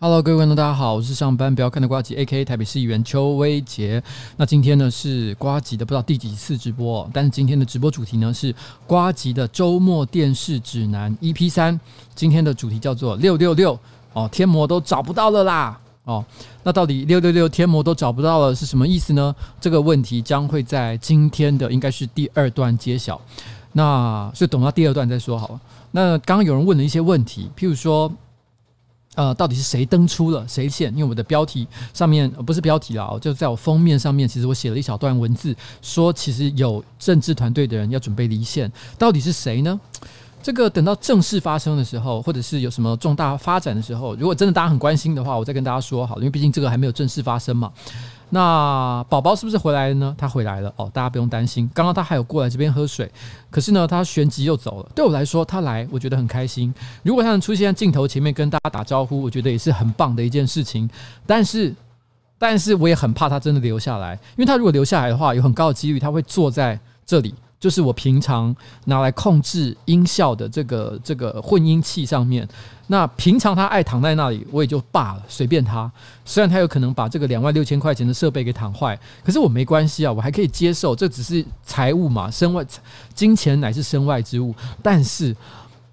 Hello，各位观众，大家好，我是上班不要看的瓜吉 AK 台北市议员邱威杰。那今天呢是瓜吉的不知道第几次直播，但是今天的直播主题呢是瓜吉的周末电视指南 EP 三。今天的主题叫做六六六哦，天魔都找不到了啦哦。那到底六六六天魔都找不到了是什么意思呢？这个问题将会在今天的应该是第二段揭晓。那就等到第二段再说好了。那刚刚有人问了一些问题，譬如说。呃，到底是谁登出了谁线？因为我的标题上面不是标题啦，就在我封面上面，其实我写了一小段文字，说其实有政治团队的人要准备离线，到底是谁呢？这个等到正式发生的时候，或者是有什么重大发展的时候，如果真的大家很关心的话，我再跟大家说好，因为毕竟这个还没有正式发生嘛。那宝宝是不是回来了呢？他回来了哦，大家不用担心。刚刚他还有过来这边喝水，可是呢，他旋即又走了。对我来说，他来我觉得很开心。如果他能出现在镜头前面跟大家打招呼，我觉得也是很棒的一件事情。但是，但是我也很怕他真的留下来，因为他如果留下来的话，有很高的几率他会坐在这里。就是我平常拿来控制音效的这个这个混音器上面，那平常他爱躺在那里，我也就罢了，随便他。虽然他有可能把这个两万六千块钱的设备给躺坏，可是我没关系啊，我还可以接受。这只是财物嘛，身外金钱乃是身外之物。但是，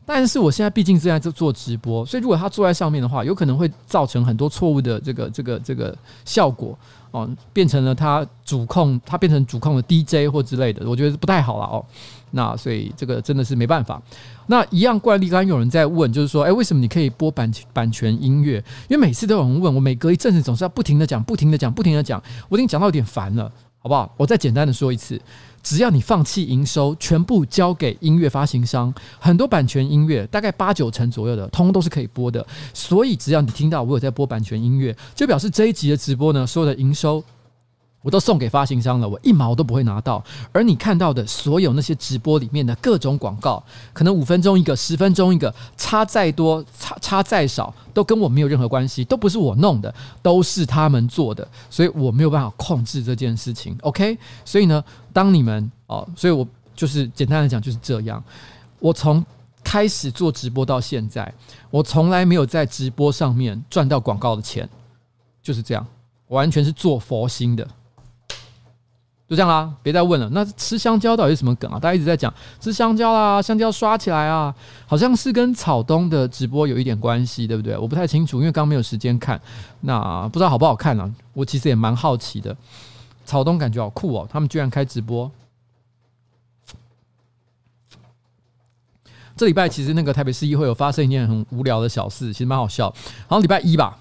但是我现在毕竟正在做做直播，所以如果他坐在上面的话，有可能会造成很多错误的这个这个这个效果。哦，变成了他主控，他变成主控的 DJ 或之类的，我觉得不太好了哦。那所以这个真的是没办法。那一样惯例，刚刚有人在问，就是说，哎，为什么你可以播版版权音乐？因为每次都有人问我，每隔一阵子总是要不停的讲，不停的讲，不停的讲，我已经讲到有点烦了，好不好？我再简单的说一次。只要你放弃营收，全部交给音乐发行商，很多版权音乐大概八九成左右的，通通都是可以播的。所以只要你听到我有在播版权音乐，就表示这一集的直播呢，所有的营收。我都送给发行商了，我一毛都不会拿到。而你看到的所有那些直播里面的各种广告，可能五分钟一个，十分钟一个，差再多，差差再少，都跟我没有任何关系，都不是我弄的，都是他们做的，所以我没有办法控制这件事情。OK，所以呢，当你们哦，所以我就是简单来讲就是这样。我从开始做直播到现在，我从来没有在直播上面赚到广告的钱，就是这样，完全是做佛心的。就这样啦，别再问了。那吃香蕉到底是什么梗啊？大家一直在讲吃香蕉啦，香蕉刷起来啊，好像是跟草东的直播有一点关系，对不对？我不太清楚，因为刚没有时间看。那不知道好不好看啊？我其实也蛮好奇的。草东感觉好酷哦，他们居然开直播。这礼拜其实那个台北市议会有发生一件很无聊的小事，其实蛮好笑。好像礼拜一吧。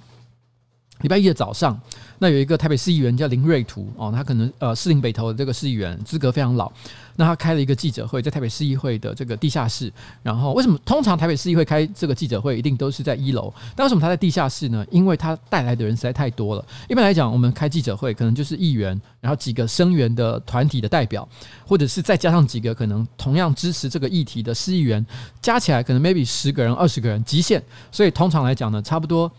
礼拜一的早上，那有一个台北市议员叫林瑞图哦，他可能呃士林北投的这个市议员资格非常老，那他开了一个记者会，在台北市议会的这个地下室。然后为什么通常台北市议会开这个记者会一定都是在一楼？但为什么他在地下室呢？因为他带来的人实在太多了。一般来讲，我们开记者会可能就是议员，然后几个声援的团体的代表，或者是再加上几个可能同样支持这个议题的市议员，加起来可能 maybe 十个人、二十个人极限。所以通常来讲呢，差不多。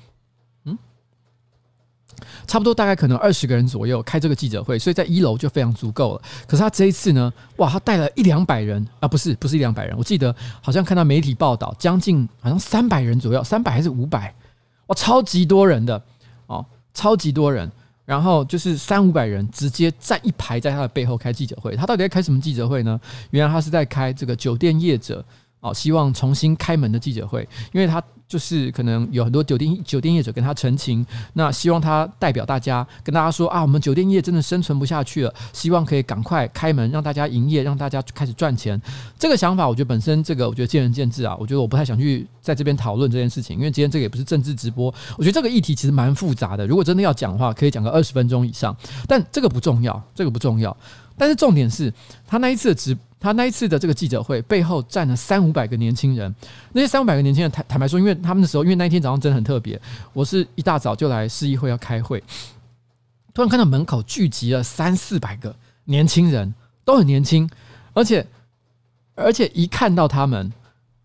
差不多大概可能二十个人左右开这个记者会，所以在一楼就非常足够了。可是他这一次呢，哇，他带了一两百人啊，不是不是一两百人，我记得好像看到媒体报道，将近好像三百人左右，三百还是五百，哇，超级多人的哦，超级多人。然后就是三五百人直接站一排在他的背后开记者会。他到底在开什么记者会呢？原来他是在开这个酒店业者哦，希望重新开门的记者会，因为他。就是可能有很多酒店酒店业者跟他陈情，那希望他代表大家跟大家说啊，我们酒店业真的生存不下去了，希望可以赶快开门，让大家营业，让大家开始赚钱。这个想法，我觉得本身这个，我觉得见仁见智啊。我觉得我不太想去在这边讨论这件事情，因为今天这个也不是政治直播。我觉得这个议题其实蛮复杂的，如果真的要讲的话，可以讲个二十分钟以上。但这个不重要，这个不重要。但是重点是他那一次的直。他那一次的这个记者会背后站了三五百个年轻人，那些三五百个年轻人坦坦白说，因为他们的时候，因为那一天早上真的很特别，我是一大早就来市议会要开会，突然看到门口聚集了三四百个年轻人，都很年轻，而且而且一看到他们，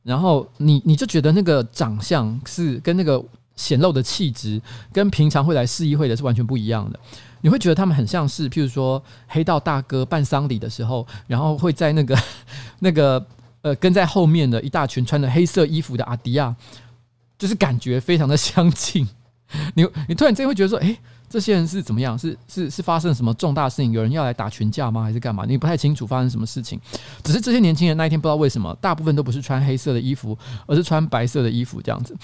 然后你你就觉得那个长相是跟那个显露的气质，跟平常会来市议会的是完全不一样的。你会觉得他们很像是，譬如说黑道大哥办丧礼的时候，然后会在那个 那个呃跟在后面的一大群穿着黑色衣服的阿迪亚，就是感觉非常的相近。你你突然间会觉得说，哎，这些人是怎么样？是是是发生什么重大事情？有人要来打群架吗？还是干嘛？你不太清楚发生什么事情。只是这些年轻人那一天不知道为什么，大部分都不是穿黑色的衣服，而是穿白色的衣服这样子。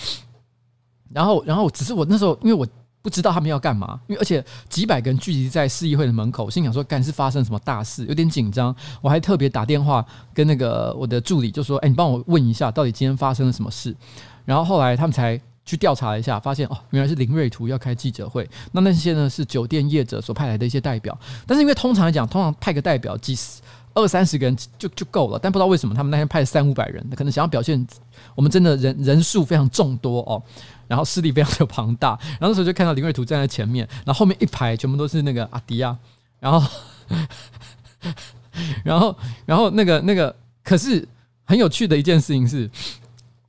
然后然后只是我那时候因为我。不知道他们要干嘛，因为而且几百个人聚集在市议会的门口，心想说，干是发生什么大事，有点紧张。我还特别打电话跟那个我的助理，就说：“哎，你帮我问一下，到底今天发生了什么事？”然后后来他们才去调查了一下，发现哦，原来是林瑞图要开记者会。那那些呢是酒店业者所派来的一些代表，但是因为通常来讲，通常派个代表几十、二三十个人就就够了，但不知道为什么他们那天派了三五百人，可能想要表现我们真的人人数非常众多哦。然后势力非常的庞大，然后那时候就看到林瑞图站在前面，然后后面一排全部都是那个阿迪亚，然后，然后，然后那个那个，可是很有趣的一件事情是，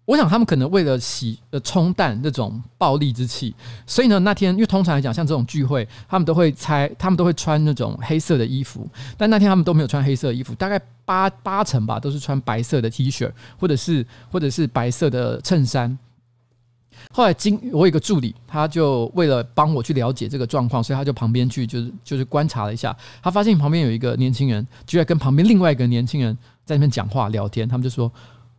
我想他们可能为了洗呃冲淡这种暴力之气，所以呢那天因为通常来讲像这种聚会，他们都会猜他们都会穿那种黑色的衣服，但那天他们都没有穿黑色衣服，大概八八成吧都是穿白色的 T 恤或者是或者是白色的衬衫。后来，经我有一个助理，他就为了帮我去了解这个状况，所以他就旁边去，就是就是观察了一下。他发现旁边有一个年轻人，就在跟旁边另外一个年轻人在那边讲话聊天。他们就说：“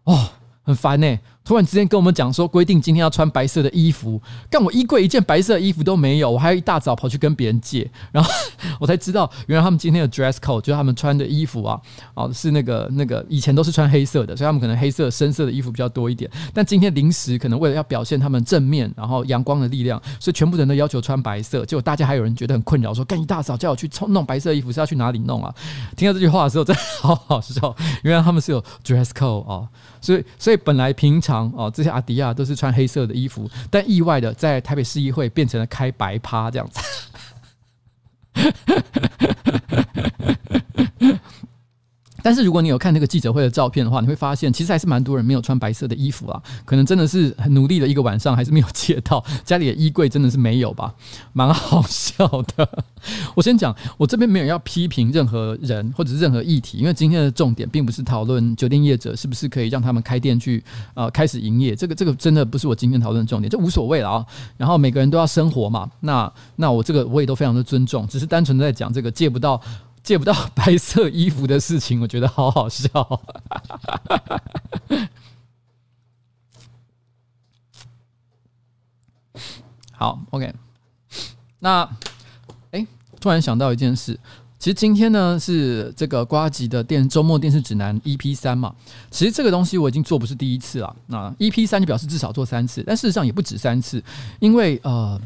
哦，很烦呢、”突然之间跟我们讲说，规定今天要穿白色的衣服，干我衣柜一件白色的衣服都没有，我还要一大早跑去跟别人借，然后我才知道，原来他们今天的 dress code 就是他们穿的衣服啊，哦是那个那个以前都是穿黑色的，所以他们可能黑色深色的衣服比较多一点，但今天临时可能为了要表现他们正面，然后阳光的力量，所以全部人都要求穿白色，结果大家还有人觉得很困扰，说干一大早叫我去弄白色衣服是要去哪里弄啊？听到这句话的时候真的好好笑，原来他们是有 dress code 啊。所以，所以本来平常哦，这些阿迪亚都是穿黑色的衣服，但意外的在台北市议会变成了开白趴这样子。但是如果你有看那个记者会的照片的话，你会发现其实还是蛮多人没有穿白色的衣服啊，可能真的是很努力的一个晚上，还是没有借到，家里的衣柜真的是没有吧，蛮好笑的。我先讲，我这边没有要批评任何人或者是任何议题，因为今天的重点并不是讨论酒店业者是不是可以让他们开店去呃开始营业，这个这个真的不是我今天讨论的重点，这无所谓了啊。然后每个人都要生活嘛，那那我这个我也都非常的尊重，只是单纯的在讲这个借不到。借不到白色衣服的事情，我觉得好好笑。好，OK。那，哎，突然想到一件事，其实今天呢是这个瓜吉的电周末电视指南 EP 三嘛。其实这个东西我已经做不是第一次了。那 EP 三就表示至少做三次，但事实上也不止三次，因为呃。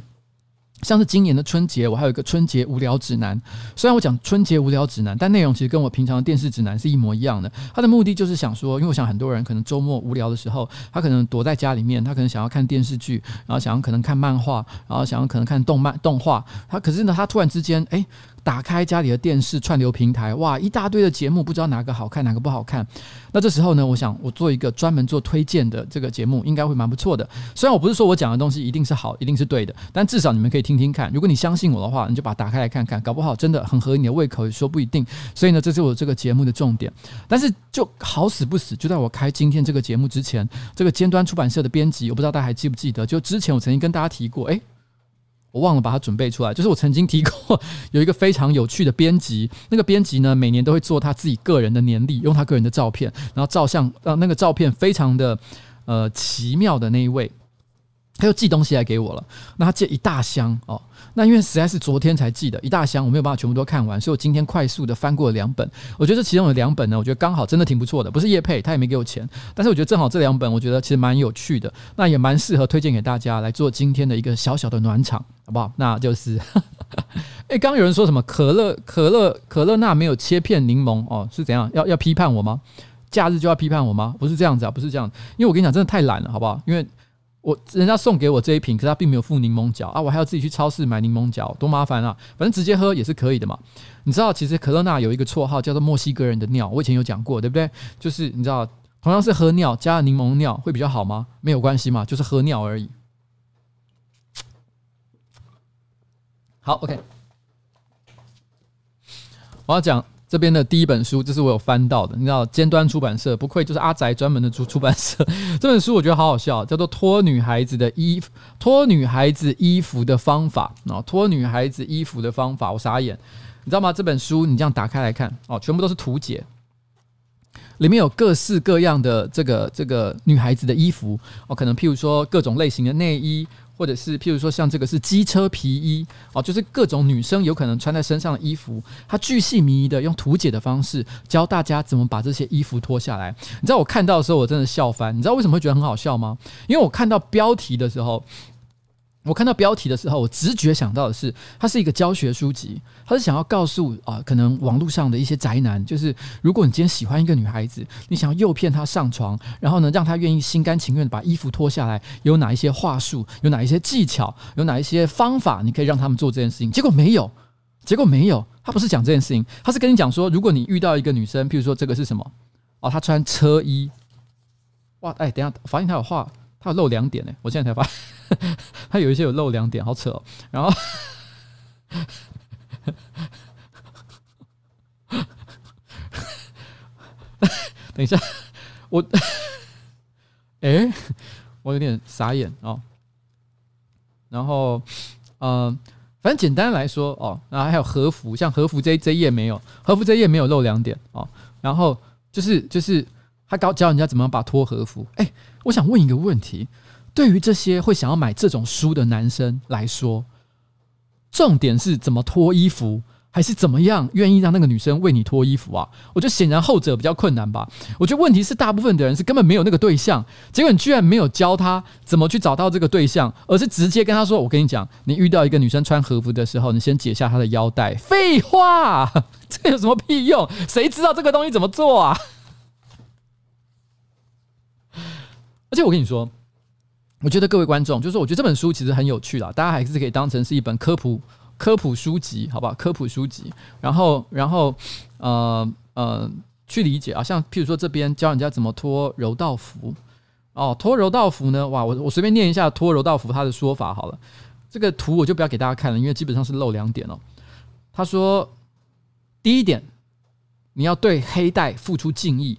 像是今年的春节，我还有一个春节无聊指南。虽然我讲春节无聊指南，但内容其实跟我平常的电视指南是一模一样的。它的目的就是想说，因为我想很多人可能周末无聊的时候，他可能躲在家里面，他可能想要看电视剧，然后想要可能看漫画，然后想要可能看动漫动画。他可是呢，他突然之间，诶。打开家里的电视串流平台，哇，一大堆的节目，不知道哪个好看，哪个不好看。那这时候呢，我想我做一个专门做推荐的这个节目，应该会蛮不错的。虽然我不是说我讲的东西一定是好，一定是对的，但至少你们可以听听看。如果你相信我的话，你就把它打开来看看，搞不好真的很合你的胃口，也说不一定。所以呢，这是我这个节目的重点。但是就好死不死，就在我开今天这个节目之前，这个尖端出版社的编辑，我不知道大家还记不记得，就之前我曾经跟大家提过，诶。我忘了把它准备出来，就是我曾经提过有一个非常有趣的编辑，那个编辑呢，每年都会做他自己个人的年历，用他个人的照片，然后照相，让那个照片非常的呃奇妙的那一位，他又寄东西来给我了，那他寄一大箱哦。那因为实在是昨天才寄的一大箱，我没有办法全部都看完，所以我今天快速的翻过了两本。我觉得这其中有两本呢，我觉得刚好真的挺不错的，不是叶配，他也没给我钱，但是我觉得正好这两本，我觉得其实蛮有趣的，那也蛮适合推荐给大家来做今天的一个小小的暖场，好不好？那就是，哎，刚刚有人说什么可乐可乐可乐那没有切片柠檬哦，是怎样？要要批判我吗？假日就要批判我吗？不是这样子啊，不是这样，因为我跟你讲，真的太懒了，好不好？因为。我人家送给我这一瓶，可是他并没有附柠檬角啊，我还要自己去超市买柠檬角，多麻烦啊！反正直接喝也是可以的嘛。你知道，其实可乐娜有一个绰号叫做墨西哥人的尿，我以前有讲过，对不对？就是你知道，同样是喝尿加了柠檬尿会比较好吗？没有关系嘛，就是喝尿而已。好，OK，我要讲。这边的第一本书，这是我有翻到的。你知道，尖端出版社不愧就是阿宅专门的出出版社。这本书我觉得好好笑，叫做《脱女孩子的衣服》，脱女孩子衣服的方法啊，脱女孩子衣服的方法。我傻眼，你知道吗？这本书你这样打开来看哦，全部都是图解，里面有各式各样的这个这个女孩子的衣服哦，可能譬如说各种类型的内衣。或者是譬如说像这个是机车皮衣哦，就是各种女生有可能穿在身上的衣服，他巨细靡遗的用图解的方式教大家怎么把这些衣服脱下来。你知道我看到的时候我真的笑翻，你知道为什么会觉得很好笑吗？因为我看到标题的时候。我看到标题的时候，我直觉想到的是，它是一个教学书籍，它是想要告诉啊，可能网络上的一些宅男，就是如果你今天喜欢一个女孩子，你想要诱骗她上床，然后呢，让她愿意心甘情愿把衣服脱下来，有哪一些话术，有哪一些技巧，有哪一些方法，你可以让他们做这件事情。结果没有，结果没有，他不是讲这件事情，他是跟你讲说，如果你遇到一个女生，譬如说这个是什么？哦，她穿车衣，哇，哎，等一下，我发现她有画。它有漏两点呢，我现在才发现，它有一些有漏两点，好扯哦。然后，等一下，我，哎，我有点傻眼哦。然后，嗯，反正简单来说哦，然后还有和服，像和服这这页没有，和服这页没有漏两点哦。然后就是就是。他教教人家怎么把脱和服。哎，我想问一个问题：对于这些会想要买这种书的男生来说，重点是怎么脱衣服，还是怎么样愿意让那个女生为你脱衣服啊？我觉得显然后者比较困难吧。我觉得问题是大部分的人是根本没有那个对象，结果你居然没有教他怎么去找到这个对象，而是直接跟他说：“我跟你讲，你遇到一个女生穿和服的时候，你先解下她的腰带。”废话，这有什么屁用？谁知道这个东西怎么做啊？而且我跟你说，我觉得各位观众，就是我觉得这本书其实很有趣啦，大家还是可以当成是一本科普科普书籍，好不好？科普书籍，然后然后呃呃去理解啊，像譬如说这边教人家怎么脱柔道服哦，脱柔道服呢，哇，我我随便念一下脱柔道服它的说法好了，这个图我就不要给大家看了，因为基本上是漏两点哦。他说，第一点，你要对黑带付出敬意，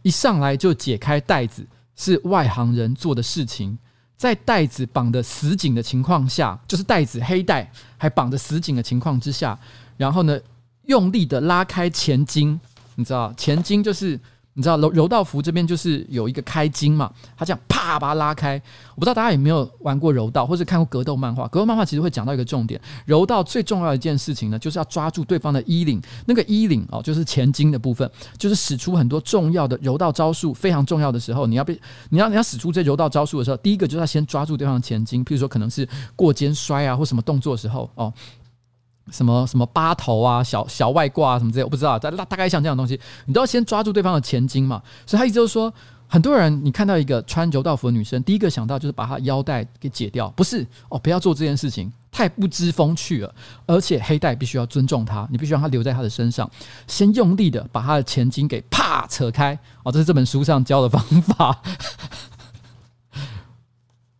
一上来就解开带子。是外行人做的事情，在袋子绑的死紧的情况下，就是袋子黑袋还绑得死紧的情况之下，然后呢，用力的拉开前襟，你知道，前襟就是你知道柔柔道服这边就是有一个开襟嘛，他这样啪把它拉开。我不知道大家有没有玩过柔道，或者看过格斗漫画。格斗漫画其实会讲到一个重点，柔道最重要一件事情呢，就是要抓住对方的衣领，那个衣领哦，就是前襟的部分，就是使出很多重要的柔道招数。非常重要的时候，你要被你要你要使出这柔道招数的时候，第一个就是要先抓住对方的前襟，譬如说可能是过肩摔啊，或什么动作的时候哦。什么什么八头啊，小小外挂啊，什么之类，我不知道。大大概像这样的东西，你都要先抓住对方的前襟嘛。所以他意思就是说，很多人你看到一个穿柔道服的女生，第一个想到就是把她腰带给解掉，不是哦，不要做这件事情，太不知风趣了。而且黑带必须要尊重她，你必须让她留在她的身上，先用力的把她的前襟给啪扯开哦，这是这本书上教的方法。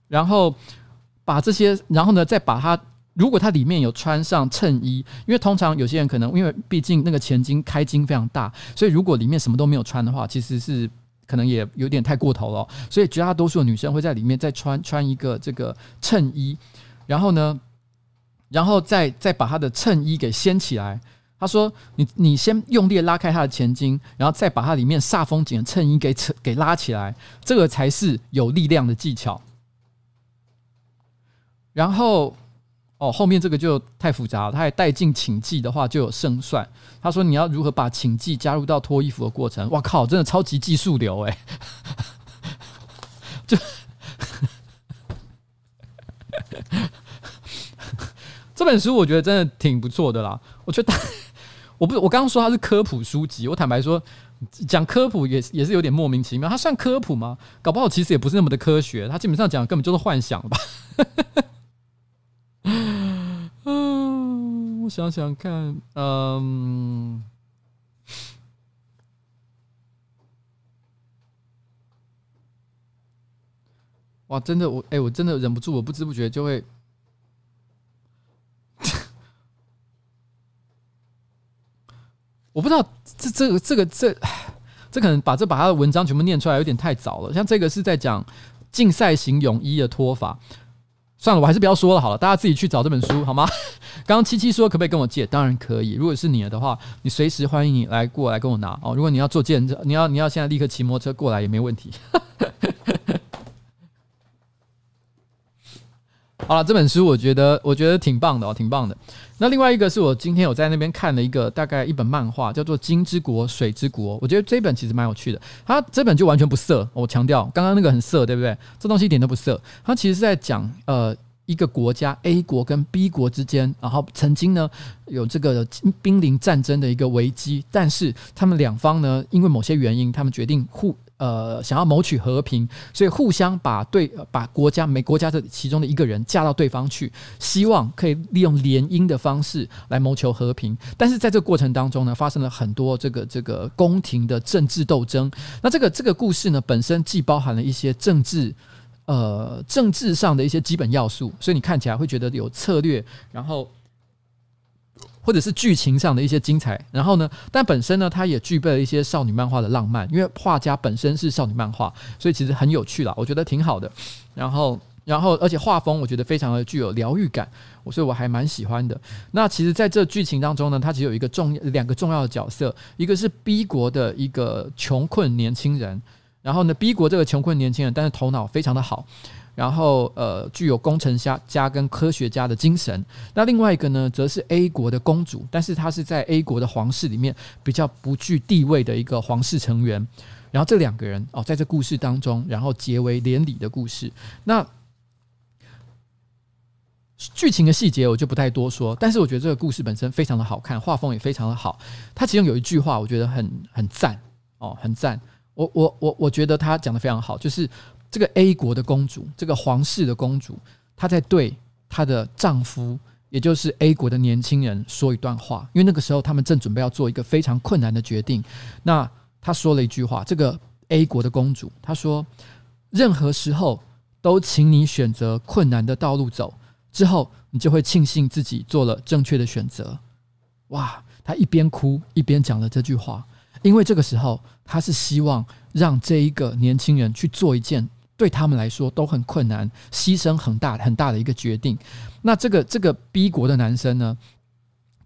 然后把这些，然后呢，再把它。如果他里面有穿上衬衣，因为通常有些人可能因为毕竟那个前襟开襟非常大，所以如果里面什么都没有穿的话，其实是可能也有点太过头了。所以绝大多数的女生会在里面再穿穿一个这个衬衣，然后呢，然后再再把她的衬衣给掀起来。他说：“你你先用力拉开她的前襟，然后再把它里面煞风景的衬衣给扯给拉起来，这个才是有力量的技巧。”然后。哦，后面这个就太复杂了。他还带进请记的话，就有胜算。他说：“你要如何把请记加入到脱衣服的过程？”哇靠，真的超级技术流哎！就这本书，我觉得真的挺不错的啦。我觉得，我不，我刚刚说它是科普书籍，我坦白说，讲科普也也是有点莫名其妙。它算科普吗？搞不好其实也不是那么的科学。它基本上讲的根本就是幻想吧。嗯我想想看，嗯，哇，真的，我哎、我真的忍不住，我不知不觉就会，我不知道这这个这个这这可能把这把他的文章全部念出来有点太早了，像这个是在讲竞赛型泳衣的脱法。算了，我还是不要说了好了，大家自己去找这本书好吗？刚刚七七说可不可以跟我借？当然可以。如果是你的话，你随时欢迎你来过来跟我拿哦。如果你要做见证，你要你要现在立刻骑摩托车过来也没问题。好了，这本书我觉得我觉得挺棒的哦，挺棒的。那另外一个是我今天有在那边看了一个大概一本漫画，叫做《金之国水之国》。我觉得这本其实蛮有趣的。它这本就完全不色，我强调刚刚那个很色，对不对？这东西一点都不色。它其实是在讲呃一个国家 A 国跟 B 国之间，然后曾经呢有这个濒临战争的一个危机，但是他们两方呢因为某些原因，他们决定互。呃，想要谋取和平，所以互相把对把国家每国家的其中的一个人嫁到对方去，希望可以利用联姻的方式来谋求和平。但是在这个过程当中呢，发生了很多这个这个宫廷的政治斗争。那这个这个故事呢，本身既包含了一些政治呃政治上的一些基本要素，所以你看起来会觉得有策略，然后。或者是剧情上的一些精彩，然后呢，但本身呢，它也具备了一些少女漫画的浪漫，因为画家本身是少女漫画，所以其实很有趣啦，我觉得挺好的。然后，然后，而且画风我觉得非常的具有疗愈感，所以我还蛮喜欢的。那其实，在这剧情当中呢，它其实有一个重两个重要的角色，一个是 B 国的一个穷困年轻人，然后呢，B 国这个穷困年轻人，但是头脑非常的好。然后，呃，具有工程家家跟科学家的精神。那另外一个呢，则是 A 国的公主，但是她是在 A 国的皇室里面比较不具地位的一个皇室成员。然后这两个人哦，在这故事当中，然后结为连理的故事。那剧情的细节我就不太多说，但是我觉得这个故事本身非常的好看，画风也非常的好。它其中有一句话，我觉得很很赞哦，很赞。我我我我觉得他讲的非常好，就是。这个 A 国的公主，这个皇室的公主，她在对她的丈夫，也就是 A 国的年轻人说一段话。因为那个时候他们正准备要做一个非常困难的决定。那她说了一句话：“这个 A 国的公主，她说，任何时候都请你选择困难的道路走，之后你就会庆幸自己做了正确的选择。”哇！她一边哭一边讲了这句话，因为这个时候她是希望让这一个年轻人去做一件。对他们来说都很困难，牺牲很大很大的一个决定。那这个这个 B 国的男生呢，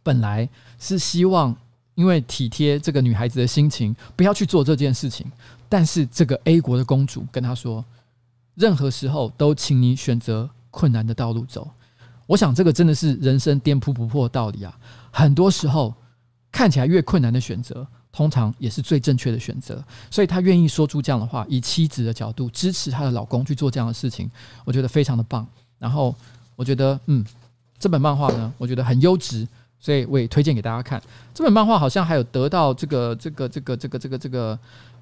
本来是希望因为体贴这个女孩子的心情，不要去做这件事情。但是这个 A 国的公主跟他说，任何时候都请你选择困难的道路走。我想这个真的是人生颠扑不破的道理啊！很多时候看起来越困难的选择，通常也是最正确的选择。所以她愿意说出这样的话，以妻子的角度支持她的老公去做这样的事情，我觉得非常的棒。然后我觉得，嗯，这本漫画呢，我觉得很优质，所以我也推荐给大家看。这本漫画好像还有得到这个、这个、这个、这个、这个、这个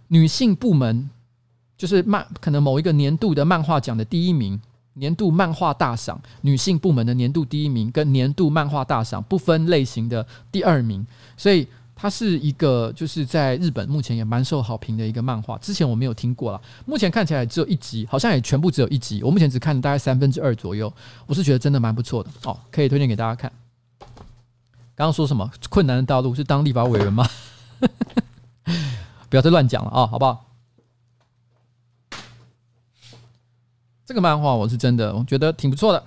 女性部门，就是漫可能某一个年度的漫画奖的第一名。年度漫画大赏，女性部门的年度第一名，跟年度漫画大赏不分类型的第二名，所以它是一个就是在日本目前也蛮受好评的一个漫画。之前我没有听过啦，目前看起来只有一集，好像也全部只有一集。我目前只看了大概三分之二左右，我是觉得真的蛮不错的哦，可以推荐给大家看。刚刚说什么困难的道路是当立法委员吗？不要再乱讲了啊，好不好？这个漫画我是真的，我觉得挺不错的。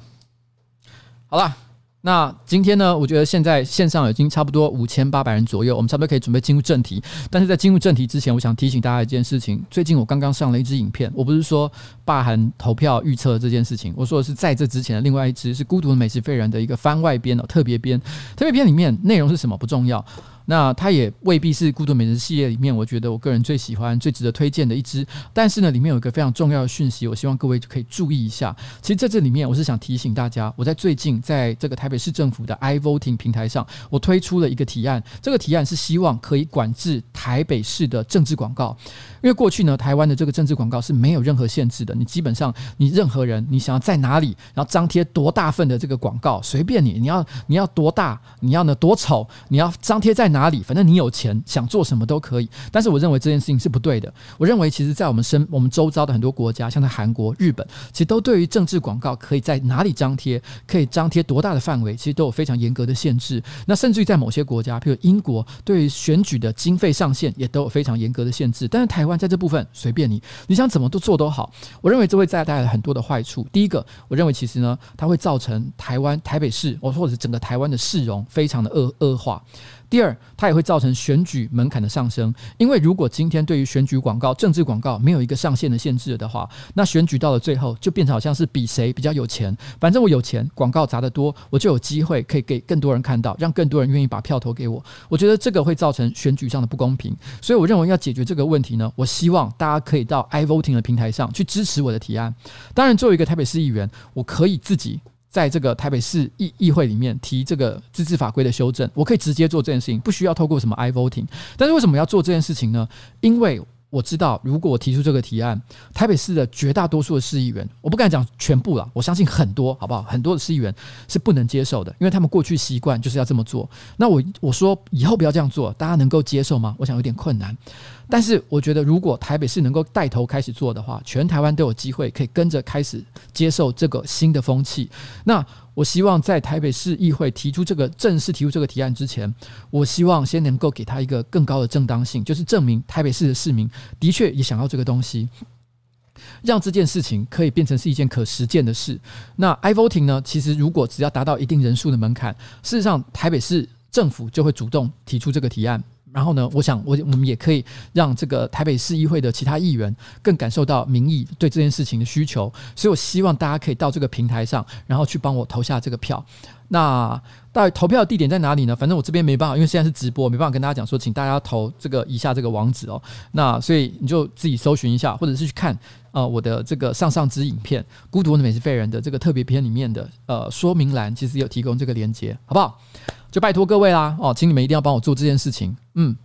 好了，那今天呢，我觉得现在线上已经差不多五千八百人左右，我们差不多可以准备进入正题。但是在进入正题之前，我想提醒大家一件事情：最近我刚刚上了一支影片，我不是说霸韩投票预测这件事情，我说的是在这之前的另外一支是《孤独的美食废人》的一个番外编哦，特别编。特别编里面内容是什么不重要。那它也未必是《孤独美食》系列里面，我觉得我个人最喜欢、最值得推荐的一支。但是呢，里面有一个非常重要的讯息，我希望各位就可以注意一下。其实在这里面，我是想提醒大家，我在最近在这个台北市政府的 iVoting 平台上，我推出了一个提案。这个提案是希望可以管制台北市的政治广告。因为过去呢，台湾的这个政治广告是没有任何限制的，你基本上你任何人，你想要在哪里，然后张贴多大份的这个广告，随便你，你要你要多大，你要呢多丑，你要张贴在哪哪里，反正你有钱，想做什么都可以。但是我认为这件事情是不对的。我认为其实，在我们身我们周遭的很多国家，像在韩国、日本，其实都对于政治广告可以在哪里张贴，可以张贴多大的范围，其实都有非常严格的限制。那甚至于在某些国家，譬如英国，对于选举的经费上限也都有非常严格的限制。但是台湾在这部分随便你，你想怎么都做都好。我认为这会再带来很多的坏处。第一个，我认为其实呢，它会造成台湾台北市，我或者是整个台湾的市容非常的恶恶化。第二，它也会造成选举门槛的上升，因为如果今天对于选举广告、政治广告没有一个上限的限制的话，那选举到了最后就变成好像是比谁比较有钱。反正我有钱，广告砸得多，我就有机会可以给更多人看到，让更多人愿意把票投给我。我觉得这个会造成选举上的不公平，所以我认为要解决这个问题呢，我希望大家可以到 iVoting 的平台上去支持我的提案。当然，作为一个台北市议员，我可以自己。在这个台北市议议会里面提这个自治法规的修正，我可以直接做这件事情，不需要透过什么 iVoting。但是为什么要做这件事情呢？因为我知道，如果我提出这个提案，台北市的绝大多数的市议员，我不敢讲全部了，我相信很多，好不好？很多的市议员是不能接受的，因为他们过去习惯就是要这么做。那我我说以后不要这样做，大家能够接受吗？我想有点困难。但是我觉得，如果台北市能够带头开始做的话，全台湾都有机会可以跟着开始接受这个新的风气。那我希望在台北市议会提出这个正式提出这个提案之前，我希望先能够给他一个更高的正当性，就是证明台北市的市民的确也想要这个东西，让这件事情可以变成是一件可实践的事。那 iVoting 呢？其实如果只要达到一定人数的门槛，事实上台北市政府就会主动提出这个提案。然后呢，我想我我们也可以让这个台北市议会的其他议员更感受到民意对这件事情的需求，所以我希望大家可以到这个平台上，然后去帮我投下这个票。那到底投票的地点在哪里呢？反正我这边没办法，因为现在是直播，没办法跟大家讲说，请大家投这个以下这个网址哦。那所以你就自己搜寻一下，或者是去看呃我的这个上上支影片《孤独的美食废人》的这个特别篇里面的呃说明栏，其实有提供这个链接，好不好？就拜托各位啦哦，请你们一定要帮我做这件事情。嗯，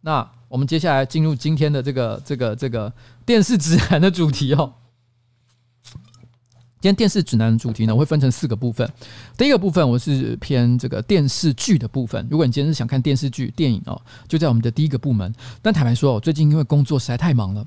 那我们接下来进入今天的这个这个这个电视指南的主题哦。今天电视指南的主题呢，我会分成四个部分。第一个部分我是偏这个电视剧的部分。如果你今天是想看电视剧、电影哦，就在我们的第一个部门。但坦白说，我最近因为工作实在太忙了，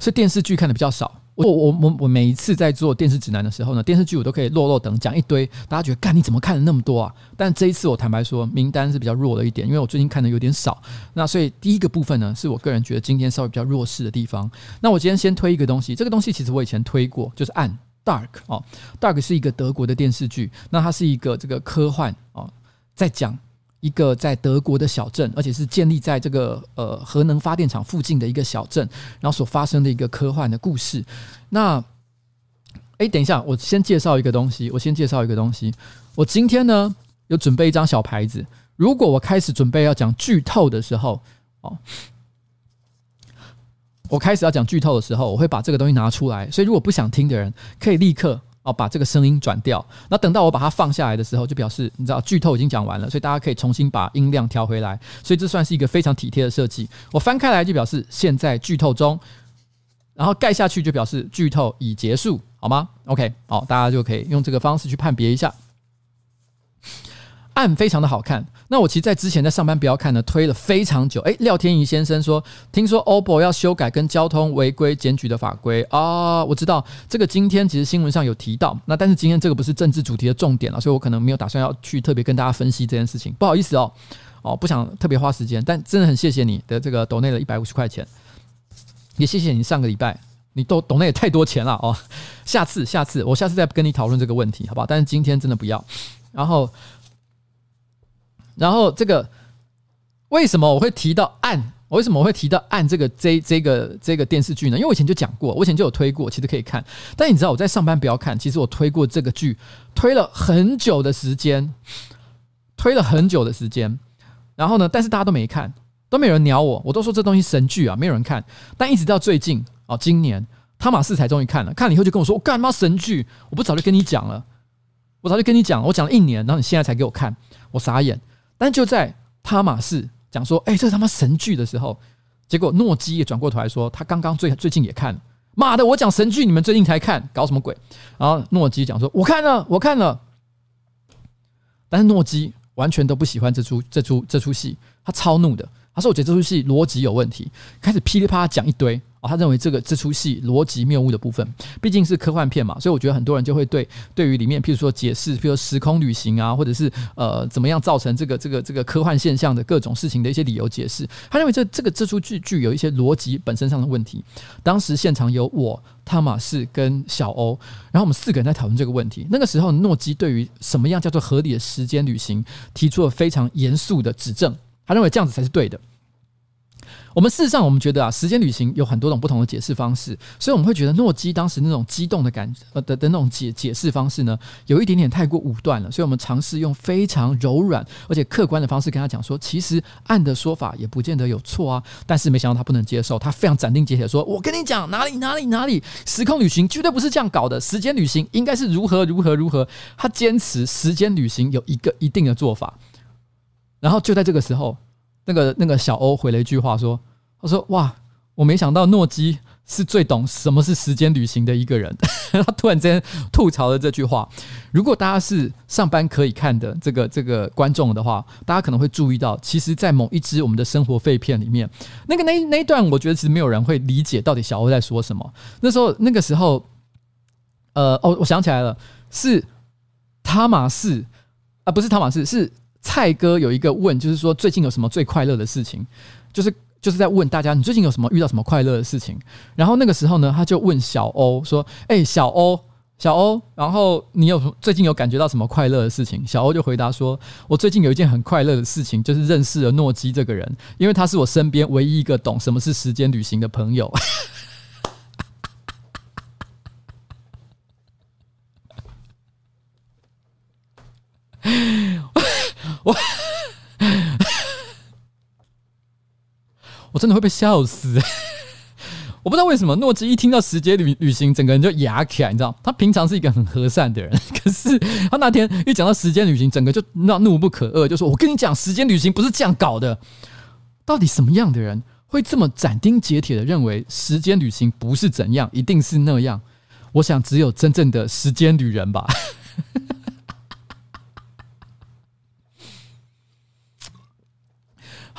所以电视剧看的比较少。我我我我每一次在做电视指南的时候呢，电视剧我都可以落落等讲一堆，大家觉得干你怎么看了那么多啊？但这一次我坦白说，名单是比较弱了一点，因为我最近看的有点少。那所以第一个部分呢，是我个人觉得今天稍微比较弱势的地方。那我今天先推一个东西，这个东西其实我以前推过，就是暗。Dark 哦，Dark 是一个德国的电视剧，那它是一个这个科幻哦，在讲一个在德国的小镇，而且是建立在这个呃核能发电厂附近的一个小镇，然后所发生的一个科幻的故事。那，哎，等一下，我先介绍一个东西。我先介绍一个东西。我今天呢有准备一张小牌子，如果我开始准备要讲剧透的时候，哦，我开始要讲剧透的时候，我会把这个东西拿出来。所以如果不想听的人，可以立刻。哦，把这个声音转掉。那等到我把它放下来的时候，就表示你知道剧透已经讲完了，所以大家可以重新把音量调回来。所以这算是一个非常体贴的设计。我翻开来就表示现在剧透中，然后盖下去就表示剧透已结束，好吗？OK，好，大家就可以用这个方式去判别一下。案非常的好看。那我其实，在之前在上班不要看呢，推了非常久。诶，廖天怡先生说，听说 OPPO 要修改跟交通违规检举的法规啊，我知道这个今天其实新闻上有提到。那但是今天这个不是政治主题的重点了，所以我可能没有打算要去特别跟大家分析这件事情。不好意思哦，哦，不想特别花时间，但真的很谢谢你的这个抖内的一百五十块钱，也谢谢你上个礼拜你都抖内也太多钱了哦。下次下次我下次再跟你讨论这个问题，好不好？但是今天真的不要。然后。然后这个为什么我会提到暗？我为什么我会提到暗这个这这个这个电视剧呢？因为我以前就讲过，我以前就有推过，其实可以看。但你知道我在上班不要看，其实我推过这个剧，推了很久的时间，推了很久的时间。然后呢，但是大家都没看，都没有人鸟我，我都说这东西神剧啊，没有人看。但一直到最近哦，今年汤玛士才终于看了，看了以后就跟我说：“我干嘛神剧？我不早就跟你讲了？我早就跟你讲了，我讲了一年，然后你现在才给我看，我傻眼。”但就在帕马士讲说：“哎，这是他妈神剧的时候，结果诺基也转过头来说，他刚刚最最近也看了。妈的，我讲神剧，你们最近才看，搞什么鬼？”然后诺基讲说：“我看了，我看了。”但是诺基完全都不喜欢这出这出这出戏，他超怒的。他说：“我觉得这出戏逻辑有问题。”开始噼里啪啦讲一堆。哦，他认为这个这出戏逻辑谬误的部分，毕竟是科幻片嘛，所以我觉得很多人就会对对于里面，譬如说解释，譬如说时空旅行啊，或者是呃怎么样造成这个这个这个科幻现象的各种事情的一些理由解释。他认为这这个这出剧具有一些逻辑本身上的问题。当时现场有我、汤马士跟小欧，然后我们四个人在讨论这个问题。那个时候，诺基对于什么样叫做合理的时间旅行提出了非常严肃的指正，他认为这样子才是对的。我们事实上，我们觉得啊，时间旅行有很多种不同的解释方式，所以我们会觉得诺基当时那种激动的感呃的的那种解解释方式呢，有一点点太过武断了。所以我们尝试用非常柔软而且客观的方式跟他讲说，其实按的说法也不见得有错啊。但是没想到他不能接受，他非常斩钉截铁说：“我跟你讲，哪里哪里哪里，时空旅行绝对不是这样搞的，时间旅行应该是如何如何如何。”他坚持时间旅行有一个一定的做法。然后就在这个时候。那个那个小欧回了一句话说：“他说哇，我没想到诺基是最懂什么是时间旅行的一个人。”他突然间吐槽了这句话。如果大家是上班可以看的这个这个观众的话，大家可能会注意到，其实，在某一支我们的生活废片里面，那个那那一段，我觉得其实没有人会理解到底小欧在说什么。那时候那个时候，呃哦，我想起来了，是汤玛士啊，不是汤玛士是。蔡哥有一个问，就是说最近有什么最快乐的事情，就是就是在问大家，你最近有什么遇到什么快乐的事情？然后那个时候呢，他就问小欧说：“哎、小欧，小欧，然后你有最近有感觉到什么快乐的事情？”小欧就回答说：“我最近有一件很快乐的事情，就是认识了诺基这个人，因为他是我身边唯一一个懂什么是时间旅行的朋友。” 我真的会被笑死！我不知道为什么诺基一听到时间旅旅行，整个人就哑起来，你知道？他平常是一个很和善的人，可是他那天一讲到时间旅行，整个就那怒不可遏，就说：“我跟你讲，时间旅行不是这样搞的。”到底什么样的人会这么斩钉截铁的认为时间旅行不是怎样，一定是那样？我想只有真正的时间旅人吧。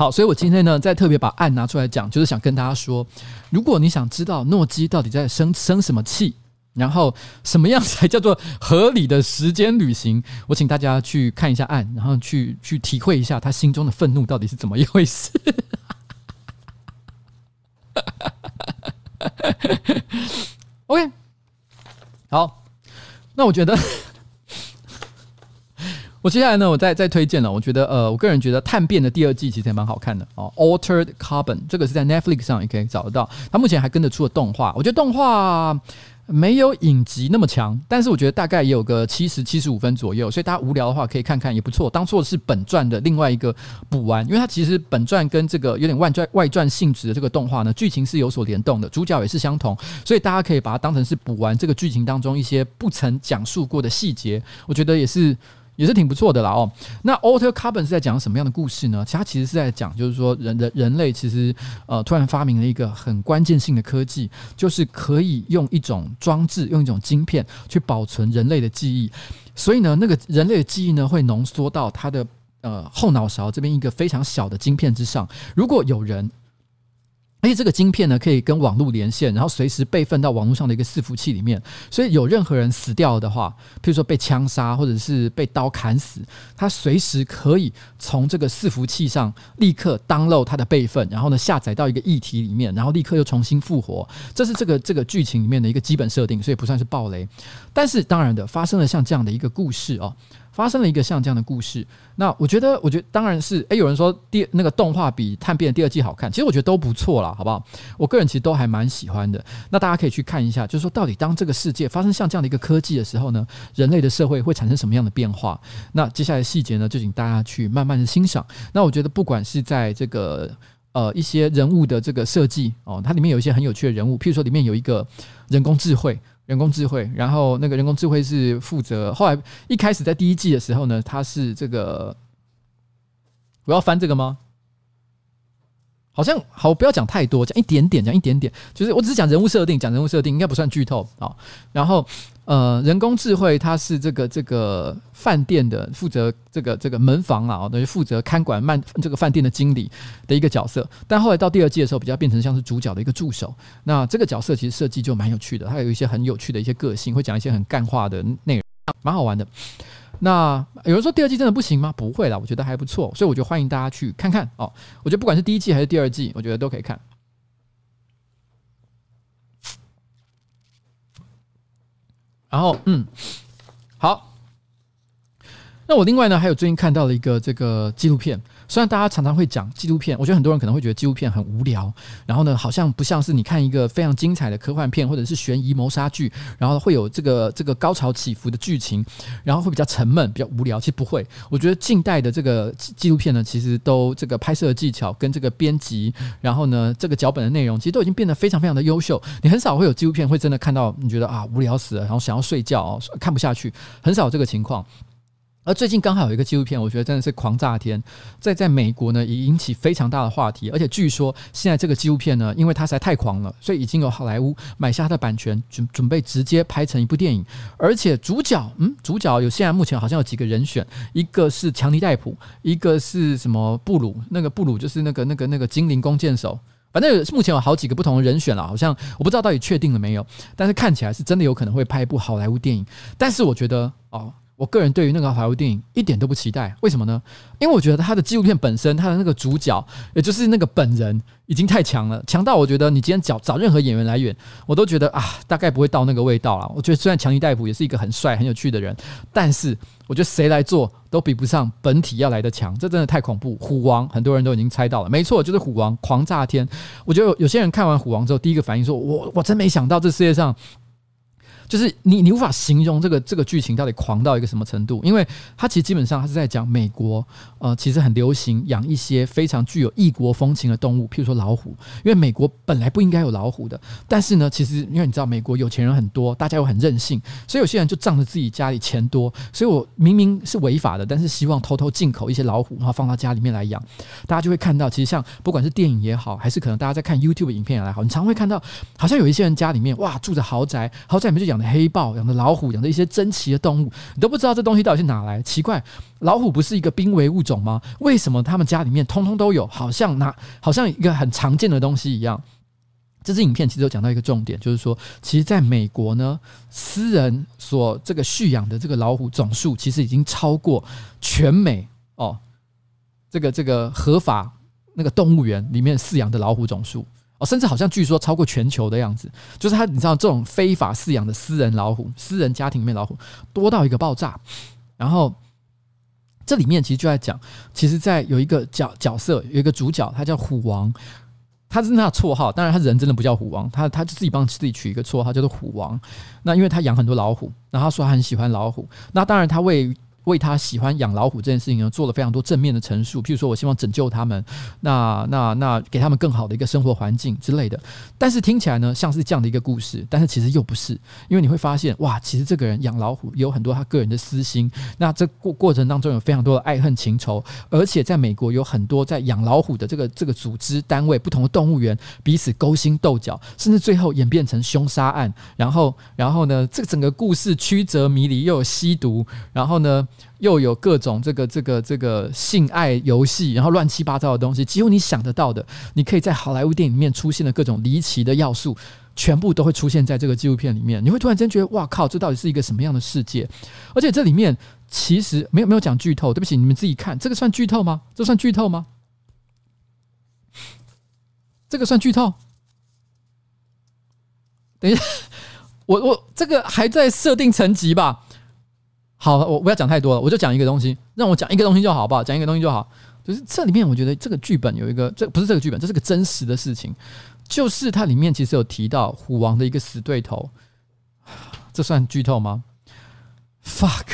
好，所以我今天呢，再特别把案拿出来讲，就是想跟大家说，如果你想知道诺基到底在生生什么气，然后什么样才叫做合理的时间旅行，我请大家去看一下案，然后去去体会一下他心中的愤怒到底是怎么一回事。OK，好，那我觉得，我接下来呢，我再再推荐了。我觉得呃，我个人觉得《探变》的第二季其实也蛮好看的哦，《Altered Carbon》这个是在 Netflix 上也可以找得到。它目前还跟着出了动画，我觉得动画。没有影集那么强，但是我觉得大概也有个七十七十五分左右，所以大家无聊的话可以看看也不错。当做是本传的另外一个补完，因为它其实本传跟这个有点外传外传性质的这个动画呢，剧情是有所联动的，主角也是相同，所以大家可以把它当成是补完这个剧情当中一些不曾讲述过的细节，我觉得也是。也是挺不错的啦哦。那 Altered Carbon 是在讲什么样的故事呢？它其实是在讲，就是说人的人类其实呃突然发明了一个很关键性的科技，就是可以用一种装置，用一种晶片去保存人类的记忆。所以呢，那个人类的记忆呢会浓缩到他的呃后脑勺这边一个非常小的晶片之上。如果有人而且这个晶片呢，可以跟网络连线，然后随时备份到网络上的一个伺服器里面。所以有任何人死掉的话，譬如说被枪杀或者是被刀砍死，他随时可以从这个伺服器上立刻 download 他的备份，然后呢下载到一个议题里面，然后立刻又重新复活。这是这个这个剧情里面的一个基本设定，所以不算是暴雷。但是当然的，发生了像这样的一个故事哦。发生了一个像这样的故事，那我觉得，我觉得当然是，诶，有人说第那个动画比《探变》第二季好看，其实我觉得都不错啦，好不好？我个人其实都还蛮喜欢的。那大家可以去看一下，就是说到底当这个世界发生像这样的一个科技的时候呢，人类的社会会产生什么样的变化？那接下来细节呢，就请大家去慢慢的欣赏。那我觉得，不管是在这个呃一些人物的这个设计哦，它里面有一些很有趣的人物，譬如说里面有一个人工智慧。人工智慧，然后那个人工智慧是负责。后来一开始在第一季的时候呢，他是这个，我要翻这个吗？好像好，不要讲太多，讲一点点，讲一点点，就是我只是讲人物设定，讲人物设定应该不算剧透啊。然后呃，人工智慧它是这个这个饭店的负责这个这个门房啊，等于负责看管慢这个饭店的经理的一个角色。但后来到第二季的时候，比较变成像是主角的一个助手。那这个角色其实设计就蛮有趣的，它有一些很有趣的一些个性，会讲一些很干话的内容，蛮好玩的。那有人说第二季真的不行吗？不会啦，我觉得还不错，所以我就欢迎大家去看看哦。我觉得不管是第一季还是第二季，我觉得都可以看。然后，嗯，好。那我另外呢，还有最近看到了一个这个纪录片。虽然大家常常会讲纪录片，我觉得很多人可能会觉得纪录片很无聊，然后呢，好像不像是你看一个非常精彩的科幻片或者是悬疑谋杀剧，然后会有这个这个高潮起伏的剧情，然后会比较沉闷、比较无聊。其实不会，我觉得近代的这个纪录片呢，其实都这个拍摄技巧跟这个编辑，然后呢，这个脚本的内容，其实都已经变得非常非常的优秀。你很少会有纪录片会真的看到你觉得啊无聊死了，然后想要睡觉哦，看不下去，很少有这个情况。而最近刚好有一个纪录片，我觉得真的是狂炸天，在在美国呢也引起非常大的话题，而且据说现在这个纪录片呢，因为它实在太狂了，所以已经有好莱坞买下它的版权，准准备直接拍成一部电影。而且主角，嗯，主角有现在目前好像有几个人选，一个是强尼戴普，一个是什么布鲁，那个布鲁就是那个那个那个精灵弓箭手，反正目前有好几个不同的人选了，好像我不知道到底确定了没有，但是看起来是真的有可能会拍一部好莱坞电影。但是我觉得哦。我个人对于那个好莱坞电影一点都不期待，为什么呢？因为我觉得他的纪录片本身，他的那个主角，也就是那个本人，已经太强了，强到我觉得你今天找找任何演员来演，我都觉得啊，大概不会到那个味道了。我觉得虽然强尼戴普也是一个很帅、很有趣的人，但是我觉得谁来做都比不上本体要来的强，这真的太恐怖。虎王很多人都已经猜到了，没错，就是虎王狂炸天。我觉得，有些人看完虎王之后，第一个反应说：“我我真没想到这世界上。”就是你，你无法形容这个这个剧情到底狂到一个什么程度，因为它其实基本上它是在讲美国，呃，其实很流行养一些非常具有异国风情的动物，譬如说老虎，因为美国本来不应该有老虎的，但是呢，其实因为你知道美国有钱人很多，大家又很任性，所以有些人就仗着自己家里钱多，所以我明明是违法的，但是希望偷偷进口一些老虎，然后放到家里面来养，大家就会看到，其实像不管是电影也好，还是可能大家在看 YouTube 影片也好，你常会看到，好像有一些人家里面哇住着豪宅，豪宅里面就养。黑豹养的老虎，养的一些珍奇的动物，你都不知道这东西到底是哪来。奇怪，老虎不是一个濒危物种吗？为什么他们家里面通通都有？好像那，好像一个很常见的东西一样。这支影片其实有讲到一个重点，就是说，其实在美国呢，私人所这个蓄养的这个老虎总数，其实已经超过全美哦，这个这个合法那个动物园里面饲养的老虎总数。哦，甚至好像据说超过全球的样子，就是他，你知道这种非法饲养的私人老虎、私人家庭里面老虎多到一个爆炸。然后这里面其实就在讲，其实，在有一个角角色，有一个主角，他叫虎王，他是那绰号。当然，他人真的不叫虎王，他他就自己帮自己取一个绰号，叫做虎王。那因为他养很多老虎，然后他说他很喜欢老虎。那当然，他为为他喜欢养老虎这件事情呢，做了非常多正面的陈述。譬如说，我希望拯救他们，那那那给他们更好的一个生活环境之类的。但是听起来呢，像是这样的一个故事，但是其实又不是，因为你会发现，哇，其实这个人养老虎有很多他个人的私心。那这过过程当中有非常多的爱恨情仇，而且在美国有很多在养老虎的这个这个组织单位，不同的动物园彼此勾心斗角，甚至最后演变成凶杀案。然后，然后呢，这个整个故事曲折迷离，又有吸毒，然后呢，又有各种这个这个这个性爱游戏，然后乱七八糟的东西，几乎你想得到的，你可以在好莱坞电影里面出现的各种离奇的要素，全部都会出现在这个纪录片里面。你会突然间觉得，哇靠，这到底是一个什么样的世界？而且这里面其实没有没有讲剧透，对不起，你们自己看，这个算剧透吗？这算剧透吗？这个算剧透？等一下，我我这个还在设定层级吧。好，我不要讲太多了，我就讲一个东西，让我讲一个东西就好，好不好？讲一个东西就好。就是这里面，我觉得这个剧本有一个，这不是这个剧本，这是个真实的事情。就是它里面其实有提到虎王的一个死对头，这算剧透吗？Fuck，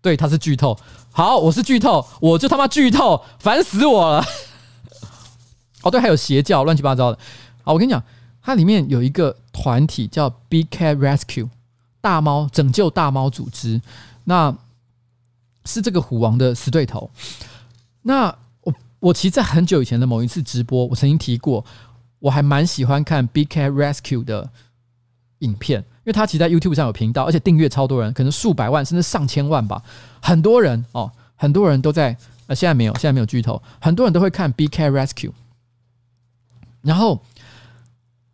对，它是剧透。好，我是剧透，我就他妈剧透，烦死我了。哦，对，还有邪教，乱七八糟的。好，我跟你讲，它里面有一个团体叫 Big Cat Rescue，大猫拯救大猫组织。那是这个虎王的死对头。那我我其实，在很久以前的某一次直播，我曾经提过，我还蛮喜欢看 Big Cat Rescue 的影片，因为他其实在 YouTube 上有频道，而且订阅超多人，可能数百万甚至上千万吧。很多人哦，很多人都在呃，现在没有，现在没有剧透，很多人都会看 Big Cat Rescue。然后，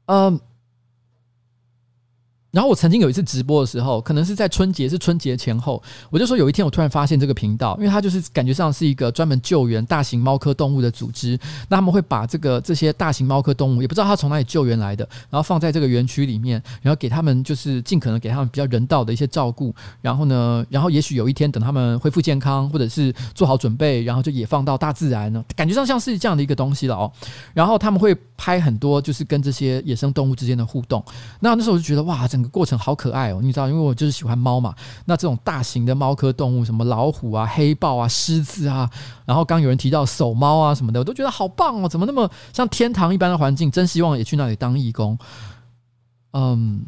嗯、然后我曾经有一次直播的时候，可能是在春节，是春节前后，我就说有一天我突然发现这个频道，因为它就是感觉上是一个专门救援大型猫科动物的组织，那他们会把这个这些大型猫科动物，也不知道它从哪里救援来的，然后放在这个园区里面，然后给他们就是尽可能给他们比较人道的一些照顾，然后呢，然后也许有一天等他们恢复健康，或者是做好准备，然后就也放到大自然呢，感觉上像是这样的一个东西了哦。然后他们会拍很多就是跟这些野生动物之间的互动，那那时候我就觉得哇，真个过程好可爱哦，你知道，因为我就是喜欢猫嘛。那这种大型的猫科动物，什么老虎啊、黑豹啊、狮子啊，然后刚有人提到守猫啊什么的，我都觉得好棒哦！怎么那么像天堂一般的环境？真希望也去那里当义工。嗯，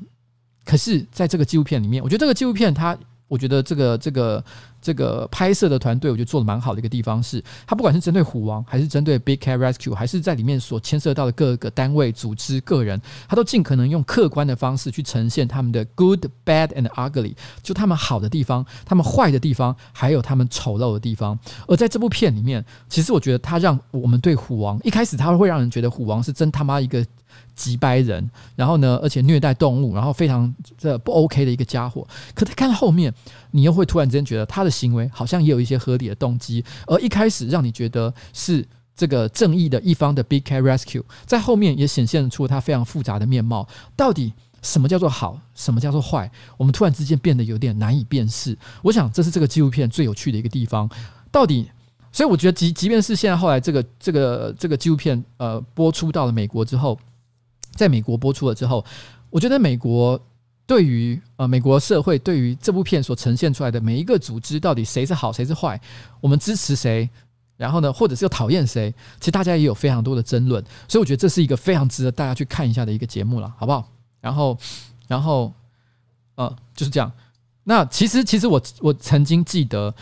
可是在这个纪录片里面，我觉得这个纪录片它，我觉得这个这个。这个拍摄的团队，我觉得做的蛮好的一个地方是，他不管是针对虎王，还是针对 Big Cat Rescue，还是在里面所牵涉到的各个单位、组织、个人，他都尽可能用客观的方式去呈现他们的 good、bad and ugly，就他们好的地方，他们坏的地方，还有他们丑陋的地方。而在这部片里面，其实我觉得他让我们对虎王一开始他会让人觉得虎王是真他妈一个机掰人，然后呢，而且虐待动物，然后非常这不 OK 的一个家伙。可他看到后面，你又会突然之间觉得他的行为好像也有一些合理的动机。而一开始让你觉得是这个正义的一方的 Big Cat Rescue，在后面也显现出他非常复杂的面貌。到底什么叫做好，什么叫做坏？我们突然之间变得有点难以辨识。我想这是这个纪录片最有趣的一个地方。到底，所以我觉得即即便是现在后来这个这个这个纪录片呃播出到了美国之后。在美国播出了之后，我觉得美国对于呃美国社会对于这部片所呈现出来的每一个组织，到底谁是好谁是坏，我们支持谁，然后呢，或者是又讨厌谁，其实大家也有非常多的争论，所以我觉得这是一个非常值得大家去看一下的一个节目了，好不好？然后，然后，呃，就是这样。那其实，其实我我曾经记得，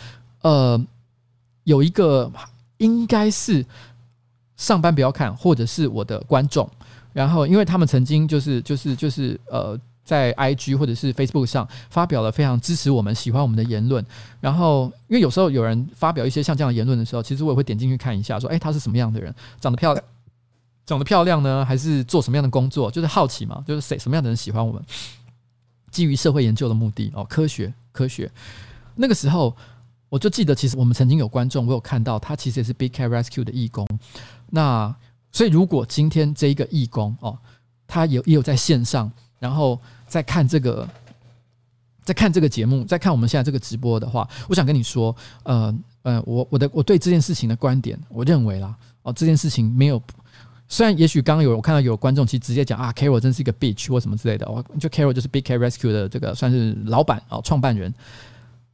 呃，有一个应该是上班不要看，或者是我的观众。然后，因为他们曾经就是就是就是呃，在 IG 或者是 Facebook 上发表了非常支持我们、喜欢我们的言论。然后，因为有时候有人发表一些像这样的言论的时候，其实我也会点进去看一下，说：“哎，他是什么样的人？长得漂亮，长得漂亮呢，还是做什么样的工作？就是好奇嘛，就是谁什么样的人喜欢我们？基于社会研究的目的哦，科学科学。那个时候，我就记得，其实我们曾经有观众，我有看到他其实也是 Big Care Rescue 的义工。那所以，如果今天这一个义工哦，他有也有在线上，然后在看这个，在看这个节目，在看我们现在这个直播的话，我想跟你说，呃，呃，我我的我对这件事情的观点，我认为啦，哦，这件事情没有，虽然也许刚刚有我看到有观众其实直接讲啊，Carol 真是一个 bitch 或什么之类的，我就 Carol 就是 Big Cat Rescue 的这个算是老板哦，创办人。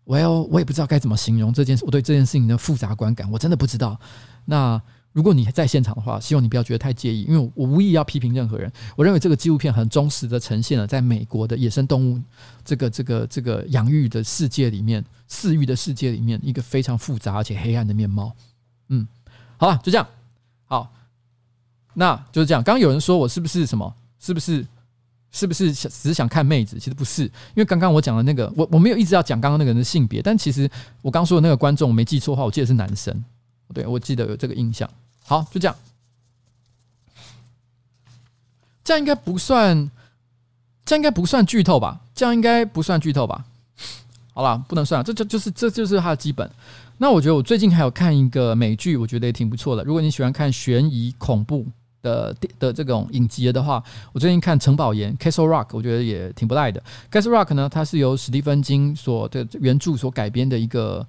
Well，我也不知道该怎么形容这件事，我对这件事情的复杂观感，我真的不知道。那如果你在现场的话，希望你不要觉得太介意，因为我无意要批评任何人。我认为这个纪录片很忠实的呈现了在美国的野生动物这个这个这个养育的世界里面，饲育的世界里面一个非常复杂而且黑暗的面貌。嗯，好了，就这样。好，那就是这样。刚刚有人说我是不是什么？是不是？是不是只是想看妹子？其实不是，因为刚刚我讲的那个，我我没有一直要讲刚刚那个人的性别，但其实我刚说的那个观众，我没记错的话，我记得是男生，对，我记得有这个印象。好，就这样，这样应该不算，这样应该不算剧透吧？这样应该不算剧透吧？好了，不能算了，这就就是这就是它的基本。那我觉得我最近还有看一个美剧，我觉得也挺不错的。如果你喜欢看悬疑恐怖。的的这种影集的话，我最近看《城堡岩》（Castle Rock），我觉得也挺不赖的。Castle Rock 呢，它是由史蒂芬金所的原著所改编的一个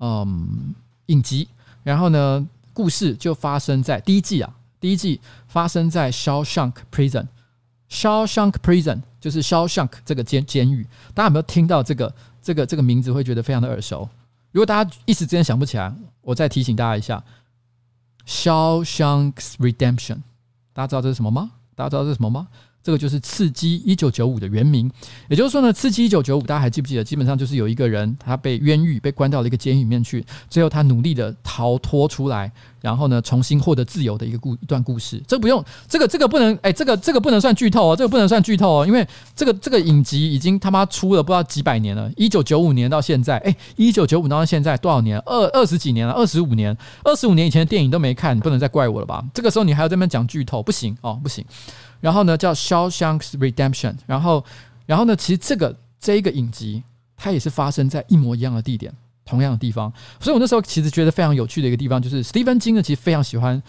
嗯影集。然后呢，故事就发生在第一季啊，第一季发生在 Shawshank Prison。Shawshank Prison 就是 Shawshank 这个监监狱。大家有没有听到这个这个这个名字会觉得非常的耳熟？如果大家一时之间想不起来，我再提醒大家一下 Shawshank Redemption。大家知道这是什么吗？大家知道这是什么吗？这个就是《刺激一九九五》的原名。也就是说呢，《刺激一九九五》大家还记不记得？基本上就是有一个人他被冤狱，被关到了一个监狱里面去，最后他努力的逃脱出来，然后呢重新获得自由的一个故一段故事。这不用，这个这个不能，哎，这个这个不能算剧透哦，这个不能算剧透哦，因为这个这个影集已经他妈出了不知道几百年了，一九九五年到现在，哎，一九九五到现在多少年？二二十几年了，二十五年，二十五年以前的电影都没看，你不能再怪我了吧？这个时候你还要在那边讲剧透，不行哦，不行。然后呢，叫《Shawshank Redemption》。然后，然后呢，其实这个这一个影集，它也是发生在一模一样的地点，同样的地方。所以我那时候其实觉得非常有趣的一个地方，就是 Steven 金呢，其实非常喜欢，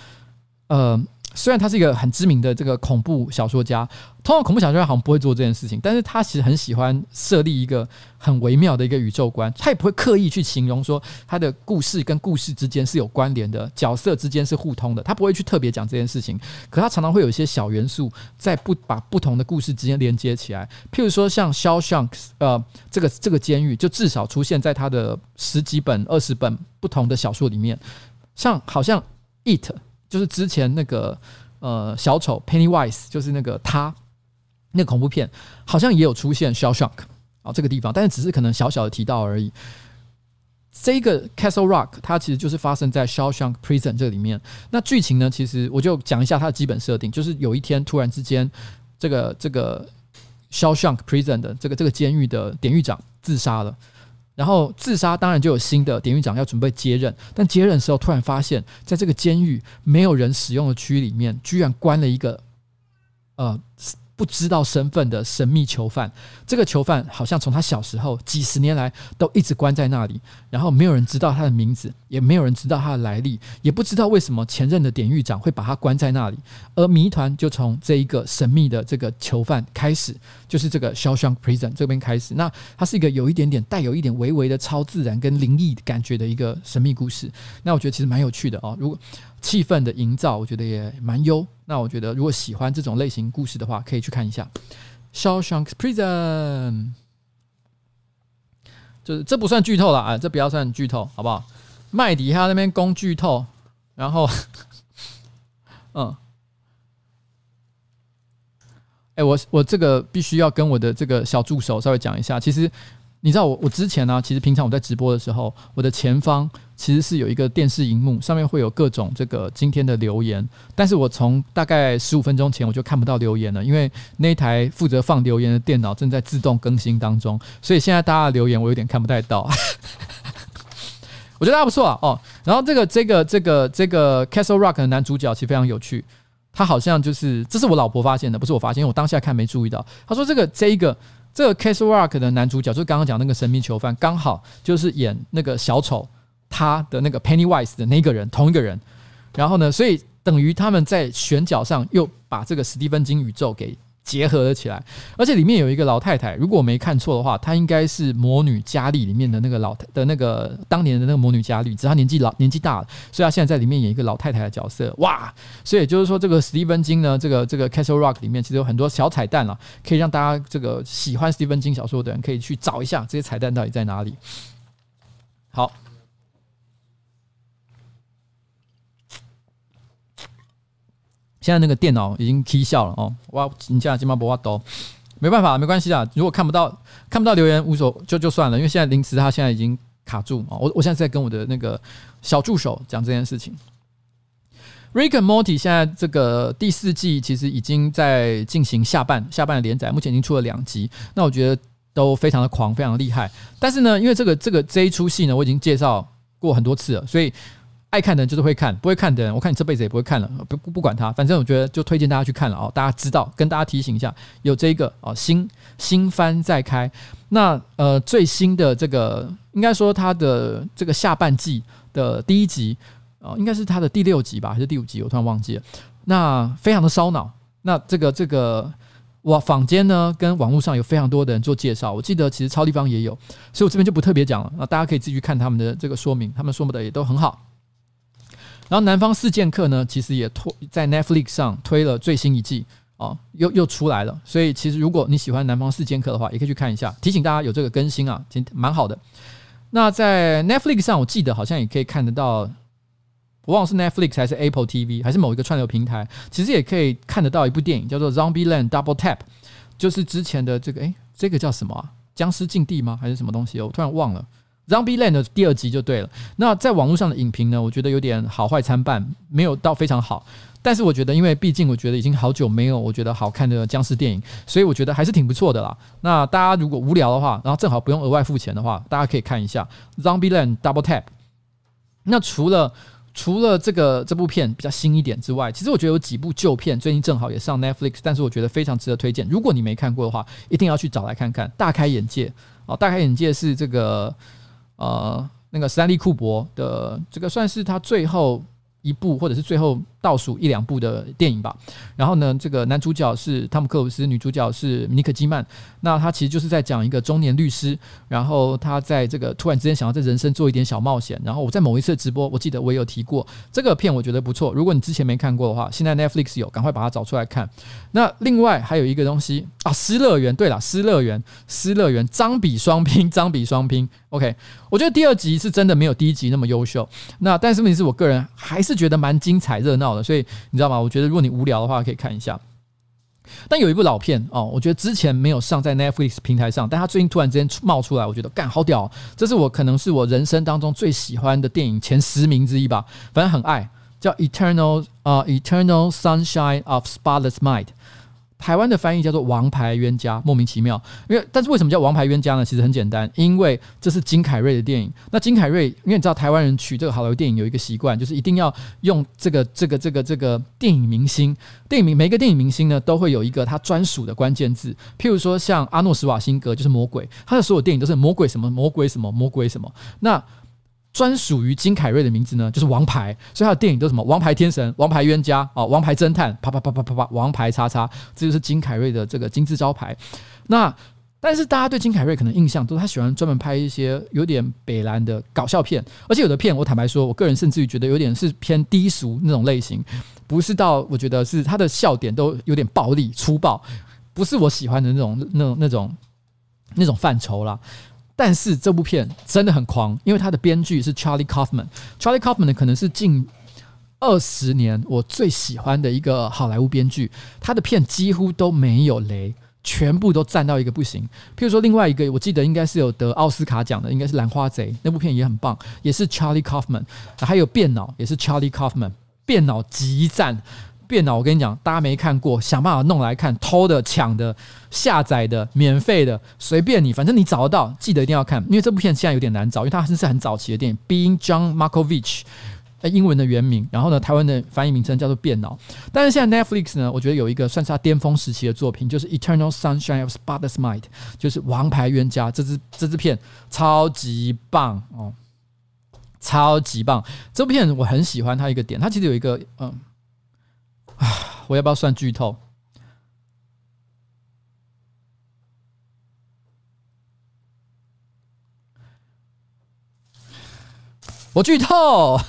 呃。虽然他是一个很知名的这个恐怖小说家，通常恐怖小说家好像不会做这件事情，但是他其实很喜欢设立一个很微妙的一个宇宙观，他也不会刻意去形容说他的故事跟故事之间是有关联的，角色之间是互通的，他不会去特别讲这件事情，可他常常会有一些小元素在不把不同的故事之间连接起来，譬如说像 Shawshank 呃这个这个监狱就至少出现在他的十几本二十本不同的小说里面，像好像 It。就是之前那个呃小丑 Pennywise，就是那个他那个恐怖片，好像也有出现 Shawshank 啊这个地方，但是只是可能小小的提到而已。这个 Castle Rock 它其实就是发生在 Shawshank Prison 这里面。那剧情呢，其实我就讲一下它的基本设定，就是有一天突然之间，这个这个 Shawshank Prison 的这个这个监狱的典狱长自杀了。然后自杀，当然就有新的典狱长要准备接任，但接任的时候突然发现，在这个监狱没有人使用的区域里面，居然关了一个，呃。不知道身份的神秘囚犯，这个囚犯好像从他小时候几十年来都一直关在那里，然后没有人知道他的名字，也没有人知道他的来历，也不知道为什么前任的典狱长会把他关在那里。而谜团就从这一个神秘的这个囚犯开始，就是这个 Shawshank Prison 这边开始。那它是一个有一点点带有一点微微的超自然跟灵异感觉的一个神秘故事。那我觉得其实蛮有趣的哦。如果气氛的营造，我觉得也蛮优。那我觉得，如果喜欢这种类型故事的话，可以去看一下《Shawshank Prison》。就是这不算剧透了啊，这不要算剧透，好不好？麦迪他那边攻剧透，然后，嗯，哎，我我这个必须要跟我的这个小助手稍微讲一下，其实。你知道我我之前呢、其实平常我在直播的时候，我的前方其实是有一个电视荧幕，上面会有各种这个今天的留言。但是我从大概十五分钟前我就看不到留言了，因为那台负责放留言的电脑正在自动更新当中，所以现在大家的留言我有点看不太到。我觉得还不错啊哦。然后这个这个这个这个 Castle Rock 的男主角其实非常有趣，他好像就是这是我老婆发现的，不是我发现，因为我当下看没注意到。他说这个这一个。这个 Casework 的男主角就刚刚讲那个神秘囚犯，刚好就是演那个小丑他的那个 Pennywise 的那个人，同一个人。然后呢，所以等于他们在选角上又把这个史蒂芬金宇宙给结合了起来，而且里面有一个老太太，如果我没看错的话，她应该是魔女佳丽里面的那个老的那个当年的那个魔女佳丽，只是她年纪老年纪大了，所以她现在在里面演一个老太太的角色，哇！所以也就是说，这个史蒂芬金呢，这个这个 Castle Rock 里面其实有很多小彩蛋了，可以让大家这个喜欢史蒂芬金小说的人可以去找一下这些彩蛋到底在哪里。好。现在那个电脑已经踢笑了哦，哇！你现在金毛不挖都没办法，没关系啊。如果看不到看不到留言，无所就就算了，因为现在临时他现在已经卡住啊。我我现在在跟我的那个小助手讲这件事情。Rick and Morty 现在这个第四季其实已经在进行下半下半的连载，目前已经出了两集。那我觉得都非常的狂，非常的厉害。但是呢，因为这个这个这一出戏呢，我已经介绍过很多次了，所以。爱看的人就是会看，不会看的人，我看你这辈子也不会看了。不不管他，反正我觉得就推荐大家去看了哦。大家知道，跟大家提醒一下，有这个哦，新新番在开。那呃，最新的这个，应该说它的这个下半季的第一集哦，应该是它的第六集吧，还是第五集？我突然忘记了。那非常的烧脑。那这个这个，我坊间呢跟网络上有非常多的人做介绍，我记得其实超地方也有，所以我这边就不特别讲了。那大家可以自己去看他们的这个说明，他们说的也都很好。然后南方四剑客呢，其实也推在 Netflix 上推了最新一季哦，又又出来了。所以其实如果你喜欢南方四剑客的话，也可以去看一下。提醒大家有这个更新啊，挺蛮好的。那在 Netflix 上，我记得好像也可以看得到，我忘了是 Netflix 还是 Apple TV 还是某一个串流平台，其实也可以看得到一部电影叫做《Zombieland Double Tap》，就是之前的这个诶，这个叫什么啊？僵尸禁地吗？还是什么东西？我突然忘了。Zombieland 的第二集就对了。那在网络上的影评呢，我觉得有点好坏参半，没有到非常好。但是我觉得，因为毕竟我觉得已经好久没有我觉得好看的僵尸电影，所以我觉得还是挺不错的啦。那大家如果无聊的话，然后正好不用额外付钱的话，大家可以看一下 Zombieland Double Tap。那除了除了这个这部片比较新一点之外，其实我觉得有几部旧片最近正好也上 Netflix，但是我觉得非常值得推荐。如果你没看过的话，一定要去找来看看，大开眼界哦！大开眼界是这个。呃，那个斯丹利库伯的这个算是他最后一部，或者是最后倒数一两部的电影吧。然后呢，这个男主角是汤姆克鲁斯，女主角是尼克基曼。那他其实就是在讲一个中年律师，然后他在这个突然之间想要在人生做一点小冒险。然后我在某一次直播，我记得我也有提过这个片，我觉得不错。如果你之前没看过的话，现在 Netflix 有，赶快把它找出来看。那另外还有一个东西啊，《失乐园》对了，《失乐园》《失乐园》张比双拼，张比双拼。OK，我觉得第二集是真的没有第一集那么优秀。那但是问题是我个人还是是觉得蛮精彩热闹的，所以你知道吗？我觉得如果你无聊的话，可以看一下。但有一部老片哦，我觉得之前没有上在 Netflix 平台上，但它最近突然之间冒出来，我觉得干好屌，这是我可能是我人生当中最喜欢的电影前十名之一吧。反正很爱，叫 Eternal 啊、Eternal Sunshine of Spotless Mind。台湾的翻译叫做《王牌冤家》，莫名其妙。因为，但是为什么叫《王牌冤家》呢？其实很简单，因为这是金凯瑞的电影。那金凯瑞，因为你知道台湾人取这个好莱坞电影有一个习惯，就是一定要用这个、这个、这个、这个电影明星。电影明每个电影明星呢，都会有一个他专属的关键字。譬如说，像阿诺·施瓦辛格就是魔鬼，他的所有电影都是魔鬼什么魔鬼什么魔鬼什么。那专属于金凯瑞的名字呢，就是王牌，所以他的电影都什么王牌天神、王牌冤家啊、王牌侦探，啪啪啪啪啪啪，王牌叉叉，这就是金凯瑞的这个金字招牌。那但是大家对金凯瑞可能印象都是他喜欢专门拍一些有点北烂的搞笑片，而且有的片我坦白说，我个人甚至于觉得有点是偏低俗那种类型，不是到我觉得是他的笑点都有点暴力粗暴，不是我喜欢的那种那种那种那种范畴啦。但是这部片真的很狂，因为他的编剧是 Charlie Kaufman。Charlie Kaufman，可能是近二十年我最喜欢的一个好莱坞编剧。他的片几乎都没有雷，全部都赞到一个不行。譬如说，另外一个我记得应该是有得奥斯卡奖的，应该是《兰花贼》那部片也很棒，也是 Charlie Kaufman。还有《变脑》也是 Charlie Kaufman，《变脑》极赞。变脑，我跟你讲，大家没看过，想办法弄来看，偷的、抢的、下载的、免费的，随便你，反正你找得到，记得一定要看，因为这部片现在有点难找，因为它是很早期的电影，Being John Malkovich，英文的原名，然后呢，台湾的翻译名称叫做《变脑》，但是现在 Netflix 呢，我觉得有一个算是他巅峰时期的作品，就是《Eternal Sunshine of Spotless Mind》，就是《王牌冤家》这支这支片超级棒哦，超级棒！这部片我很喜欢它一个点，它其实有一个嗯。我要不要算剧透？我剧透，我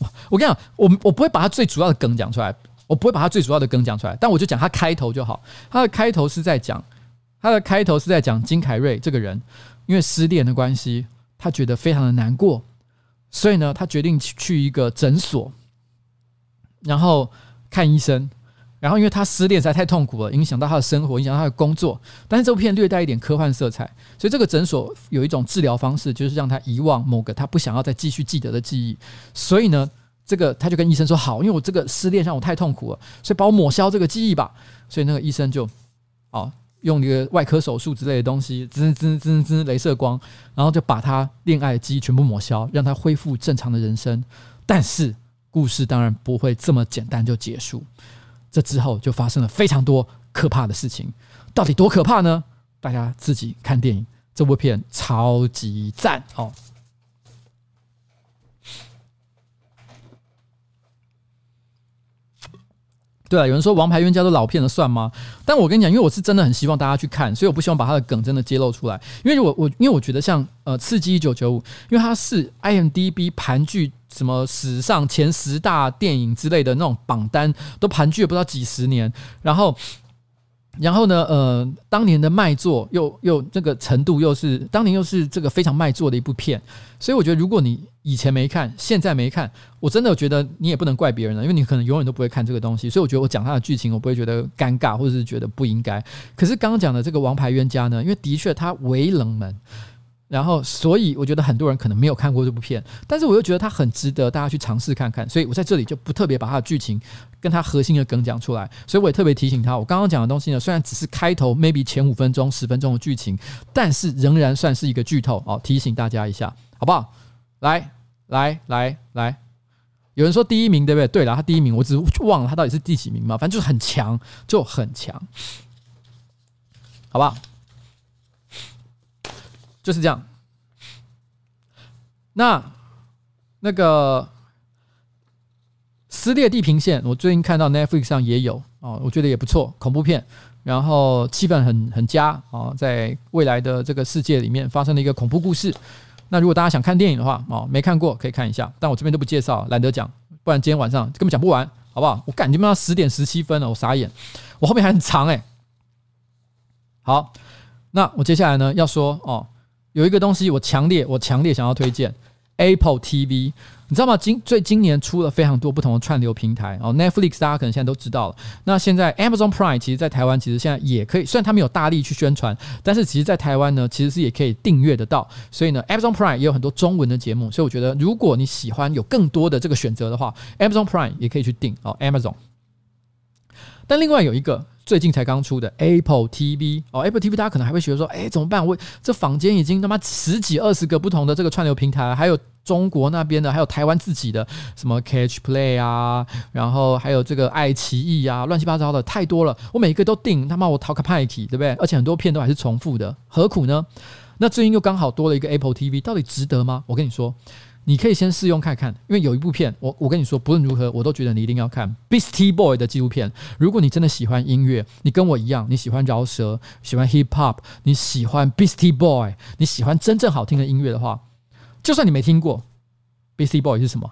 我跟你讲，我我不会把它最主要的梗讲出来，我不会把它最主要的梗讲出来，但我就讲它开头就好。它的开头是在讲，它的开头是在讲金凯瑞这个人，因为失恋的关系，他觉得非常的难过，所以呢，他决定去去一个诊所，然后看医生。然后，因为他失恋实在太痛苦了，影响到他的生活，影响他的工作。但是这部片略带一点科幻色彩，所以这个诊所有一种治疗方式，就是让他遗忘某个他不想要再继续记得的记忆。所以呢，这个他就跟医生说：“好，因为我这个失恋让我太痛苦了，所以把我抹消这个记忆吧。”所以那个医生就哦，用一个外科手术之类的东西，滋滋滋滋，镭射光，然后就把他恋爱的记忆全部抹消，让他恢复正常的人生。但是故事当然不会这么简单就结束。这之后就发生了非常多可怕的事情，到底多可怕呢？大家自己看电影，这部片超级赞哦！对啊，有人说《王牌冤家》都老片了，算吗？但我跟你讲，因为我是真的很希望大家去看，所以我不希望把他的梗真的揭露出来。因为我我因为我觉得像呃《刺激一九九五》，因为它是 IMDB 盘踞什么史上前十大电影之类的那种榜单，都盘踞了不知道几十年，然后。然后呢，呃，当年的卖座又又这个程度又是当年又是这个非常卖座的一部片，所以我觉得如果你以前没看，现在没看，我真的觉得你也不能怪别人了，因为你可能永远都不会看这个东西。所以我觉得我讲它的剧情，我不会觉得尴尬，或者是觉得不应该。可是刚刚讲的这个《王牌冤家》呢，因为的确它为冷门。然后，所以我觉得很多人可能没有看过这部片，但是我又觉得它很值得大家去尝试看看，所以我在这里就不特别把它的剧情跟它核心的梗讲出来。所以我也特别提醒他，我刚刚讲的东西呢，虽然只是开头，maybe 前五分钟、十分钟的剧情，但是仍然算是一个剧透哦，提醒大家一下，好不好？来来来来，有人说第一名对不对？对了，他第一名，我只是忘了他到底是第几名嘛，反正就是很强，就很强，好不好？就是这样。那那个撕裂地平线，我最近看到 Netflix 上也有哦，我觉得也不错，恐怖片，然后气氛很很佳啊，在未来的这个世界里面发生了一个恐怖故事。那如果大家想看电影的话哦，没看过可以看一下，但我这边都不介绍，懒得讲，不然今天晚上根本讲不完，好不好？我感觉到十点十七分了，我傻眼，我后面还很长哎。好，那我接下来呢要说哦。有一个东西，我强烈、我强烈想要推荐 Apple TV，你知道吗？今最今年出了非常多不同的串流平台哦，Netflix 大家可能现在都知道了。那现在 Amazon Prime 其实，在台湾其实现在也可以，虽然他们有大力去宣传，但是其实，在台湾呢，其实是也可以订阅得到。所以呢，Amazon Prime 也有很多中文的节目，所以我觉得，如果你喜欢有更多的这个选择的话，Amazon Prime 也可以去订哦，Amazon。但另外有一个。最近才刚出的 Apple TV 哦，Apple TV 大家可能还会觉得说，哎，怎么办？我这房间已经他妈十几二十个不同的这个串流平台，还有中国那边的，还有台湾自己的什么 Catch Play 啊，然后还有这个爱奇艺啊，乱七八糟的太多了，我每一个都订，他妈我讨个派气，对不对？而且很多片都还是重复的，何苦呢？那最近又刚好多了一个 Apple TV，到底值得吗？我跟你说。你可以先试用看看，因为有一部片，我我跟你说，不论如何，我都觉得你一定要看 Beastie Boy 的纪录片。如果你真的喜欢音乐，你跟我一样，你喜欢饶舌，喜欢 Hip Hop，你喜欢 Beastie Boy，你喜欢真正好听的音乐的话，就算你没听过 Beastie Boy 是什么，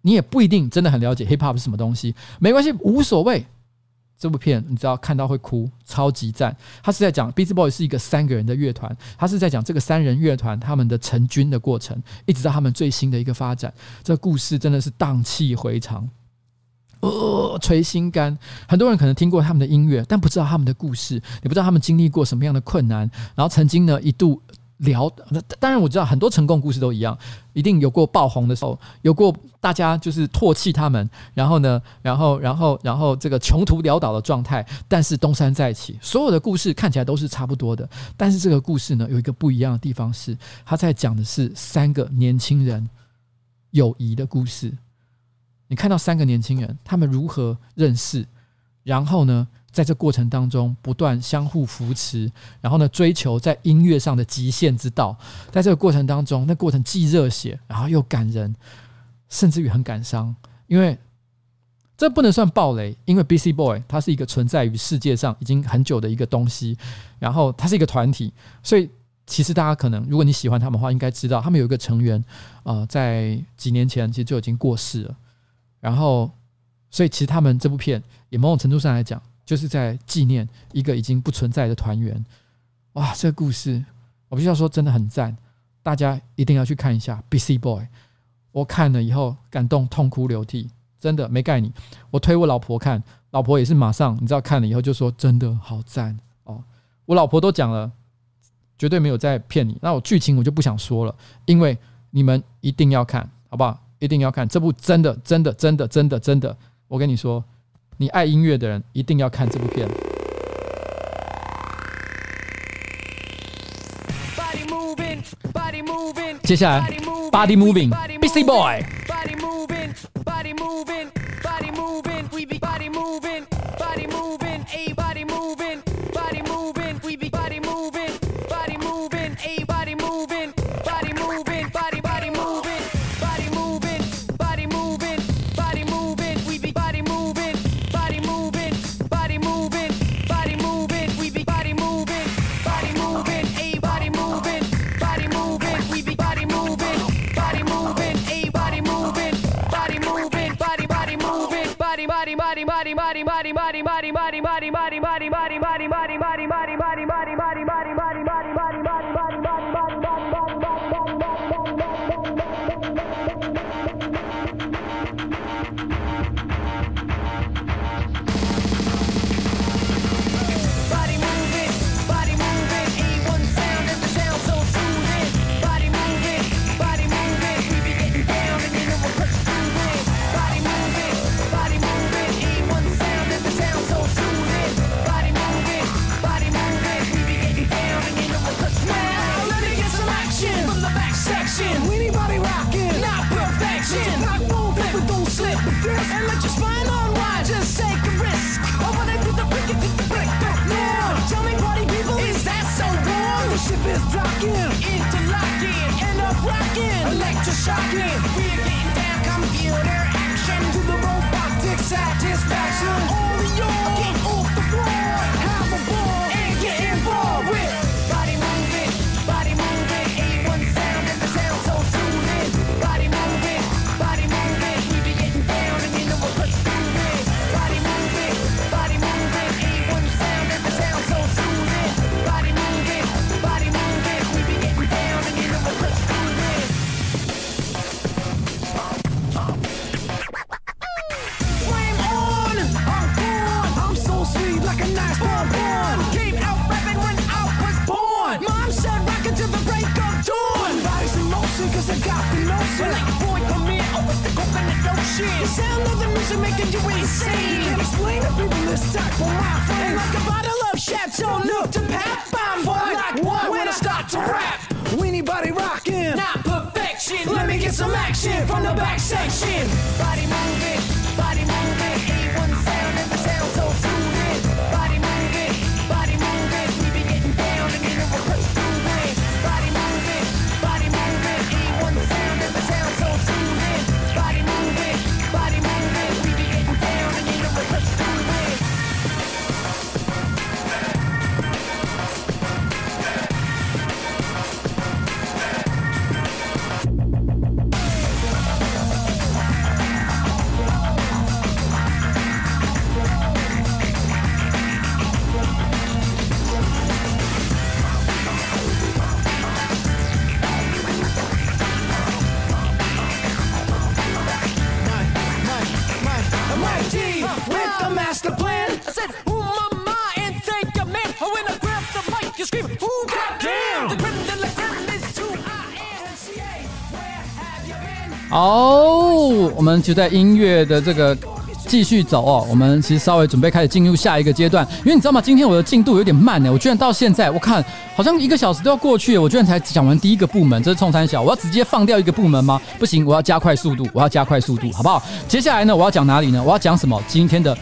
你也不一定真的很了解 Hip Hop 是什么东西，没关系，无所谓。这部片你知道看到会哭，超级赞。他是在讲 Beast Boy 是一个三个人的乐团，他是在讲这个三人乐团他们的成军的过程，一直到他们最新的一个发展。这故事真的是荡气回肠，呃，捶心肝。很多人可能听过他们的音乐，但不知道他们的故事，也不知道他们经历过什么样的困难。然后曾经呢一度。聊，当然我知道很多成功故事都一样，一定有过爆红的时候，有过大家就是唾弃他们，然后呢，然后然后然后这个穷途潦倒的状态，但是东山再起，所有的故事看起来都是差不多的，但是这个故事呢，有一个不一样的地方是，他在讲的是三个年轻人友谊的故事。你看到三个年轻人他们如何认识，然后呢，在这过程当中，不断相互扶持，然后呢，追求在音乐上的极限之道。在这个过程当中，那过程既热血，然后又感人，甚至于很感伤。因为这不能算暴雷，因为 B C Boy 它是一个存在于世界上已经很久的一个东西，然后它是一个团体，所以。其实大家可能，如果你喜欢他们的话，应该知道他们有一个成员啊、呃，在几年前其实就已经过世了。然后，所以其实他们这部片也某种程度上来讲，就是在纪念一个已经不存在的团员。哇，这个故事我必须要说真的很赞，大家一定要去看一下《BC Boy》。我看了以后感动痛哭流涕，真的没盖你。我推我老婆看，老婆也是马上你知道看了以后就说真的好赞哦。我老婆都讲了，绝对没有在骗你。那我剧情我就不想说了，因为你们一定要看，好不好？一定要看这部真的真的真的真的真的，我跟你说，你爱音乐的人一定要看这部片。接下来，Body Moving，Beastie Boy。to make them do insane. Can't explain to people this type of life. And like a bottle of Chateau Neuf to pap, I'm like one when I start to rap. Weenie body rocking, not perfection. Let me get some action from the back section. Body moving. 们就在音乐的这个继续走哦。我们其实稍微准备开始进入下一个阶段，因为你知道吗？今天我的进度有点慢呢。我居然到现在，我看好像一个小时都要过去，我居然才讲完第一个部门，这是冲三小。我要直接放掉一个部门吗？不行，我要加快速度，我要加快速度，好不好？接下来呢，我要讲哪里呢？我要讲什么？今天的。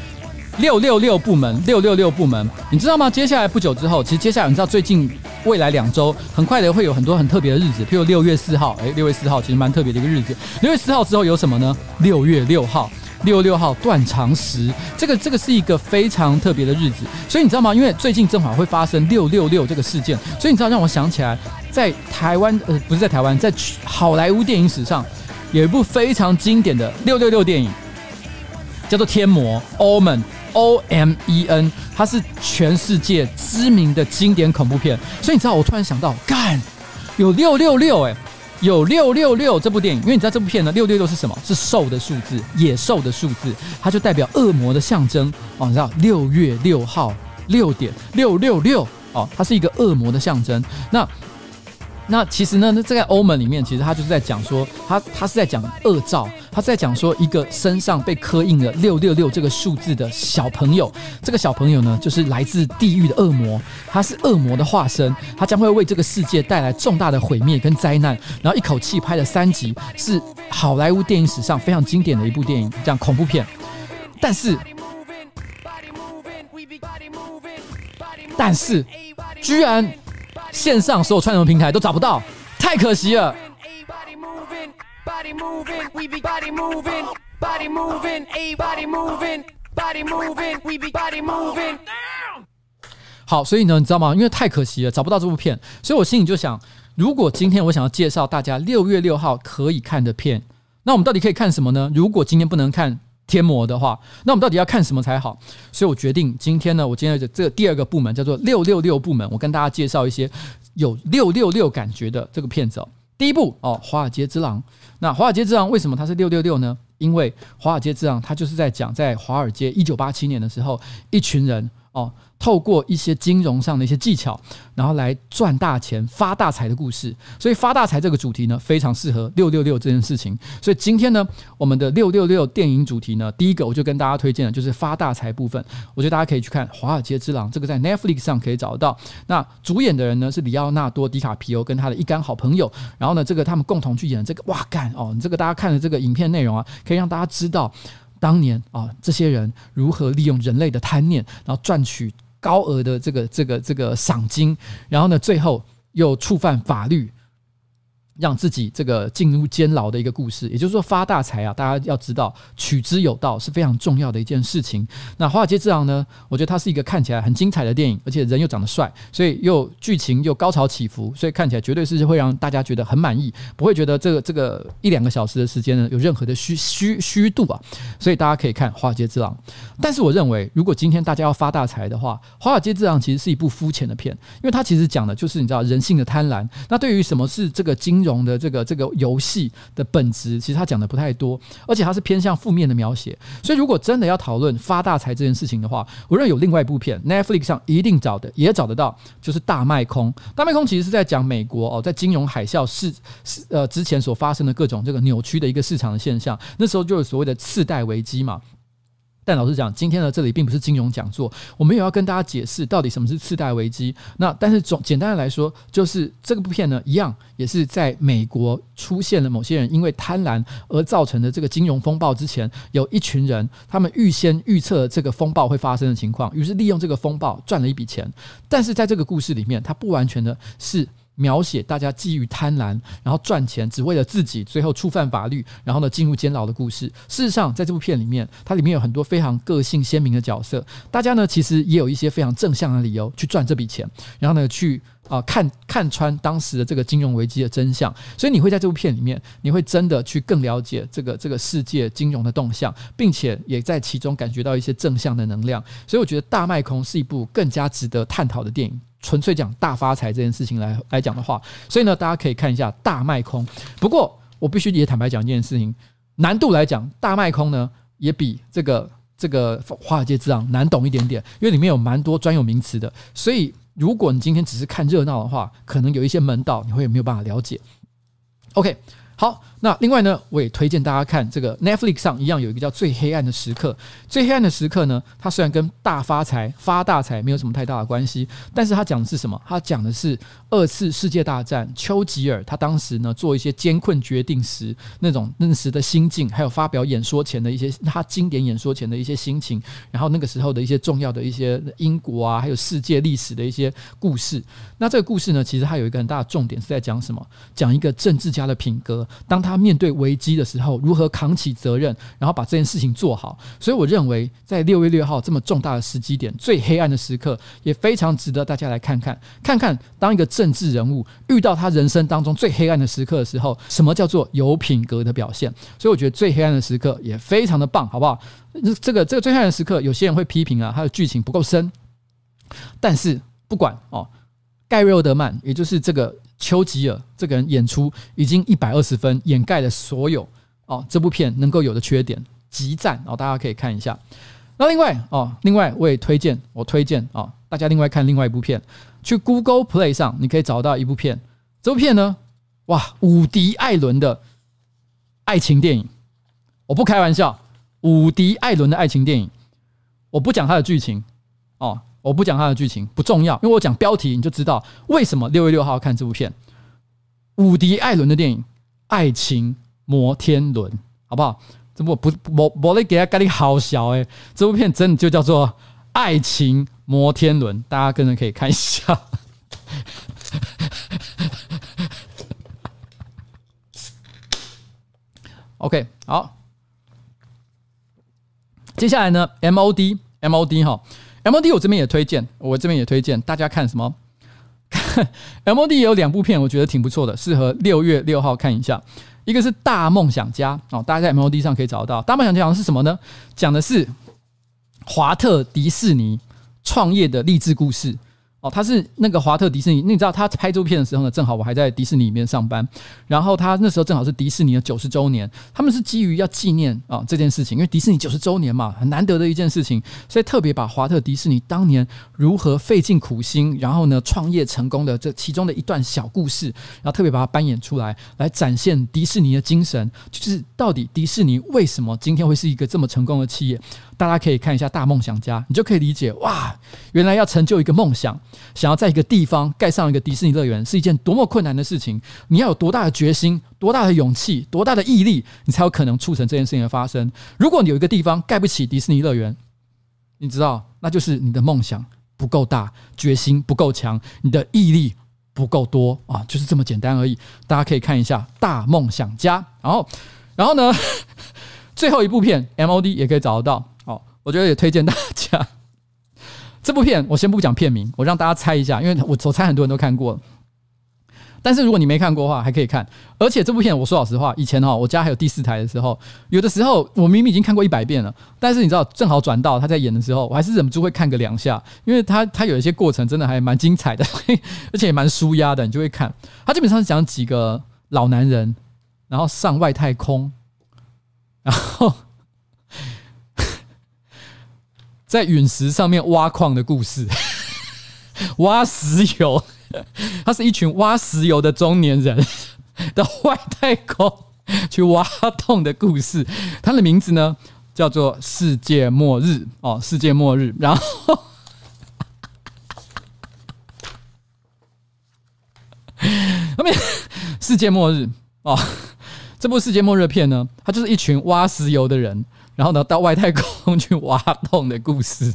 六六六部门，六六六部门，你知道吗？接下来不久之后，其实接下来你知道，最近未来两周，很快的会有很多很特别的日子，譬如六月四号，诶，六月四号其实蛮特别的一个日子。六月四号之后有什么呢？六月六号，六月六号断肠时，这个这个是一个非常特别的日子。所以你知道吗？因为最近正好会发生六六六这个事件，所以你知道让我想起来，在台湾呃不是在台湾，在好莱坞电影史上有一部非常经典的六六六电影，叫做《天魔》（Omen）。O M E N，它是全世界知名的经典恐怖片，所以你知道，我突然想到，干，有六六六，哎，有六六六这部电影，因为你知道这部片呢，六六六是什么？是兽的数字，野兽的数字，它就代表恶魔的象征哦。你知道，六月六号六点六六六哦，它是一个恶魔的象征。那那其实呢，那这个欧盟里面，其实他就是在讲说，他他是在讲恶兆，他在讲说一个身上被刻印了六六六这个数字的小朋友，这个小朋友呢，就是来自地狱的恶魔，他是恶魔的化身，他将会为这个世界带来重大的毁灭跟灾难，然后一口气拍了三集，是好莱坞电影史上非常经典的一部电影，这样恐怖片，但是，但是，居然。线上所有串流平台都找不到，太可惜了。好，所以呢，你知道吗？因为太可惜了，找不到这部片，所以我心里就想，如果今天我想要介绍大家六月六号可以看的片，那我们到底可以看什么呢？如果今天不能看天魔的话，那我们到底要看什么才好？所以我决定今天呢，我今天的这第二个部门叫做六六六部门，我跟大家介绍一些有六六六感觉的这个片子哦。第一部哦，《华尔街之狼》。那《华尔街之狼》为什么它是六六六呢？因为《华尔街之狼》它就是在讲在华尔街一九八七年的时候，一群人哦。透过一些金融上的一些技巧，然后来赚大钱、发大财的故事。所以发大财这个主题呢，非常适合六六六这件事情。所以今天呢，我们的六六六电影主题呢，第一个我就跟大家推荐的就是发大财部分。我觉得大家可以去看《华尔街之狼》，这个在 Netflix 上可以找得到。那主演的人呢是里奥纳多·迪卡皮欧跟他的一干好朋友。然后呢，这个他们共同去演这个，哇干哦！这个大家看的这个影片内容啊，可以让大家知道当年啊这些人如何利用人类的贪念，然后赚取。高额的这个这个这个赏金，然后呢，最后又触犯法律。让自己这个进入监牢的一个故事，也就是说发大财啊！大家要知道取之有道是非常重要的一件事情。那《华尔街之狼》呢？我觉得它是一个看起来很精彩的电影，而且人又长得帅，所以又剧情又高潮起伏，所以看起来绝对是会让大家觉得很满意，不会觉得这个这个一两个小时的时间呢有任何的虚虚虚度啊。所以大家可以看《华尔街之狼》，但是我认为，如果今天大家要发大财的话，《华尔街之狼》其实是一部肤浅的片，因为它其实讲的就是你知道人性的贪婪。那对于什么是这个金融？懂的这个这个游戏的本质，其实他讲的不太多，而且他是偏向负面的描写。所以，如果真的要讨论发大财这件事情的话，我认为有另外一部片，Netflix 上一定找的，也找得到，就是《大卖空》。《大卖空》其实是在讲美国哦，在金融海啸是是呃之前所发生的各种这个扭曲的一个市场的现象，那时候就有所谓的次贷危机嘛。但老实讲，今天的这里并不是金融讲座，我们也要跟大家解释到底什么是次贷危机。那但是总简单的来说，就是这个部片呢，一样也是在美国出现了某些人因为贪婪而造成的这个金融风暴之前，有一群人他们预先预测这个风暴会发生的情况，于是利用这个风暴赚了一笔钱。但是在这个故事里面，它不完全的是。描写大家基于贪婪，然后赚钱，只为了自己，最后触犯法律，然后呢进入监牢的故事。事实上，在这部片里面，它里面有很多非常个性鲜明的角色。大家呢其实也有一些非常正向的理由去赚这笔钱，然后呢去啊、看看穿当时的这个金融危机的真相。所以你会在这部片里面，你会真的去更了解这个这个世界金融的动向，并且也在其中感觉到一些正向的能量。所以我觉得《大卖空》是一部更加值得探讨的电影。纯粹讲大发财这件事情来来讲的话，所以呢，大家可以看一下大卖空。不过，我必须也坦白讲一件事情，难度来讲，大卖空呢也比这个这个华尔街之狼难懂一点点，因为里面有蛮多专有名词的。所以，如果你今天只是看热闹的话，可能有一些门道你会没有办法了解。OK。好，那另外呢，我也推荐大家看这个 Netflix 上一样有一个叫《最黑暗的时刻》。最黑暗的时刻呢，它虽然跟大发财、发大财没有什么太大的关系，但是它讲的是什么？它讲的是二次世界大战，丘吉尔他当时呢做一些艰困决定时那种那时的心境，还有发表演说前的一些他经典演说前的一些心情，然后那个时候的一些重要的一些英国啊，还有世界历史的一些故事。那这个故事呢，其实它有一个很大的重点是在讲什么？讲一个政治家的品格。当他他面对危机的时候，如何扛起责任，然后把这件事情做好。所以我认为，在六月六号这么重大的时机点，最黑暗的时刻，也非常值得大家来看看，看看当一个政治人物遇到他人生当中最黑暗的时刻的时候，什么叫做有品格的表现。所以我觉得最黑暗的时刻也非常的棒，好不好？这个这个最黑暗的时刻，有些人会批评啊，他的剧情不够深，但是不管哦，盖瑞欧德曼，也就是这个。丘吉尔这个人演出已经一百二十分，掩盖了所有哦，这部片能够有的缺点，极赞哦！大家可以看一下。那另外哦，另外我也推荐，我推荐哦，大家另外看另外一部片，去 Google Play 上你可以找到一部片。这部片呢，哇，伍迪·艾伦的爱情电影，我不开玩笑，伍迪·艾伦的爱情电影，我不讲它的剧情哦。我不讲它的剧情不重要，因为我讲标题你就知道为什么六月六号要看这部片。伍迪·艾伦的电影《爱情摩天轮》，好不好？这部不我我来给他概念好小诶，这部片真的就叫做《爱情摩天轮》，大家跟着可以看一下。OK，好，接下来呢，MOD MOD 哈。M O D 我这边也推荐，我这边也推荐大家看什么？看 M O D 有两部片，我觉得挺不错的，适合六月六号看一下。一个是《大梦想家》哦，大家在 M O D 上可以找到。《大梦想家》讲的是什么呢？讲的是华特迪士尼创业的励志故事。哦，他是那个华特迪士尼，那你知道他拍这部片的时候呢，正好我还在迪士尼里面上班，然后他那时候正好是迪士尼的九十周年，他们是基于要纪念啊、这件事情，因为迪士尼九十周年嘛，很难得的一件事情，所以特别把华特迪士尼当年如何费尽苦心，然后呢创业成功的这其中的一段小故事，然后特别把它搬演出来，来展现迪士尼的精神，就是到底迪士尼为什么今天会是一个这么成功的企业。大家可以看一下《大梦想家》，你就可以理解哇，原来要成就一个梦想，想要在一个地方盖上一个迪士尼乐园，是一件多么困难的事情。你要有多大的决心、多大的勇气、多大的毅力，你才有可能促成这件事情的发生。如果你有一个地方盖不起迪士尼乐园，你知道，那就是你的梦想不够大，决心不够强，你的毅力不够多啊，就是这么简单而已。大家可以看一下《大梦想家》，然后，然后呢，最后一部片 MOD 也可以找得到。我觉得也推荐大家 这部片。我先不讲片名，我让大家猜一下，因为我我猜很多人都看过了。但是如果你没看过的话，还可以看。而且这部片，我说老实话，以前哈我家还有第四台的时候，有的时候我明明已经看过一百遍了，但是你知道，正好转到他在演的时候，我还是忍不住会看个两下，因为他他有一些过程真的还蛮精彩的，而且也蛮舒压的，你就会看。他基本上是讲几个老男人，然后上外太空，然后。在陨石上面挖矿的故事，挖石油，他是一群挖石油的中年人到外太空去挖洞的故事。它的名字呢叫做《世界末日》哦，《世界末日》。然后，后面《世界末日》哦，这部《世界末日》片呢，它就是一群挖石油的人。然后呢，到外太空去挖洞的故事，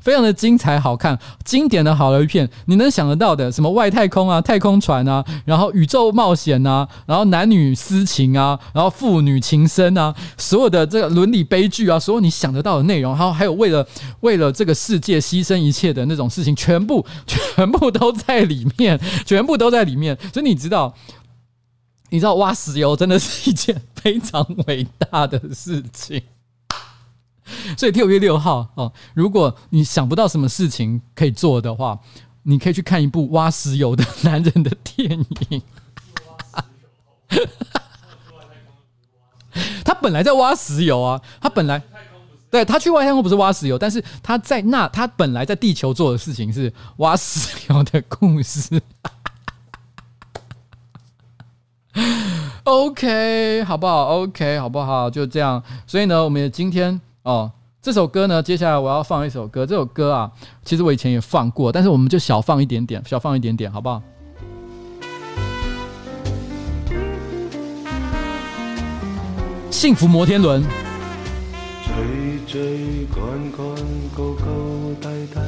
非常的精彩好看，经典的好莱坞片，你能想得到的，什么外太空啊、太空船啊，然后宇宙冒险啊，然后男女私情啊，然后父女情深啊，所有的这个伦理悲剧啊，所有你想得到的内容，然后还有为了为了这个世界牺牲一切的那种事情，全部 全部都在里面，全部都在里面。所以你知道，你知道挖石油真的是一件非常伟大的事情。所以六月六号哦，如果你想不到什么事情可以做的话，你可以去看一部挖石油的男人的电影。他本来在挖石油啊，他本来对他去外太空不是挖石油，但是他在那他本来在地球做的事情是挖石油的故事。OK，好不好？OK，好不好？就这样。所以呢，我们今天。哦，这首歌呢，接下来我要放一首歌。这首歌啊，其实我以前也放过，但是我们就小放一点点，小放一点点，好不好？幸福摩天轮。追追赶赶，高高低低，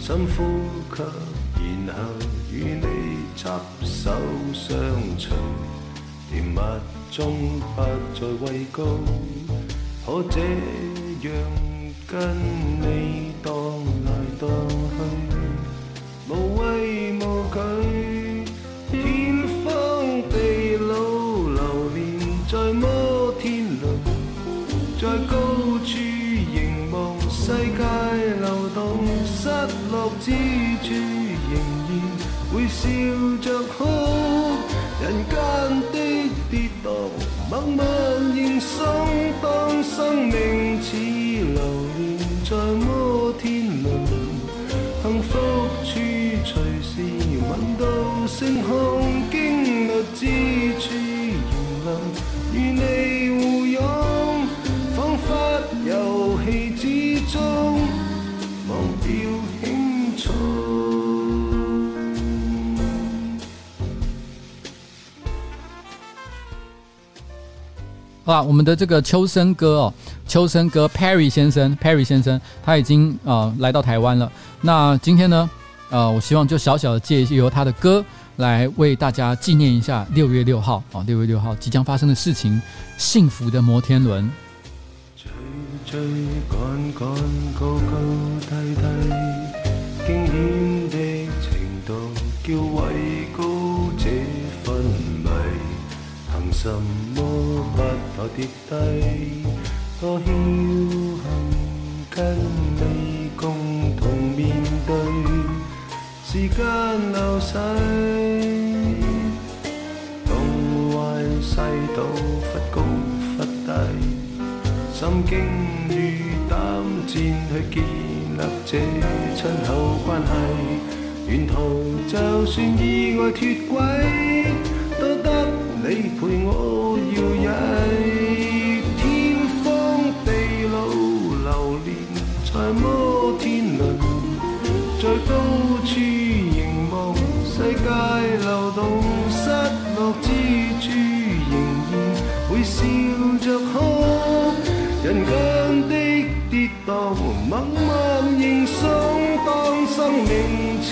深呼吸，然后与你执手相随。甜蜜中不再畏高，可这样跟你荡来荡去，无畏无惧，天荒地老，流连在摩天轮，在高处凝望世界流动，失落之处仍然会笑着哭，人间的跌宕，默默认生，当生命似流连在摩天轮，幸福处随时闻到星空，经历之处仍能与你好啦，我们的这个秋生哥哦，秋生哥 Perry 先生，Perry 先生他已经呃来到台湾了。那今天呢，呃，我希望就小小的借由他的歌来为大家纪念一下六月六号啊，六月六号即将发生的事情，幸福的摩天轮。追赶赶，高高低低，惊险的程度叫位高什么不怕跌低？多侥幸跟你共同面对，时间流逝，东歪西倒，忽高忽低。心惊与胆战去建立这亲厚关系，沿途就算意外脱轨，你陪我摇曳。天荒地老，流连在摩天轮，在高处凝望世界流动，失落之处仍然会笑着哭。人间的跌宕，默默认 sống，当生命似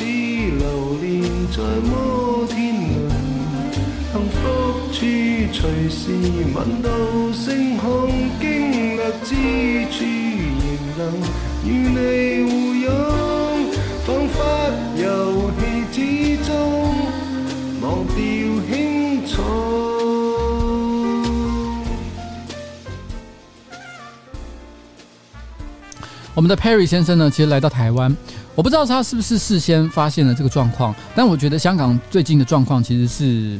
流连在摩，处随时闻到星空，经历之处仍能与你互拥，仿佛游戏之中忘掉轻重。我们的 Perry 先生呢，其实来到台湾，我不知道他是不是事先发现了这个状况，但我觉得香港最近的状况其实是，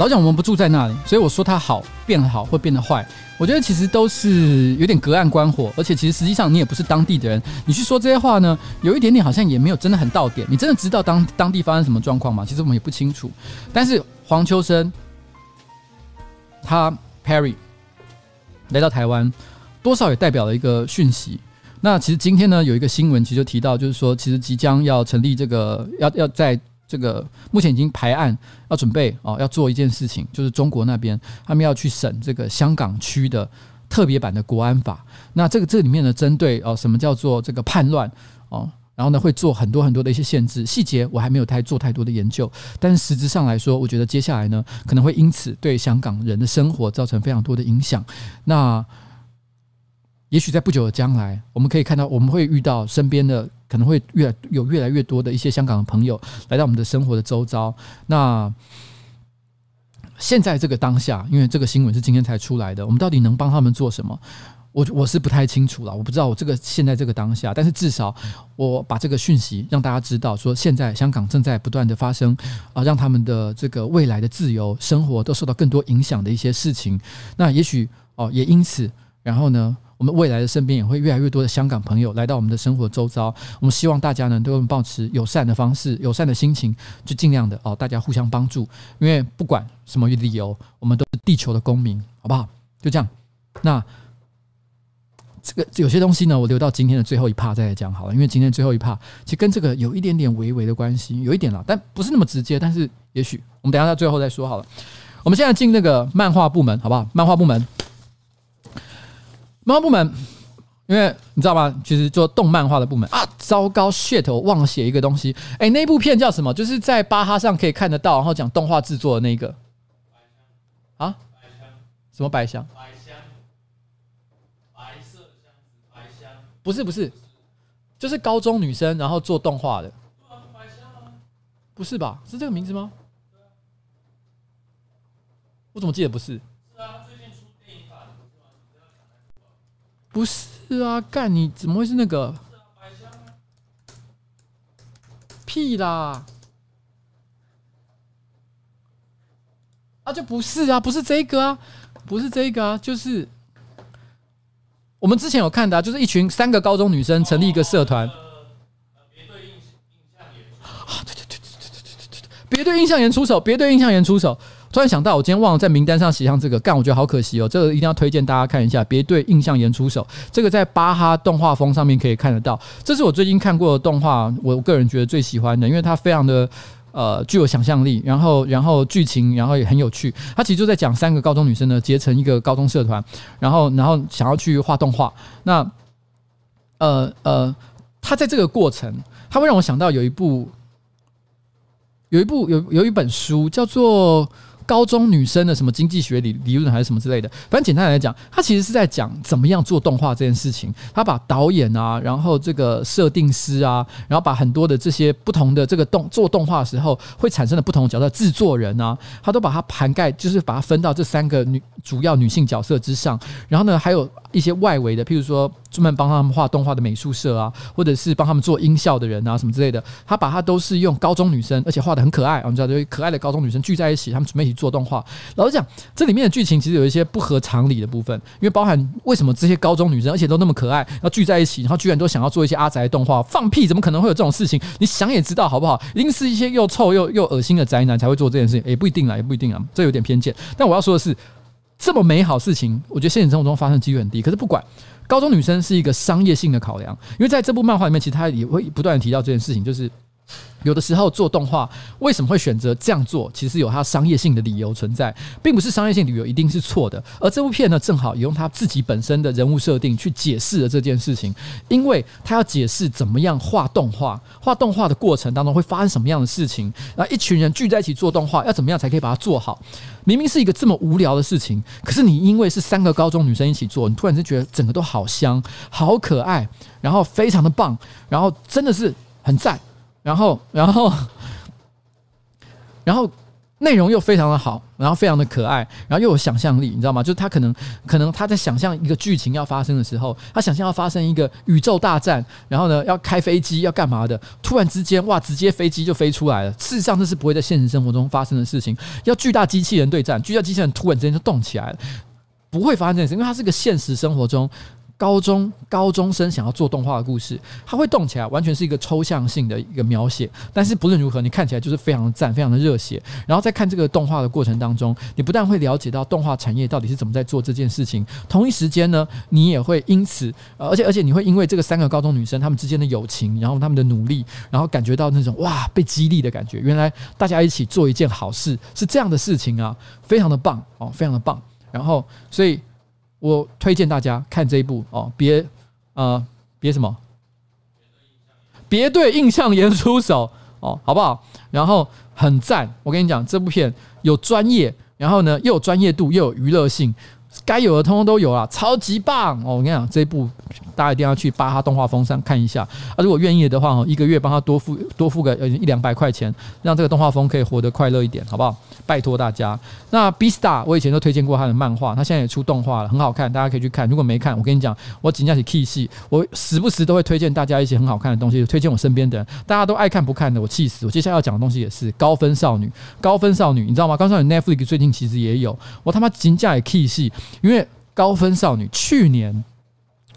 老讲我们不住在那里，所以我说他好变好会变得坏，我觉得其实都是有点隔岸观火，而且其实实际上你也不是当地的人，你去说这些话呢，有一点点好像也没有真的很到点，你真的知道当当地发生什么状况吗？其实我们也不清楚，但是黄秋生他 Perry 来到台湾，多少也代表了一个讯息。那其实今天呢，有一个新闻，其实就提到，就是说，其实即将要成立这个，要要在这个目前已经排案，要准备哦，要做一件事情，就是中国那边他们要去审这个香港区的特别版的国安法。那这个这里面呢，针对哦，什么叫做这个叛乱哦，然后呢，会做很多很多的一些限制，细节我还没有太做太多的研究，但是实质上来说，我觉得接下来呢，可能会因此对香港人的生活造成非常多的影响。那也许在不久的将来，我们可以看到，我们会遇到身边的可能会越有越来越多的一些香港的朋友来到我们的生活的周遭。那现在这个当下，因为这个新闻是今天才出来的，我们到底能帮他们做什么？我我是不太清楚了，我不知道我这个现在这个当下，但是至少我把这个讯息让大家知道，说现在香港正在不断的发生啊，让他们的这个未来的自由生活都受到更多影响的一些事情。那也许哦，也因此，然后呢？我们未来的身边也会越来越多的香港朋友来到我们的生活周遭。我们希望大家呢都能保持友善的方式、友善的心情，就尽量的哦，大家互相帮助。因为不管什么理由，我们都是地球的公民，好不好？就这样。那这个有些东西呢，我留到今天的最后一趴再来讲好了。因为今天最后一趴其实跟这个有一点点微微的关系，有一点啦，但不是那么直接。但是也许我们等下到最后再说好了。我们现在进那个漫画部门，好不好？漫画部门。漫画部门，因为你知道吗？其实做动漫画的部门啊，糟糕，shit，忘写一个东西。哎，那部片叫什么？就是在巴哈上可以看得到，然后讲动画制作的那个啊？什么白香？百香，白色箱子，百香。不是不是，就是高中女生然后做动画的。不是吧？是这个名字吗？我怎么记得不是？不是啊干你怎么会是那个？屁啦。啊就不是啊不是这个啊不是这个啊就是我们之前有看的就是一群三个高中女生成立一个社团。对对对对对对对对对别对印象员出手别对印象员出手突然想到，我今天忘了在名单上写上这个，干，我觉得好可惜哦。这个一定要推荐大家看一下，别对印象岩出手。这个在巴哈动画风上面可以看得到。这是我最近看过的动画，我个人觉得最喜欢的，因为它非常的呃具有想象力，然后然后剧情，然后也很有趣。它其实就在讲三个高中女生呢结成一个高中社团，然后然后想要去画动画。那呃呃，它在这个过程，它会让我想到有一部有一部有有一本书叫做。高中女生的什么经济学理理论还是什么之类的，反正简单来讲，他其实是在讲怎么样做动画这件事情。他把导演啊，然后这个设定师啊，然后把很多的这些不同的这个动做动画的时候会产生的不同的角色，制作人啊，他都把它涵盖，就是把它分到这三个女主要女性角色之上。然后呢，还有一些外围的，譬如说专门帮他们画动画的美术社啊，或者是帮他们做音效的人啊，什么之类的。他把它都是用高中女生，而且画的很可爱，我们知道，就可爱的高中女生聚在一起，他们准备一起。做动画，老实讲，这里面的剧情其实有一些不合常理的部分，因为包含为什么这些高中女生，而且都那么可爱，要聚在一起，然后居然都想要做一些阿宅动画，放屁，怎么可能会有这种事情？你想也知道，好不好？一定是一些又臭又又恶心的宅男才会做这件事情，也不一定啦，也不一定啊，这有点偏见。但我要说的是，这么美好事情，我觉得现实生活中发生几率很低。可是不管，高中女生是一个商业性的考量，因为在这部漫画里面，其实他也会不断的提到这件事情，就是。有的时候做动画为什么会选择这样做？其实有它商业性的理由存在，并不是商业性理由一定是错的。而这部片呢，正好也用他自己本身的人物设定去解释了这件事情，因为他要解释怎么样画动画，画动画的过程当中会发生什么样的事情，然后一群人聚在一起做动画，要怎么样才可以把它做好？明明是一个这么无聊的事情，可是你因为是三个高中女生一起做，你突然就觉得整个都好香、好可爱，然后非常的棒，然后真的是很赞。然后，然后，然后内容又非常的好，然后非常的可爱，然后又有想象力，你知道吗？就是他可能，可能他在想象一个剧情要发生的时候，他想象要发生一个宇宙大战，然后呢，要开飞机要干嘛的？突然之间，哇，直接飞机就飞出来了。事实上，这是不会在现实生活中发生的事情。要巨大机器人对战，巨大机器人突然之间就动起来了，不会发生这件事，因为它是个现实生活中。高中高中生想要做动画的故事，它会动起来，完全是一个抽象性的一个描写。但是不论如何，你看起来就是非常的赞，非常的热血。然后在看这个动画的过程当中，你不但会了解到动画产业到底是怎么在做这件事情，同一时间呢，你也会因此，而且而且你会因为这个三个高中女生她们之间的友情，然后她们的努力，然后感觉到那种哇被激励的感觉。原来大家一起做一件好事是这样的事情啊，非常的棒哦，非常的棒。然后所以。我推荐大家看这一部哦，别呃别什么，别对印象岩出手哦，好不好？然后很赞，我跟你讲，这部片有专业，然后呢又有专业度，又有娱乐性。该有的通通都有啊，超级棒哦！我跟你讲，这一部大家一定要去巴哈动画风上看一下啊！如果愿意的话，一个月帮他多付多付个一两百块钱，让这个动画风可以活得快乐一点，好不好？拜托大家。那 B Star，我以前都推荐过他的漫画，他现在也出动画了，很好看，大家可以去看。如果没看，我跟你讲，我紧张起 key 戏，我时不时都会推荐大家一些很好看的东西，推荐我身边的人，大家都爱看不看的，我气死！我接下来要讲的东西也是高分少女，高分少女，你知道吗？高分少女 Netflix 最近其实也有，我他妈紧张也 key 戏。因为高分少女去年，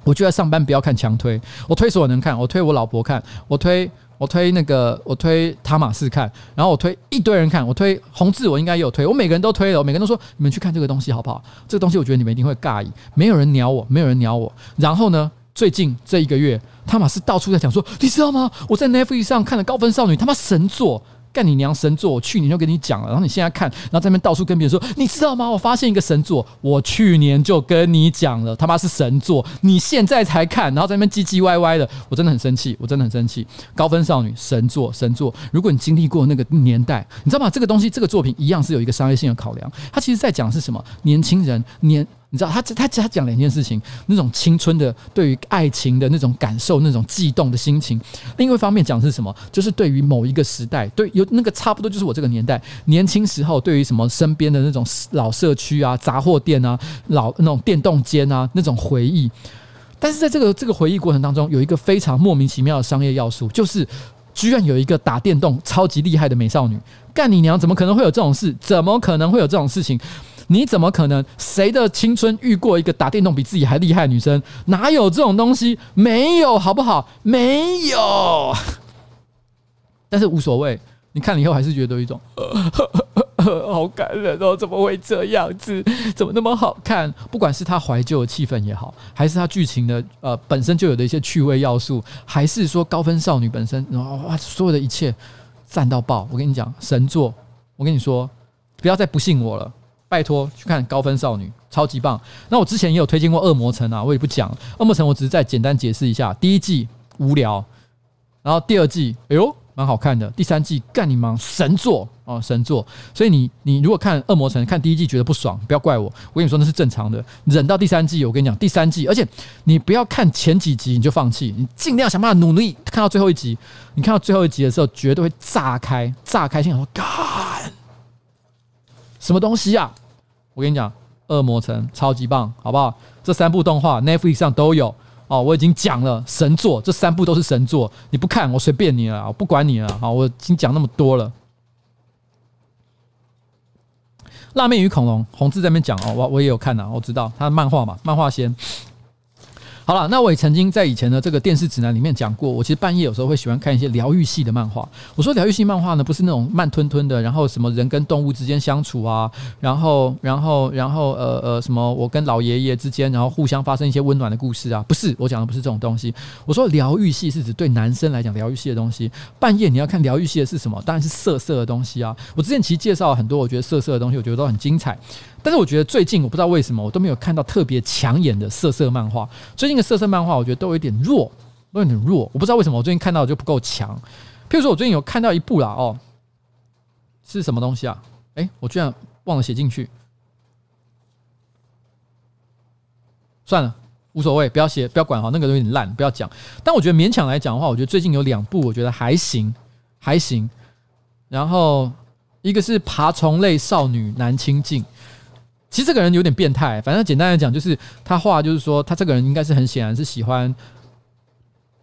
我就在上班，不要看强推，我推所有人看，我推我老婆看，我推我推那个我推塔马斯看，然后我推一堆人看，我推红字我应该也有推，我每个人都推了，我每个人都说你们去看这个东西好不好？这个东西我觉得你们一定会尬意，没有人鸟我，没有人鸟我。然后呢，最近这一个月，塔马斯到处在讲说，你知道吗？我在 Netflix 上看了高分少女，他妈神作。干你娘神作！我去年就跟你讲了，然后你现在看，然后在那边到处跟别人说，你知道吗？我发现一个神作，我去年就跟你讲了，他妈是神作，你现在才看，然后在那边唧唧歪歪的，我真的很生气，我真的很生气。高分少女神作神作，如果你经历过那个年代，你知道吗？这个东西，这个作品一样是有一个商业性的考量，它其实在讲的是什么？年轻人年。你知道他他他讲两件事情，那种青春的对于爱情的那种感受，那种悸动的心情。另外一方面讲的是什么？就是对于某一个时代，对有那个差不多就是我这个年代年轻时候，对于什么身边的那种老社区啊、杂货店啊、老那种电动间啊那种回忆。但是在这个这个回忆过程当中，有一个非常莫名其妙的商业要素，就是居然有一个打电动超级厉害的美少女。干你娘！怎么可能会有这种事？怎么可能会有这种事情？你怎么可能？谁的青春遇过一个打电动比自己还厉害的女生？哪有这种东西？没有，好不好？没有。但是无所谓，你看了以后还是觉得有一种呵呵呵呵，好感人哦！怎么会这样子？怎么那么好看？不管是他怀旧的气氛也好，还是他剧情的呃本身就有的一些趣味要素，还是说高分少女本身，哇，所有的一切赞到爆！我跟你讲，神作！我跟你说，不要再不信我了。拜托去看《高分少女》，超级棒。那我之前也有推荐过《恶魔城》啊，我也不讲《恶魔城》，我只是再简单解释一下。第一季无聊，然后第二季哎呦蛮好看的，第三季干你妈神作哦神作。所以你你如果看《恶魔城》看第一季觉得不爽，不要怪我，我跟你说那是正常的。忍到第三季，我跟你讲第三季，而且你不要看前几集你就放弃，你尽量想办法努力看到最后一集。你看到最后一集的时候，绝对会炸开，炸开心想说干什么东西啊！我跟你讲，《恶魔城》超级棒，好不好？这三部动画 Netflix 上都有哦。我已经讲了神作，这三部都是神作。你不看，我随便你了，我不管你了。好，我已经讲那么多了。《辣妹与恐龙》，红字在那边讲哦，我我也有看呐，我知道他的漫画嘛，漫画先。好了，那我也曾经在以前的这个电视指南里面讲过，我其实半夜有时候会喜欢看一些疗愈系的漫画。我说疗愈系漫画呢，不是那种慢吞吞的，然后什么人跟动物之间相处啊，然后然后然后呃呃什么我跟老爷爷之间，然后互相发生一些温暖的故事啊，不是，我讲的不是这种东西。我说疗愈系是指对男生来讲疗愈系的东西。半夜你要看疗愈系的是什么？当然是色色的东西啊。我之前其实介绍了很多，我觉得色色的东西，我觉得都很精彩。但是我觉得最近我不知道为什么我都没有看到特别抢眼的色色漫画。最近的色色漫画我觉得都有点弱，都有点弱。我不知道为什么我最近看到就不够强。譬如说，我最近有看到一部啦，哦，是什么东西啊？哎，我居然忘了写进去。算了，无所谓，不要写，不要管哈，那个都有点烂，不要讲。但我觉得勉强来讲的话，我觉得最近有两部我觉得还行，还行。然后一个是爬虫类少女男清静。其实这个人有点变态，反正简单来讲，就是他画，就是说他这个人应该是很显然是喜欢，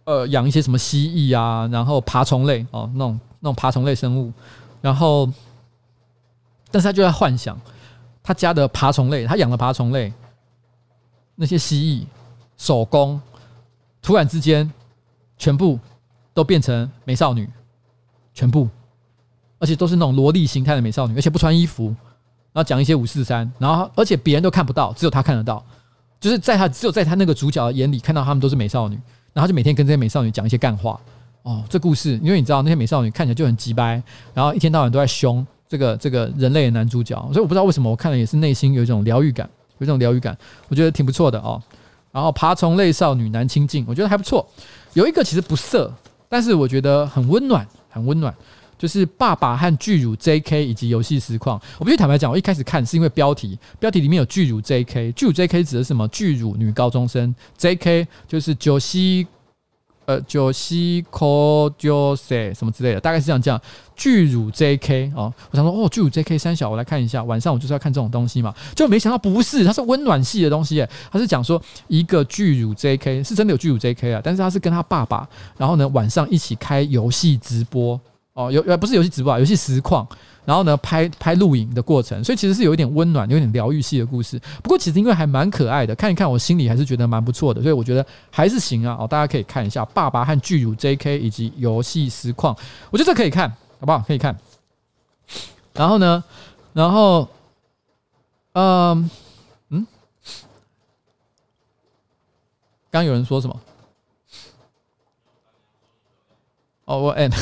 呃，养一些什么蜥蜴啊，然后爬虫类哦，那种那种爬虫类生物，然后，但是他就在幻想他家的爬虫类，他养的爬虫类，那些蜥蜴手工，突然之间全部都变成美少女，全部，而且都是那种萝莉形态的美少女，而且不穿衣服。然后讲一些五四三，然后而且别人都看不到，只有他看得到，就是在他只有在他那个主角的眼里看到他们都是美少女，然后就每天跟这些美少女讲一些干话。哦，这故事，因为你知道那些美少女看起来就很鸡掰，然后一天到晚都在凶这个这个人类的男主角，所以我不知道为什么我看了也是内心有一种疗愈感，有一种疗愈感，我觉得挺不错的哦。然后爬虫类少女男清静，我觉得还不错。有一个其实不色，但是我觉得很温暖，很温暖。就是爸爸和巨乳 JK 以及游戏实况。我必须坦白讲，我一开始看是因为标题，标题里面有巨乳 JK，巨乳 JK 指的是什么？巨乳女高中生，JK 就是九西呃九西 ko jose 什么之类的，大概是这样讲。巨乳 JK 哦，我想说哦，巨乳 JK 三小，我来看一下。晚上我就是要看这种东西嘛，就没想到不是，它是温暖系的东西耶。它是讲说一个巨乳 JK 是真的有巨乳 JK 啊，但是他是跟他爸爸，然后呢晚上一起开游戏直播。哦，有呃不是游戏直播啊，游戏实况，然后呢拍拍录影的过程，所以其实是有一点温暖、有点疗愈系的故事。不过其实因为还蛮可爱的，看一看我心里还是觉得蛮不错的，所以我觉得还是行啊。哦，大家可以看一下《爸爸和巨乳 JK》以及游戏实况，我觉得这可以看，好不好？可以看。然后呢，然后，嗯嗯，刚有人说什么？哦，我 end。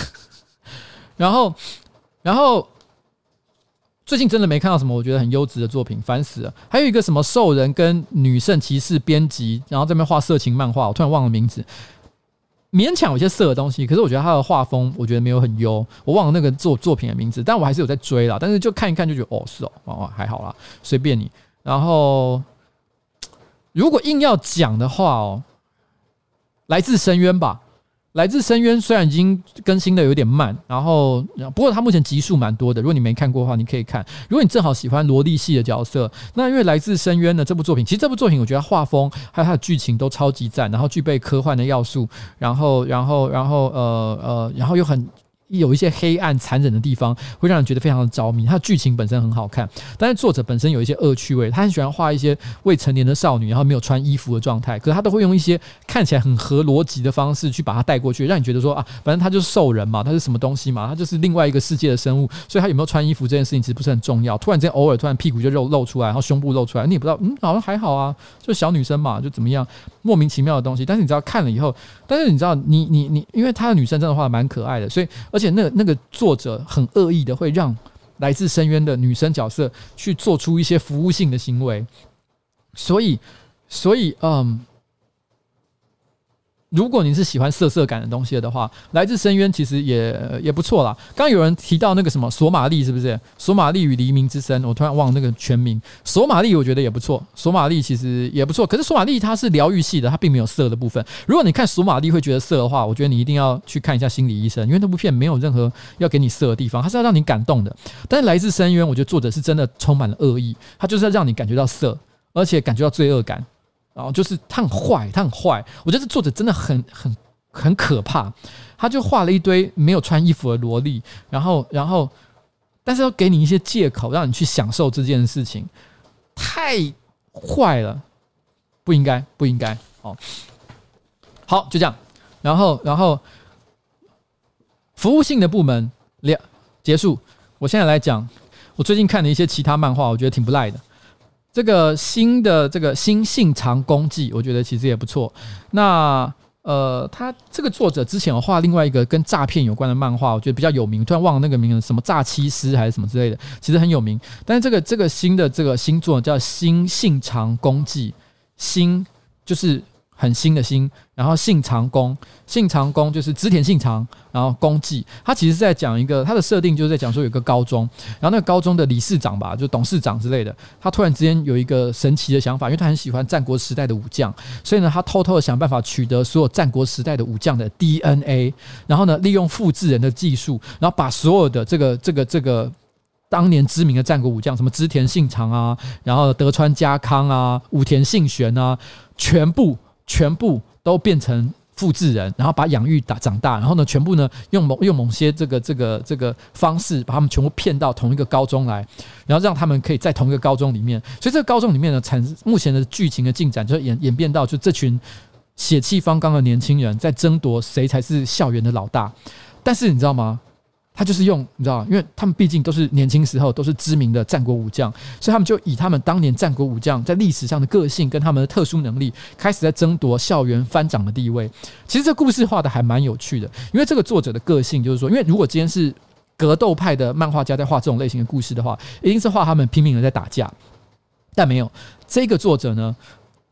然后，然后最近真的没看到什么我觉得很优质的作品，烦死了。还有一个什么兽人跟女圣骑士编辑，然后这边画色情漫画，我突然忘了名字。勉强有些色的东西，可是我觉得他的画风，我觉得没有很优。我忘了那个作作品的名字，但我还是有在追啦。但是就看一看就觉得，哦，是哦，哦，还好啦，随便你。然后，如果硬要讲的话哦，来自深渊吧。来自深渊虽然已经更新的有点慢，然后不过它目前集数蛮多的。如果你没看过的话，你可以看。如果你正好喜欢萝莉系的角色，那因为来自深渊的这部作品，其实这部作品我觉得画风还有它的剧情都超级赞，然后具备科幻的要素，然后然后然后呃呃，然后又很。有一些黑暗残忍的地方，会让人觉得非常的着迷。它的剧情本身很好看，但是作者本身有一些恶趣味，他很喜欢画一些未成年的少女，然后没有穿衣服的状态，可是他都会用一些看起来很合逻辑的方式去把它带过去，让你觉得说啊，反正他就是兽人嘛，他是什么东西嘛，他就是另外一个世界的生物，所以他有没有穿衣服这件事情其实不是很重要。突然间偶尔突然屁股就露露出来，然后胸部露出来，你也不知道，嗯，好像还好啊，就小女生嘛，就怎么样，莫名其妙的东西。但是你知道看了以后，但是你知道你你你，因为他的女生真的画蛮可爱的，所以而且那个那个。作者很恶意的会让来自深渊的女生角色去做出一些服务性的行为，所以，所以，嗯。如果你是喜欢色色感的东西的话，来自深渊其实也也不错啦。刚有人提到那个什么索玛丽，是不是？索玛丽与黎明之声，我突然忘了那个全名。索玛丽我觉得也不错，索玛丽其实也不错。可是索玛丽它是疗愈系的，它并没有色的部分。如果你看索玛丽会觉得色的话，我觉得你一定要去看一下心理医生，因为那部片没有任何要给你色的地方，它是要让你感动的。但是来自深渊，我觉得作者是真的充满了恶意，他就是要让你感觉到色，而且感觉到罪恶感。然后就是他很坏，他很坏。我觉得这作者真的很很很可怕。他就画了一堆没有穿衣服的萝莉，然后然后，但是要给你一些借口，让你去享受这件事情，太坏了，不应该，不应该。哦，好，就这样。然后然后，服务性的部门两结束。我现在来讲，我最近看的一些其他漫画，我觉得挺不赖的。这个新的这个新信长功记，我觉得其实也不错。那呃，他这个作者之前有画另外一个跟诈骗有关的漫画，我觉得比较有名。突然忘了那个名字，什么诈欺师还是什么之类的，其实很有名。但是这个这个新的这个新作叫新信长功记，新就是。很新的新，然后信长公，信长公就是织田信长，然后公记，他其实在讲一个他的设定，就是在讲说有个高中，然后那个高中的理事长吧，就董事长之类的，他突然之间有一个神奇的想法，因为他很喜欢战国时代的武将，所以呢，他偷偷的想办法取得所有战国时代的武将的 DNA，然后呢，利用复制人的技术，然后把所有的这个这个这个当年知名的战国武将，什么织田信长啊，然后德川家康啊，武田信玄啊，全部。全部都变成复制人，然后把养育打长大，然后呢，全部呢用某用某些这个这个这个方式，把他们全部骗到同一个高中来，然后让他们可以在同一个高中里面。所以这个高中里面呢，产目前的剧情的进展就演演变到，就这群血气方刚的年轻人在争夺谁才是校园的老大。但是你知道吗？他就是用，你知道，因为他们毕竟都是年轻时候都是知名的战国武将，所以他们就以他们当年战国武将在历史上的个性跟他们的特殊能力，开始在争夺校园翻长的地位。其实这故事画的还蛮有趣的，因为这个作者的个性就是说，因为如果今天是格斗派的漫画家在画这种类型的故事的话，一定是画他们拼命的在打架，但没有这个作者呢。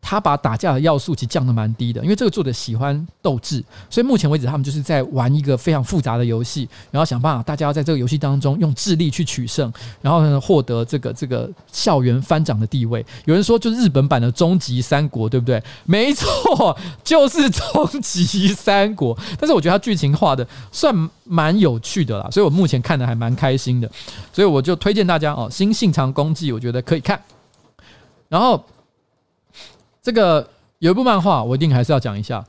他把打架的要素其实降得蛮低的，因为这个作者喜欢斗智，所以目前为止他们就是在玩一个非常复杂的游戏，然后想办法大家要在这个游戏当中用智力去取胜，然后呢获得这个这个校园番长的地位。有人说就是日本版的终极三国，对不对？没错，就是终极三国。但是我觉得它剧情画的算蛮有趣的啦，所以我目前看的还蛮开心的，所以我就推荐大家哦，《新信长公记》我觉得可以看，然后。这个有一部漫画，我一定还是要讲一下。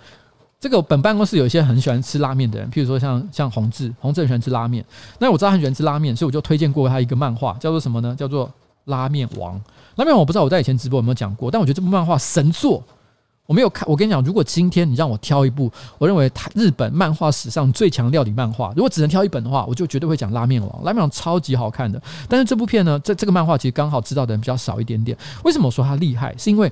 这个本办公室有一些很喜欢吃拉面的人，譬如说像像洪志，洪志很喜欢吃拉面。那我知道他很喜欢吃拉面，所以我就推荐过他一个漫画，叫做什么呢？叫做《拉面王》。拉面王我不知道我在以前直播有没有讲过，但我觉得这部漫画神作。我没有看，我跟你讲，如果今天你让我挑一部，我认为他日本漫画史上最强料理漫画，如果只能挑一本的话，我就绝对会讲《拉面王》。《拉面王》超级好看的，但是这部片呢，这这个漫画其实刚好知道的人比较少一点点。为什么我说它厉害？是因为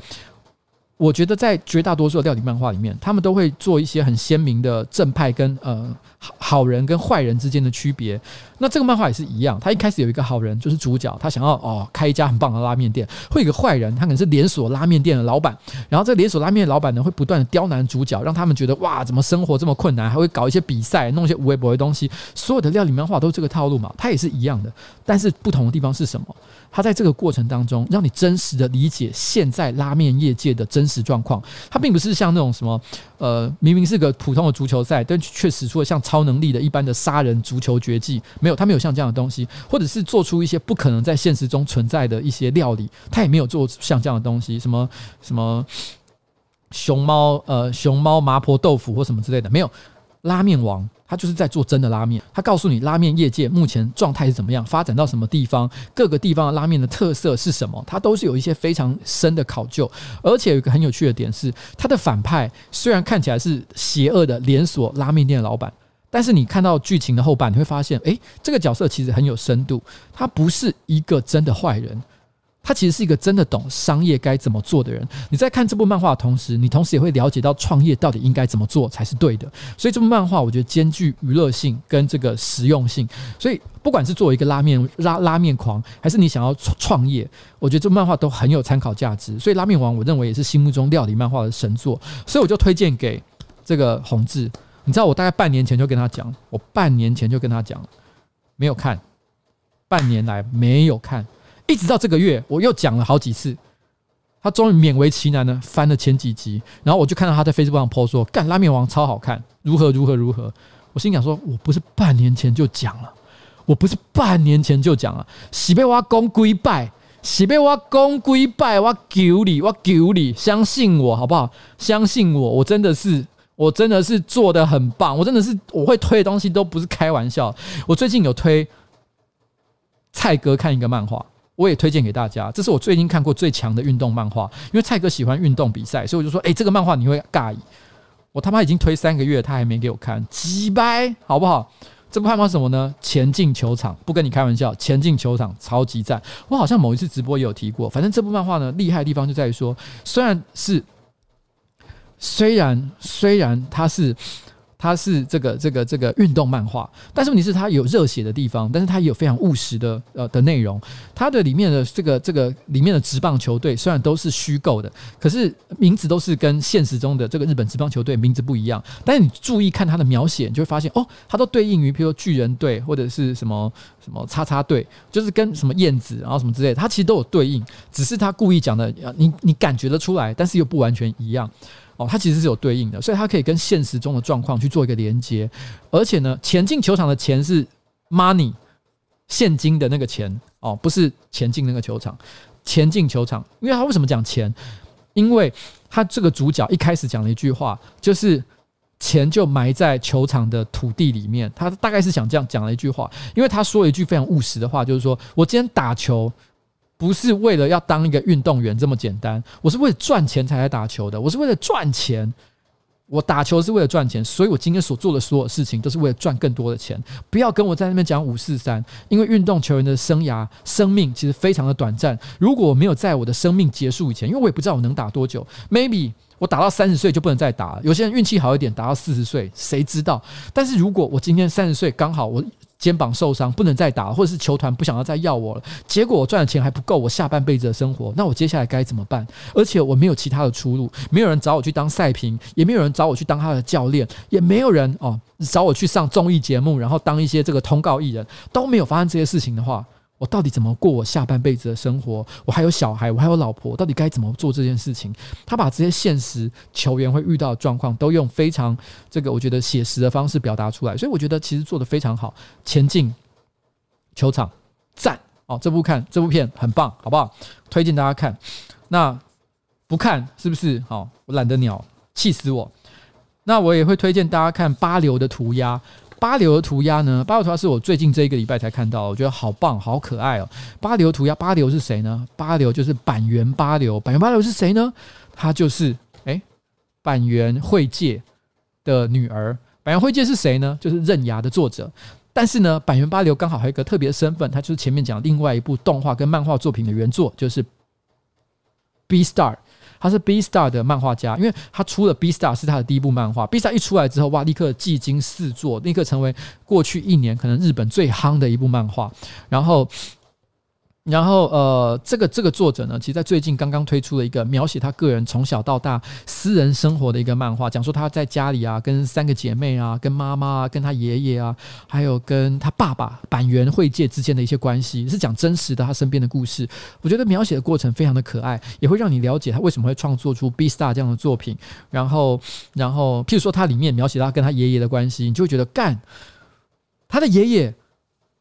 我觉得在绝大多数的料理漫画里面，他们都会做一些很鲜明的正派跟呃好人跟坏人之间的区别。那这个漫画也是一样，他一开始有一个好人，就是主角，他想要哦开一家很棒的拉面店；会有一个坏人，他可能是连锁拉面店的老板。然后这个连锁拉面的老板呢，会不断的刁难主角，让他们觉得哇，怎么生活这么困难，还会搞一些比赛，弄一些无微博的东西。所有的料理漫画都是这个套路嘛，它也是一样的。但是不同的地方是什么？他在这个过程当中，让你真实的理解现在拉面业界的真实状况。他并不是像那种什么，呃，明明是个普通的足球赛，但却使出了像超能力的一般的杀人足球绝技。没有，他没有像这样的东西，或者是做出一些不可能在现实中存在的一些料理，他也没有做像这样的东西，什么什么熊猫呃熊猫麻婆豆腐或什么之类的，没有。拉面王，他就是在做真的拉面。他告诉你，拉面业界目前状态是怎么样，发展到什么地方，各个地方的拉面的特色是什么，他都是有一些非常深的考究。而且有一个很有趣的点是，他的反派虽然看起来是邪恶的连锁拉面店的老板，但是你看到剧情的后半，你会发现，诶，这个角色其实很有深度，他不是一个真的坏人。他其实是一个真的懂商业该怎么做的人。你在看这部漫画的同时，你同时也会了解到创业到底应该怎么做才是对的。所以这部漫画我觉得兼具娱乐性跟这个实用性。所以不管是作为一个拉面拉拉面狂，还是你想要创业，我觉得这部漫画都很有参考价值。所以拉面王我认为也是心目中料理漫画的神作。所以我就推荐给这个弘志。你知道我大概半年前就跟他讲，我半年前就跟他讲，没有看，半年来没有看。一直到这个月，我又讲了好几次，他终于勉为其难的翻了前几集，然后我就看到他在 Facebook 上 po 说：“干拉面王超好看，如何如何如何。”我心想说：“我不是半年前就讲了，我不是半年前就讲了，喜被挖公归拜，喜被挖公归拜，我求你，我求你，相信我好不好？相信我，我真的是，我真的是做的很棒，我真的是我会推的东西都不是开玩笑。我最近有推蔡哥看一个漫画。”我也推荐给大家，这是我最近看过最强的运动漫画。因为蔡哥喜欢运动比赛，所以我就说：“诶，这个漫画你会尬。”我他妈已经推三个月，他还没给我看，鸡掰，好不好？这部漫画什么呢？前进球场，不跟你开玩笑，前进球场超级赞。我好像某一次直播也有提过。反正这部漫画呢，厉害的地方就在于说，虽然是，虽然虽然它是。它是这个这个这个运动漫画，但是问题是它有热血的地方，但是它也有非常务实的呃的内容。它的里面的这个这个里面的职棒球队虽然都是虚构的，可是名字都是跟现实中的这个日本职棒球队名字不一样。但是你注意看它的描写，你就会发现哦，它都对应于比如说巨人队或者是什么什么叉叉队，就是跟什么燕子然后什么之类的，它其实都有对应，只是他故意讲的，你你感觉得出来，但是又不完全一样。哦，它其实是有对应的，所以它可以跟现实中的状况去做一个连接，而且呢，前进球场的钱是 money 现金的那个钱哦，不是前进那个球场，前进球场，因为他为什么讲钱？因为他这个主角一开始讲了一句话，就是钱就埋在球场的土地里面，他大概是想这样讲了一句话，因为他说了一句非常务实的话，就是说我今天打球。不是为了要当一个运动员这么简单，我是为了赚钱才来打球的。我是为了赚钱，我打球是为了赚钱，所以我今天所做的所有事情都是为了赚更多的钱。不要跟我在那边讲五四三，因为运动球员的生涯、生命其实非常的短暂。如果我没有在我的生命结束以前，因为我也不知道我能打多久，maybe 我打到三十岁就不能再打了。有些人运气好一点，打到四十岁，谁知道？但是如果我今天三十岁刚好我。肩膀受伤不能再打，或者是球团不想要再要我了，结果我赚的钱还不够我下半辈子的生活，那我接下来该怎么办？而且我没有其他的出路，没有人找我去当赛评，也没有人找我去当他的教练，也没有人哦找我去上综艺节目，然后当一些这个通告艺人，都没有发生这些事情的话。我到底怎么过我下半辈子的生活？我还有小孩，我还有老婆，到底该怎么做这件事情？他把这些现实球员会遇到的状况，都用非常这个我觉得写实的方式表达出来，所以我觉得其实做得非常好。前进球场赞哦！这部看这部片很棒，好不好？推荐大家看。那不看是不是？好，我懒得鸟，气死我。那我也会推荐大家看八流的涂鸦。八流的涂鸦呢？八流涂鸦是我最近这一个礼拜才看到，我觉得好棒，好可爱哦。八流涂鸦，八流是谁呢？八流就是板垣八流。板垣八流是谁呢？他就是诶，板垣惠介的女儿。板垣惠介是谁呢？就是刃牙的作者。但是呢，板垣八流刚好还有一个特别的身份，他就是前面讲另外一部动画跟漫画作品的原作，就是《B Star》。他是 B Star 的漫画家，因为他出了 B Star 是他的第一部漫画。B Star 一出来之后，哇，立刻技惊四座，立刻成为过去一年可能日本最夯的一部漫画。然后。然后，呃，这个这个作者呢，其实在最近刚刚推出了一个描写他个人从小到大私人生活的一个漫画，讲说他在家里啊，跟三个姐妹啊，跟妈妈啊，跟他爷爷啊，还有跟他爸爸板垣惠介之间的一些关系，是讲真实的他身边的故事。我觉得描写的过程非常的可爱，也会让你了解他为什么会创作出《B Star》这样的作品。然后，然后，譬如说他里面描写他跟他爷爷的关系，你就会觉得干，他的爷爷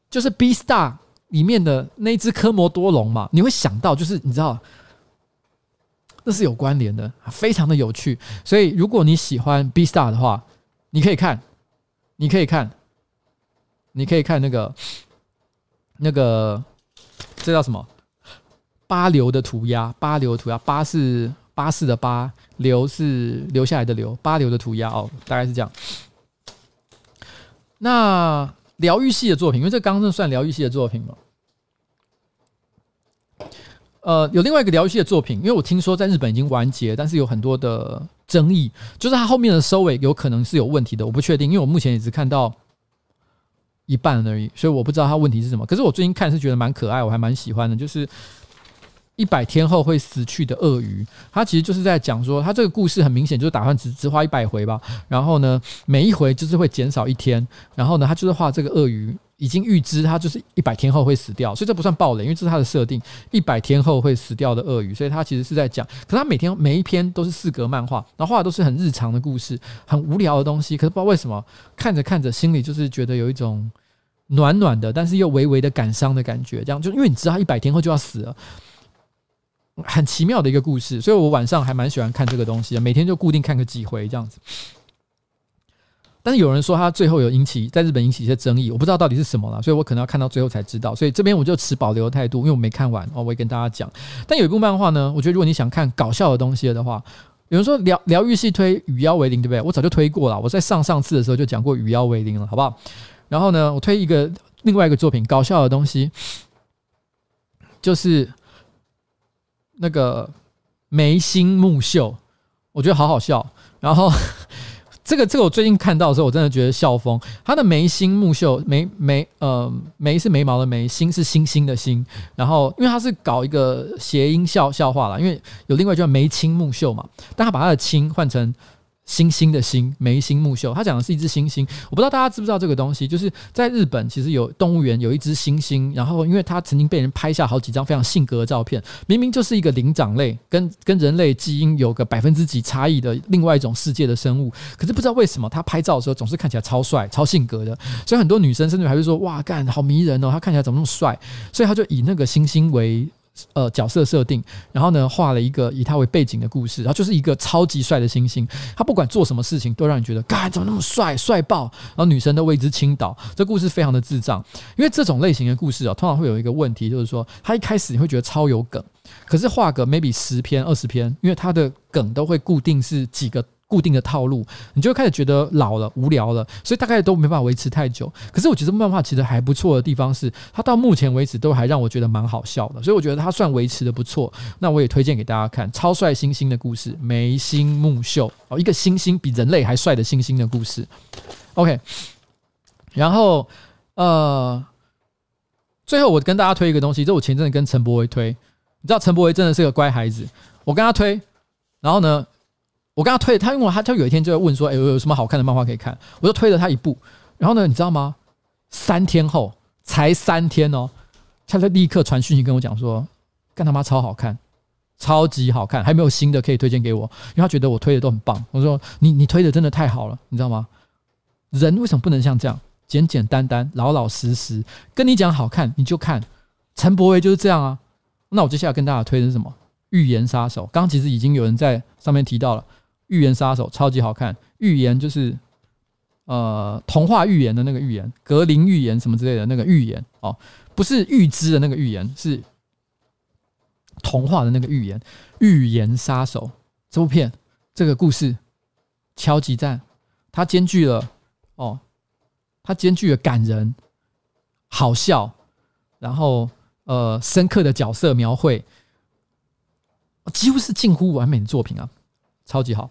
就是《B Star》里面的那只科摩多龙嘛，你会想到就是你知道，那是有关联的，非常的有趣。所以如果你喜欢《B Star》的话，你可以看，你可以看，你可以看那个那个这叫什么？八流的涂鸦，八流的涂鸦，八是巴士的八，流是留下来的流，八流的涂鸦哦，大概是这样。那疗愈系的作品，因为这刚刚算疗愈系的作品嘛。呃，有另外一个疗愈系的作品，因为我听说在日本已经完结，但是有很多的争议，就是它后面的收尾有可能是有问题的，我不确定，因为我目前也只看到一半而已，所以我不知道它问题是什么。可是我最近看是觉得蛮可爱，我还蛮喜欢的，就是。一百天后会死去的鳄鱼，它其实就是在讲说，它这个故事很明显就是打算只只画一百回吧。然后呢，每一回就是会减少一天。然后呢，他就是画这个鳄鱼已经预知它就是一百天后会死掉，所以这不算暴雷，因为这是它的设定，一百天后会死掉的鳄鱼。所以它其实是在讲，可是它每天每一篇都是四格漫画，然后画的都是很日常的故事，很无聊的东西。可是不知道为什么看着看着心里就是觉得有一种暖暖的，但是又微微的感伤的感觉。这样就因为你知道它一百天后就要死了。很奇妙的一个故事，所以我晚上还蛮喜欢看这个东西的，每天就固定看个几回这样子。但是有人说他最后有引起在日本引起一些争议，我不知道到底是什么了，所以我可能要看到最后才知道。所以这边我就持保留态度，因为我没看完哦，我会跟大家讲。但有一部漫画呢，我觉得如果你想看搞笑的东西的话，有人说疗疗愈系推《与妖为灵》，对不对？我早就推过了，我在上上次的时候就讲过《与妖为灵》了，好不好？然后呢，我推一个另外一个作品，搞笑的东西，就是。那个眉心目秀，我觉得好好笑。然后这个这个我最近看到的时候，我真的觉得笑疯。他的眉心目秀，眉眉呃眉是眉毛的眉，心是星星的星。然后因为他是搞一个谐音笑笑话啦，因为有另外一句叫眉清目秀嘛，但他把他的清换成。星星的星，眉心目秀，他讲的是一只猩猩。我不知道大家知不知道这个东西，就是在日本，其实有动物园有一只猩猩，然后因为它曾经被人拍下好几张非常性格的照片，明明就是一个灵长类，跟跟人类基因有个百分之几差异的另外一种世界的生物，可是不知道为什么他拍照的时候总是看起来超帅、超性格的，所以很多女生甚至还会说：“哇，干好迷人哦，他看起来怎么那么帅？”所以他就以那个猩猩为。呃，角色设定，然后呢，画了一个以他为背景的故事，然后就是一个超级帅的猩猩，他不管做什么事情都让你觉得，干怎么那么帅，帅爆，然后女生都为之倾倒。这故事非常的智障，因为这种类型的故事啊，通常会有一个问题，就是说，他一开始你会觉得超有梗，可是画个 maybe 十篇、二十篇，因为他的梗都会固定是几个。固定的套路，你就开始觉得老了、无聊了，所以大概都没办法维持太久。可是我觉得漫画其实还不错的地方是，它到目前为止都还让我觉得蛮好笑的，所以我觉得它算维持的不错。那我也推荐给大家看，超帅星星的故事，眉心目秀哦，一个星星比人类还帅的星星的故事。OK，然后呃，最后我跟大家推一个东西，这我前阵子跟陈柏惟推，你知道陈柏惟真的是个乖孩子，我跟他推，然后呢。我跟他推，他因为他他有一天就会问说：“哎，有有什么好看的漫画可以看？”我就推了他一部。然后呢，你知道吗？三天后，才三天哦，他就立刻传讯息跟我讲说：“干他妈超好看，超级好看，还没有新的可以推荐给我。”因为他觉得我推的都很棒。我说：“你你推的真的太好了，你知道吗？人为什么不能像这样简简单单、老老实实跟你讲好看你就看？陈柏惟就是这样啊。那我接下来跟大家推的是什么？《预言杀手》。刚刚其实已经有人在上面提到了。预言杀手超级好看，预言就是呃童话预言的那个预言，格林预言什么之类的那个预言哦，不是预知的那个预言，是童话的那个预言。预言杀手这部片这个故事超级赞，它兼具了哦，它兼具了感人、好笑，然后呃深刻的角色描绘。几乎是近乎完美的作品啊，超级好，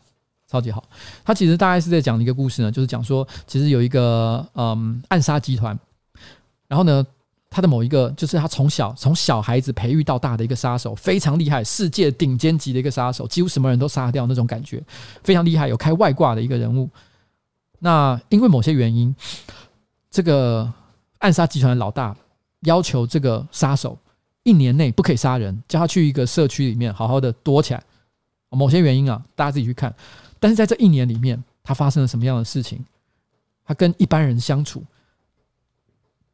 超级好。他其实大概是在讲一个故事呢，就是讲说，其实有一个嗯暗杀集团，然后呢，他的某一个就是他从小从小孩子培育到大的一个杀手，非常厉害，世界顶尖级的一个杀手，几乎什么人都杀掉那种感觉，非常厉害，有开外挂的一个人物。那因为某些原因，这个暗杀集团的老大要求这个杀手。一年内不可以杀人，叫他去一个社区里面好好的躲起来。某些原因啊，大家自己去看。但是在这一年里面，他发生了什么样的事情？他跟一般人相处，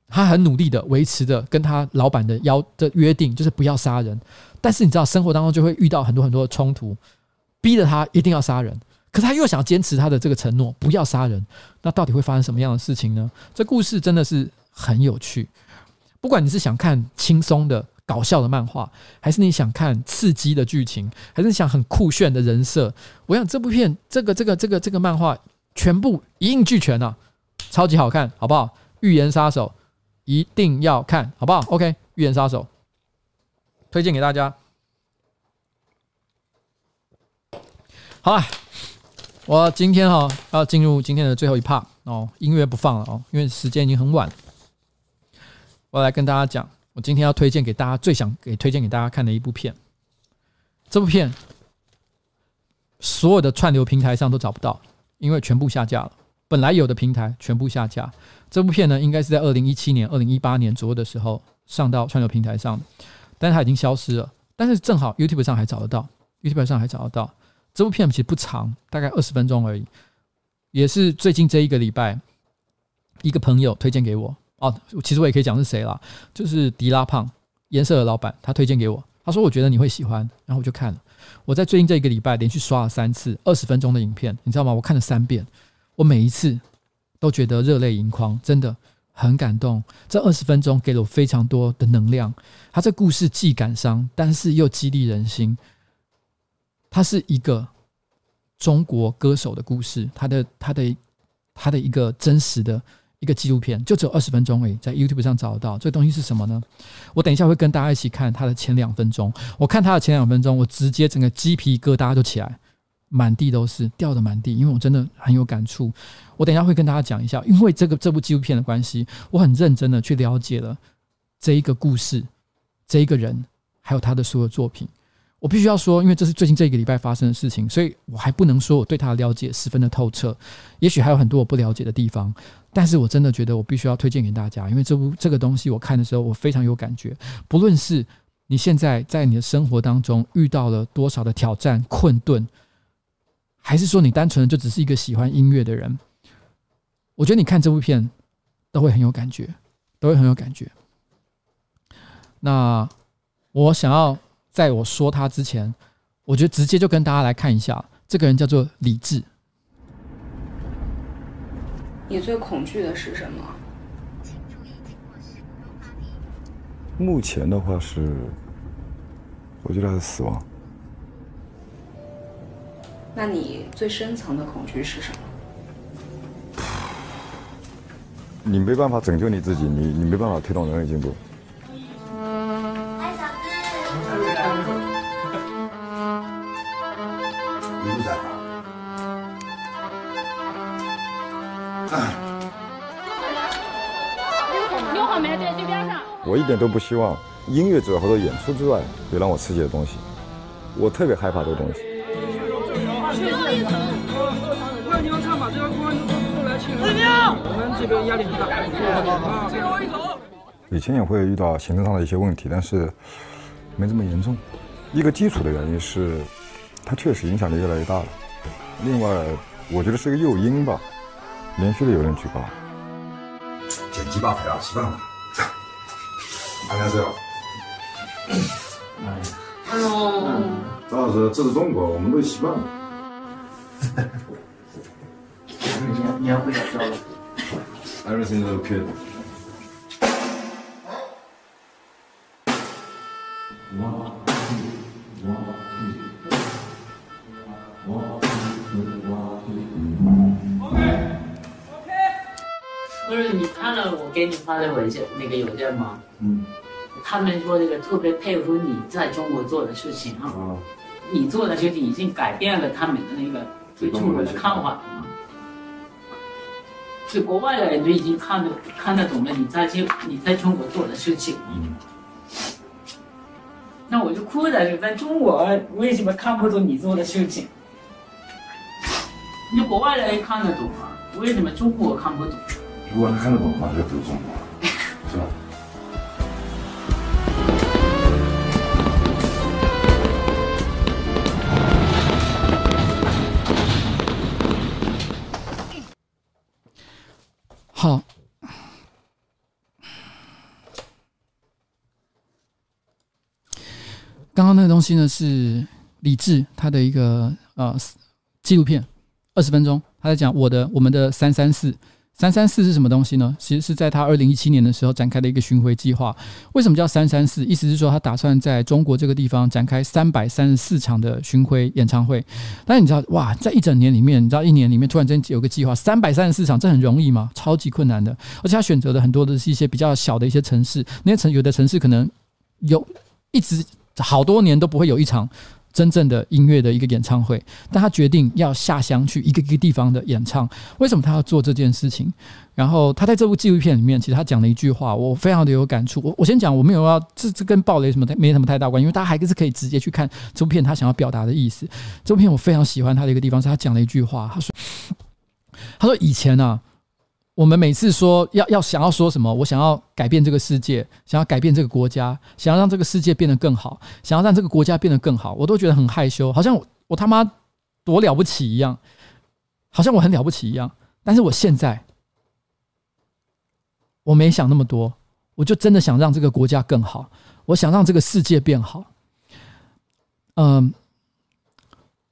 他很努力的维持着跟他老板的邀的约定，就是不要杀人。但是你知道，生活当中就会遇到很多很多的冲突，逼着他一定要杀人。可是他又想坚持他的这个承诺，不要杀人。那到底会发生什么样的事情呢？这故事真的是很有趣。不管你是想看轻松的。搞笑的漫画，还是你想看刺激的剧情，还是你想很酷炫的人设？我想这部片，这个、这个、这个、这个漫画，全部一应俱全啊，超级好看，好不好？预言杀手一定要看，好不好？OK，预言杀手推荐给大家。好了，我今天哈要进入今天的最后一 part 哦，音乐不放了哦，因为时间已经很晚，我来跟大家讲。今天要推荐给大家最想给推荐给大家看的一部片，这部片所有的串流平台上都找不到，因为全部下架了。本来有的平台全部下架。这部片呢，应该是在二零一七年、二零一八年左右的时候上到串流平台上，但它已经消失了。但是正好 YouTube 上还找得到，YouTube 上还找得到。这部片其实不长，大概二十分钟而已，也是最近这一个礼拜一个朋友推荐给我。哦，其实我也可以讲是谁啦，就是迪拉胖颜色的老板，他推荐给我，他说我觉得你会喜欢，然后我就看了。我在最近这一个礼拜连续刷了三次二十分钟的影片，你知道吗？我看了三遍，我每一次都觉得热泪盈眶，真的很感动。这二十分钟给了我非常多的能量。他这故事既感伤，但是又激励人心。他是一个中国歌手的故事，他的他的他的一个真实的。一个纪录片就只有二十分钟而已，在 YouTube 上找得到。这东西是什么呢？我等一下会跟大家一起看他的前两分钟。我看他的前两分钟，我直接整个鸡皮疙瘩就起来，满地都是，掉的满地。因为我真的很有感触。我等一下会跟大家讲一下，因为这个这部纪录片的关系，我很认真的去了解了这一个故事，这一个人，还有他的所有作品。我必须要说，因为这是最近这一个礼拜发生的事情，所以我还不能说我对他的了解十分的透彻，也许还有很多我不了解的地方。但是我真的觉得我必须要推荐给大家，因为这部这个东西我看的时候我非常有感觉。不论是你现在在你的生活当中遇到了多少的挑战困顿，还是说你单纯的就只是一个喜欢音乐的人，我觉得你看这部片都会很有感觉，都会很有感觉。那我想要。在我说他之前，我觉得直接就跟大家来看一下，这个人叫做李志。你最恐惧的是什么？目前的话是，我觉得是死亡。那你最深层的恐惧是什么？你没办法拯救你自己，你你没办法推动人类进步。我一点都不希望音乐之外或者演出之外有让我刺激的东西，我特别害怕这个东西。那你要唱把这个关都来请了，我们这边压力很大。最后一首。以前也会遇到行政上的一些问题，但是没这么严重。一个基础的原因是，它确实影响力越来越大了。另外，我觉得是个诱因吧，连续的有人举报。剪辑罢了，习惯了。안녕하세요。Hello。张老师，这是中国，我们都习惯了。你要不要教了？Everything is okay。不 看了我给你发的文件那个邮件吗？嗯。他们说这个特别佩服你在中国做的事情啊。你做的事情已经改变了他们的那个对中国的看法了嘛？就国外的人都已经看得看得懂了你在这你在中国做的事情。嗯。那我就哭了，就在中国为什么看不懂你做的事情？你国外的人看得懂啊，为什么中国看不懂？如果他看得懂的话，就不用中国，是吧？好。刚刚那个东西呢，是李志他的一个呃纪录片，二十分钟，他在讲我的我们的三三四三三四是什么东西呢？其实是在他二零一七年的时候展开的一个巡回计划。为什么叫三三四？意思是说他打算在中国这个地方展开三百三十四场的巡回演唱会。但是你知道哇，在一整年里面，你知道一年里面突然间有个计划三百三十四场，这很容易吗？超级困难的。而且他选择的很多的是一些比较小的一些城市，那些城有的城市可能有一直。好多年都不会有一场真正的音乐的一个演唱会，但他决定要下乡去一个一个地方的演唱。为什么他要做这件事情？然后他在这部纪录片里面，其实他讲了一句话，我非常的有感触。我我先讲，我没有要这这跟暴雷什么没什么太大关，因为大家还是可以直接去看这部片他想要表达的意思。这部片我非常喜欢他的一个地方是他讲了一句话，他说：“他说以前啊。”我们每次说要要想要说什么，我想要改变这个世界，想要改变这个国家，想要让这个世界变得更好，想要让这个国家变得更好，我都觉得很害羞，好像我，我他妈多了不起一样，好像我很了不起一样。但是我现在，我没想那么多，我就真的想让这个国家更好，我想让这个世界变好。嗯。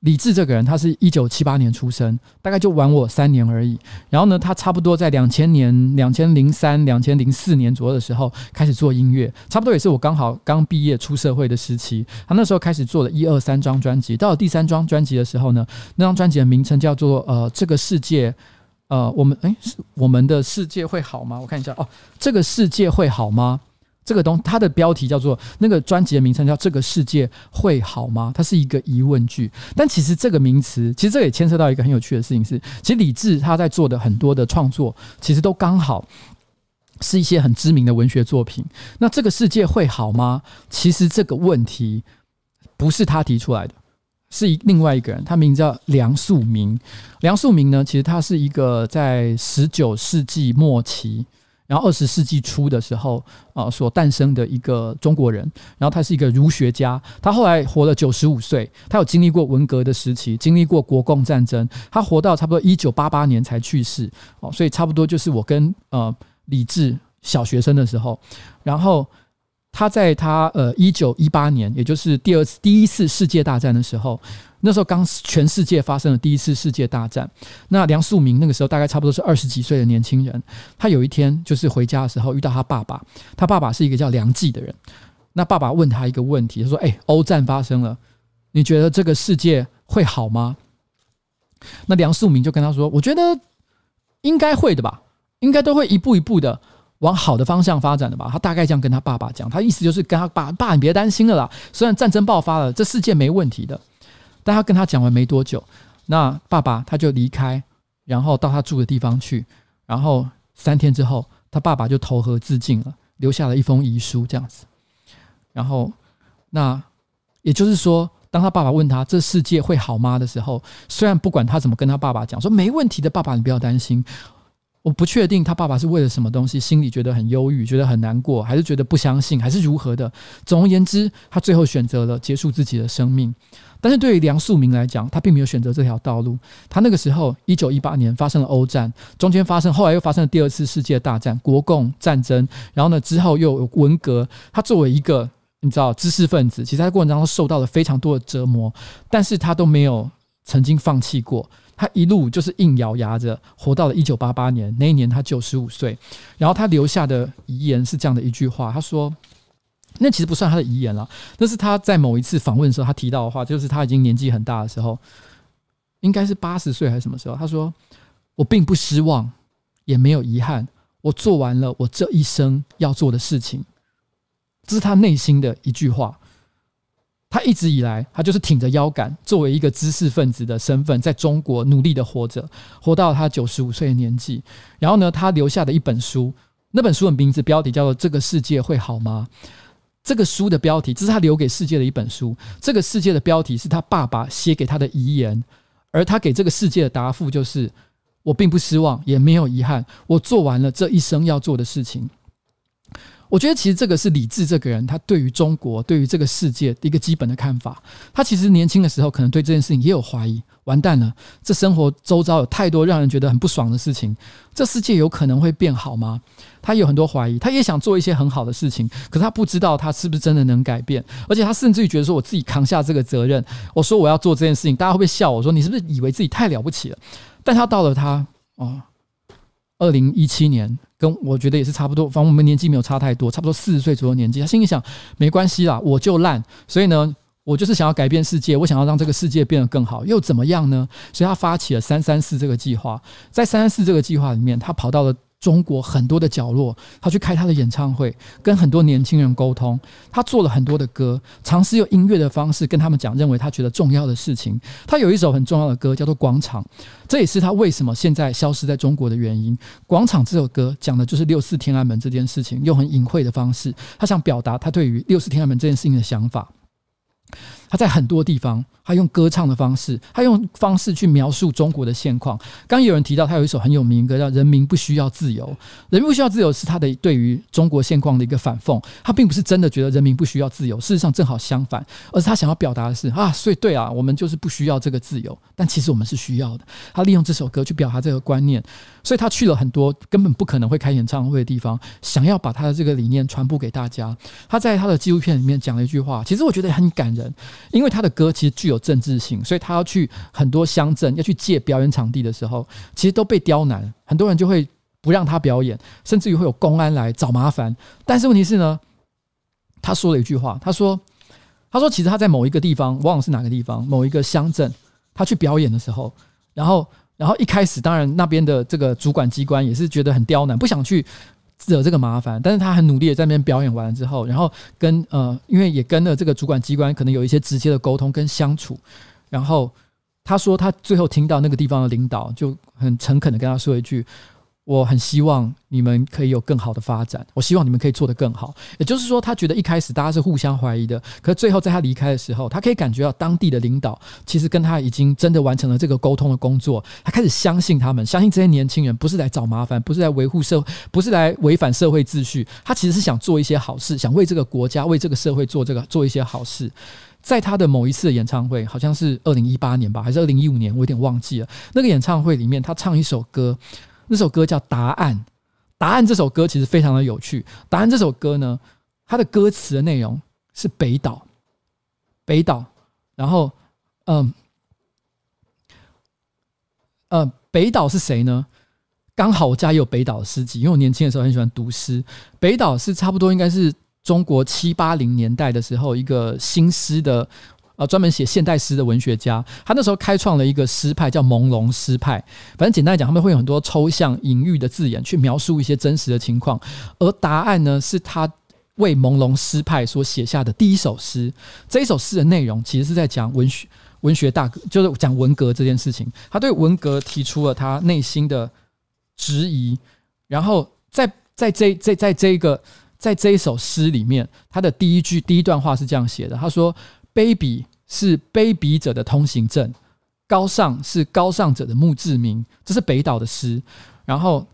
李志这个人，他是一九七八年出生，大概就晚我三年而已。然后呢，他差不多在两千年、两千零三、两千零四年左右的时候开始做音乐，差不多也是我刚好刚毕业出社会的时期。他那时候开始做了一二三张专辑，到了第三张专辑的时候呢，那张专辑的名称叫做呃，这个世界，呃，我们诶，是我们的世界会好吗？我看一下哦，这个世界会好吗？这个东，它的标题叫做那个专辑的名称叫“这个世界会好吗？”它是一个疑问句。但其实这个名词，其实这也牵涉到一个很有趣的事情是，其实李志他在做的很多的创作，其实都刚好是一些很知名的文学作品。那这个世界会好吗？其实这个问题不是他提出来的，是一另外一个人，他名字叫梁漱溟。梁漱溟呢，其实他是一个在十九世纪末期。然后二十世纪初的时候，啊，所诞生的一个中国人。然后他是一个儒学家，他后来活了九十五岁。他有经历过文革的时期，经历过国共战争。他活到差不多一九八八年才去世，哦，所以差不多就是我跟呃李志小学生的时候。然后。他在他呃一九一八年，也就是第二次第一次世界大战的时候，那时候刚全世界发生了第一次世界大战。那梁漱溟那个时候大概差不多是二十几岁的年轻人。他有一天就是回家的时候遇到他爸爸，他爸爸是一个叫梁冀的人。那爸爸问他一个问题，他说：“哎，欧战发生了，你觉得这个世界会好吗？”那梁漱溟就跟他说：“我觉得应该会的吧，应该都会一步一步的。”往好的方向发展的吧，他大概这样跟他爸爸讲，他意思就是跟他爸爸，你别担心了啦。虽然战争爆发了，这世界没问题的。但他跟他讲完没多久，那爸爸他就离开，然后到他住的地方去，然后三天之后，他爸爸就投河自尽了，留下了一封遗书这样子。然后，那也就是说，当他爸爸问他这世界会好吗的时候，虽然不管他怎么跟他爸爸讲，说没问题的，爸爸你不要担心。我不确定他爸爸是为了什么东西，心里觉得很忧郁，觉得很难过，还是觉得不相信，还是如何的。总而言之，他最后选择了结束自己的生命。但是对于梁漱溟来讲，他并没有选择这条道路。他那个时候，一九一八年发生了欧战，中间发生，后来又发生了第二次世界大战，国共战争。然后呢，之后又有文革。他作为一个你知道知识分子，其实在过程当中受到了非常多的折磨，但是他都没有曾经放弃过。他一路就是硬咬牙着活到了一九八八年，那一年他九十五岁，然后他留下的遗言是这样的一句话，他说：“那其实不算他的遗言了，那是他在某一次访问的时候他提到的话，就是他已经年纪很大的时候，应该是八十岁还是什么时候？他说：‘我并不失望，也没有遗憾，我做完了我这一生要做的事情。’这是他内心的一句话。他一直以来，他就是挺着腰杆，作为一个知识分子的身份，在中国努力的活着，活到他九十五岁的年纪。然后呢，他留下的一本书，那本书的名字标题叫做《这个世界会好吗》。这个书的标题，这是他留给世界的一本书。这个世界的标题是他爸爸写给他的遗言，而他给这个世界的答复就是：我并不失望，也没有遗憾，我做完了这一生要做的事情。我觉得其实这个是李智这个人，他对于中国、对于这个世界的一个基本的看法。他其实年轻的时候可能对这件事情也有怀疑。完蛋了，这生活周遭有太多让人觉得很不爽的事情，这世界有可能会变好吗？他有很多怀疑，他也想做一些很好的事情，可是他不知道他是不是真的能改变。而且他甚至于觉得说，我自己扛下这个责任，我说我要做这件事情，大家会不会笑我说你是不是以为自己太了不起了？但他到了他哦，二零一七年。跟我觉得也是差不多，反正我们年纪没有差太多，差不多四十岁左右年纪。他心里想，没关系啦，我就烂，所以呢，我就是想要改变世界，我想要让这个世界变得更好，又怎么样呢？所以他发起了三三四这个计划，在三三四这个计划里面，他跑到了。中国很多的角落，他去开他的演唱会，跟很多年轻人沟通。他做了很多的歌，尝试用音乐的方式跟他们讲，认为他觉得重要的事情。他有一首很重要的歌，叫做《广场》，这也是他为什么现在消失在中国的原因。《广场》这首歌讲的就是六四天安门这件事情，用很隐晦的方式，他想表达他对于六四天安门这件事情的想法。他在很多地方，他用歌唱的方式，他用方式去描述中国的现况。刚有人提到，他有一首很有名歌叫《人民不需要自由》，人民不需要自由是他的对于中国现况的一个反讽。他并不是真的觉得人民不需要自由，事实上正好相反，而是他想要表达的是啊，所以对啊，我们就是不需要这个自由，但其实我们是需要的。他利用这首歌去表达这个观念，所以他去了很多根本不可能会开演唱会的地方，想要把他的这个理念传播给大家。他在他的纪录片里面讲了一句话，其实我觉得很感人。因为他的歌其实具有政治性，所以他要去很多乡镇要去借表演场地的时候，其实都被刁难，很多人就会不让他表演，甚至于会有公安来找麻烦。但是问题是呢，他说了一句话，他说：“他说其实他在某一个地方，忘了是哪个地方，某一个乡镇，他去表演的时候，然后，然后一开始当然那边的这个主管机关也是觉得很刁难，不想去。”惹这个麻烦，但是他很努力的在那边表演完了之后，然后跟呃，因为也跟了这个主管机关可能有一些直接的沟通跟相处，然后他说他最后听到那个地方的领导就很诚恳的跟他说一句。我很希望你们可以有更好的发展，我希望你们可以做得更好。也就是说，他觉得一开始大家是互相怀疑的，可是最后在他离开的时候，他可以感觉到当地的领导其实跟他已经真的完成了这个沟通的工作。他开始相信他们，相信这些年轻人不是来找麻烦，不是来维护社，不是来违反社会秩序。他其实是想做一些好事，想为这个国家、为这个社会做这个做一些好事。在他的某一次演唱会，好像是二零一八年吧，还是二零一五年，我有点忘记了。那个演唱会里面，他唱一首歌。那首歌叫《答案》，《答案》这首歌其实非常的有趣。《答案》这首歌呢，它的歌词的内容是北岛，北岛。然后，嗯，呃，北岛是谁呢？刚好我家也有北岛诗集，因为我年轻的时候很喜欢读诗。北岛是差不多应该是中国七八零年代的时候一个新诗的。啊，专门写现代诗的文学家，他那时候开创了一个诗派，叫朦胧诗派。反正简单来讲，他们会有很多抽象隐喻的字眼去描述一些真实的情况。而答案呢，是他为朦胧诗派所写下的第一首诗。这一首诗的内容其实是在讲文学，文学大革，就是讲文革这件事情。他对文革提出了他内心的质疑。然后在在这在在这一个在这一首诗里面，他的第一句第一段话是这样写的：他说。卑鄙是卑鄙者的通行证，高尚是高尚者的墓志铭。这是北岛的诗。然后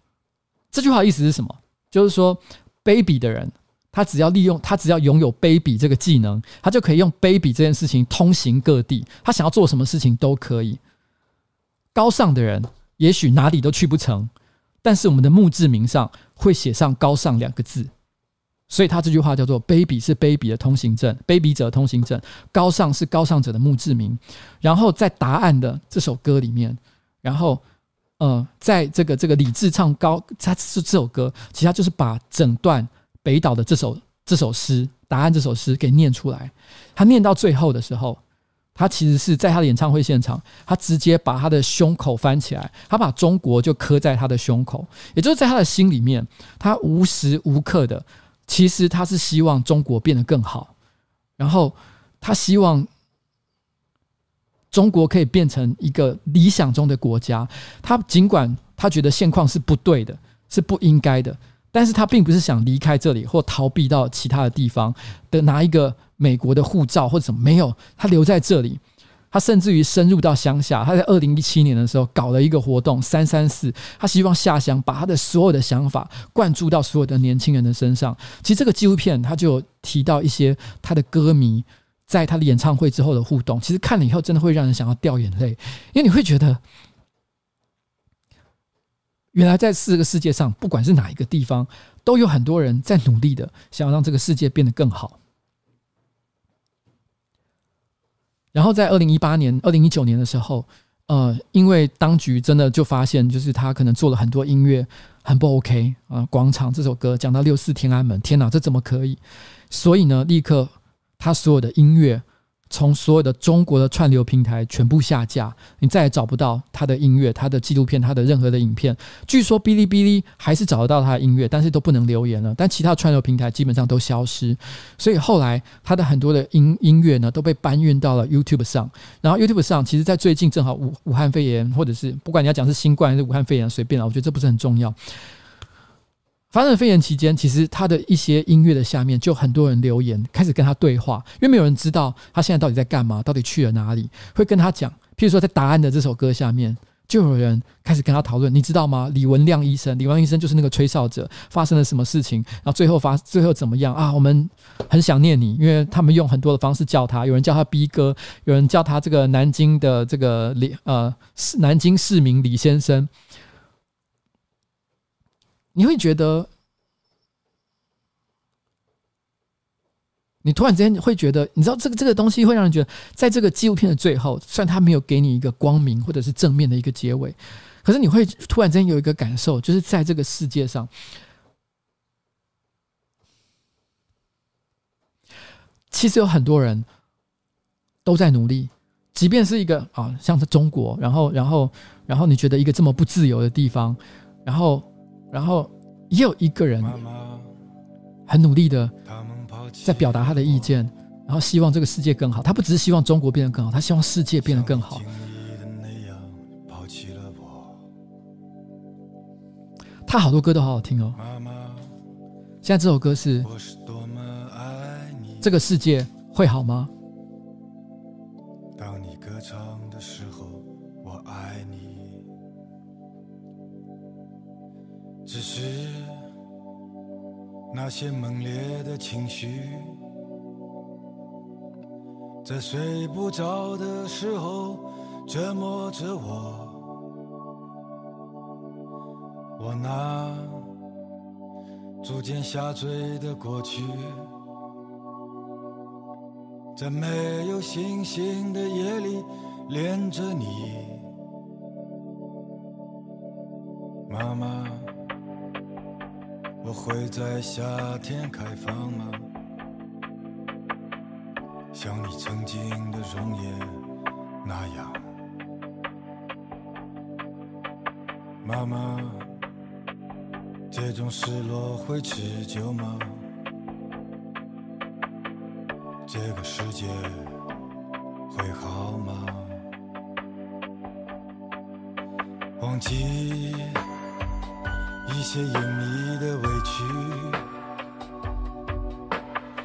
这句话的意思是什么？就是说，卑鄙的人，他只要利用他只要拥有卑鄙这个技能，他就可以用卑鄙这件事情通行各地。他想要做什么事情都可以。高尚的人，也许哪里都去不成，但是我们的墓志铭上会写上“高尚”两个字。所以他这句话叫做“卑鄙是卑鄙的通行证，卑鄙者通行证；高尚是高尚者的墓志铭。”然后在答案的这首歌里面，然后呃，在这个这个李志唱高，他是这首歌，其实他就是把整段北岛的这首这首诗《答案》这首诗给念出来。他念到最后的时候，他其实是在他的演唱会现场，他直接把他的胸口翻起来，他把中国就磕在他的胸口，也就是在他的心里面，他无时无刻的。其实他是希望中国变得更好，然后他希望中国可以变成一个理想中的国家。他尽管他觉得现况是不对的，是不应该的，但是他并不是想离开这里或逃避到其他的地方的拿一个美国的护照或者什么，没有，他留在这里。他甚至于深入到乡下，他在二零一七年的时候搞了一个活动“三三四”，他希望下乡把他的所有的想法灌注到所有的年轻人的身上。其实这个纪录片他就提到一些他的歌迷在他的演唱会之后的互动，其实看了以后真的会让人想要掉眼泪，因为你会觉得，原来在这个世界上，不管是哪一个地方，都有很多人在努力的想要让这个世界变得更好。然后在二零一八年、二零一九年的时候，呃，因为当局真的就发现，就是他可能做了很多音乐很不 OK 啊，《广场》这首歌讲到六四天安门，天哪，这怎么可以？所以呢，立刻他所有的音乐。从所有的中国的串流平台全部下架，你再也找不到他的音乐、他的纪录片、他的任何的影片。据说哔哩哔哩还是找得到他的音乐，但是都不能留言了。但其他串流平台基本上都消失，所以后来他的很多的音音乐呢都被搬运到了 YouTube 上。然后 YouTube 上，其实在最近正好武武汉肺炎，或者是不管你要讲是新冠还是武汉肺炎，随便了，我觉得这不是很重要。发生肺炎期间，其实他的一些音乐的下面就很多人留言，开始跟他对话，因为没有人知道他现在到底在干嘛，到底去了哪里，会跟他讲。譬如说，在《答案》的这首歌下面，就有人开始跟他讨论，你知道吗？李文亮医生，李文亮医生就是那个吹哨者，发生了什么事情？然后最后发，最后怎么样啊？我们很想念你，因为他们用很多的方式叫他，有人叫他逼哥，有人叫他这个南京的这个李呃南京市民李先生。你会觉得，你突然之间会觉得，你知道这个这个东西会让人觉得，在这个纪录片的最后，虽然他没有给你一个光明或者是正面的一个结尾，可是你会突然之间有一个感受，就是在这个世界上，其实有很多人都在努力，即便是一个啊，像是中国，然后然后然后你觉得一个这么不自由的地方，然后。然后也有一个人很努力的在表达他的意见，然后希望这个世界更好。他不只是希望中国变得更好，他希望世界变得更好。他好多歌都好好听哦。现在这首歌是这个世界会好吗？那些猛烈的情绪，在睡不着的时候折磨着我。我那逐渐下坠的过去，在没有星星的夜里恋着你，妈妈。我会在夏天开放吗？像你曾经的容颜那样，妈妈，这种失落会持久吗？这个世界会好吗？忘记。一些隐秘的委屈，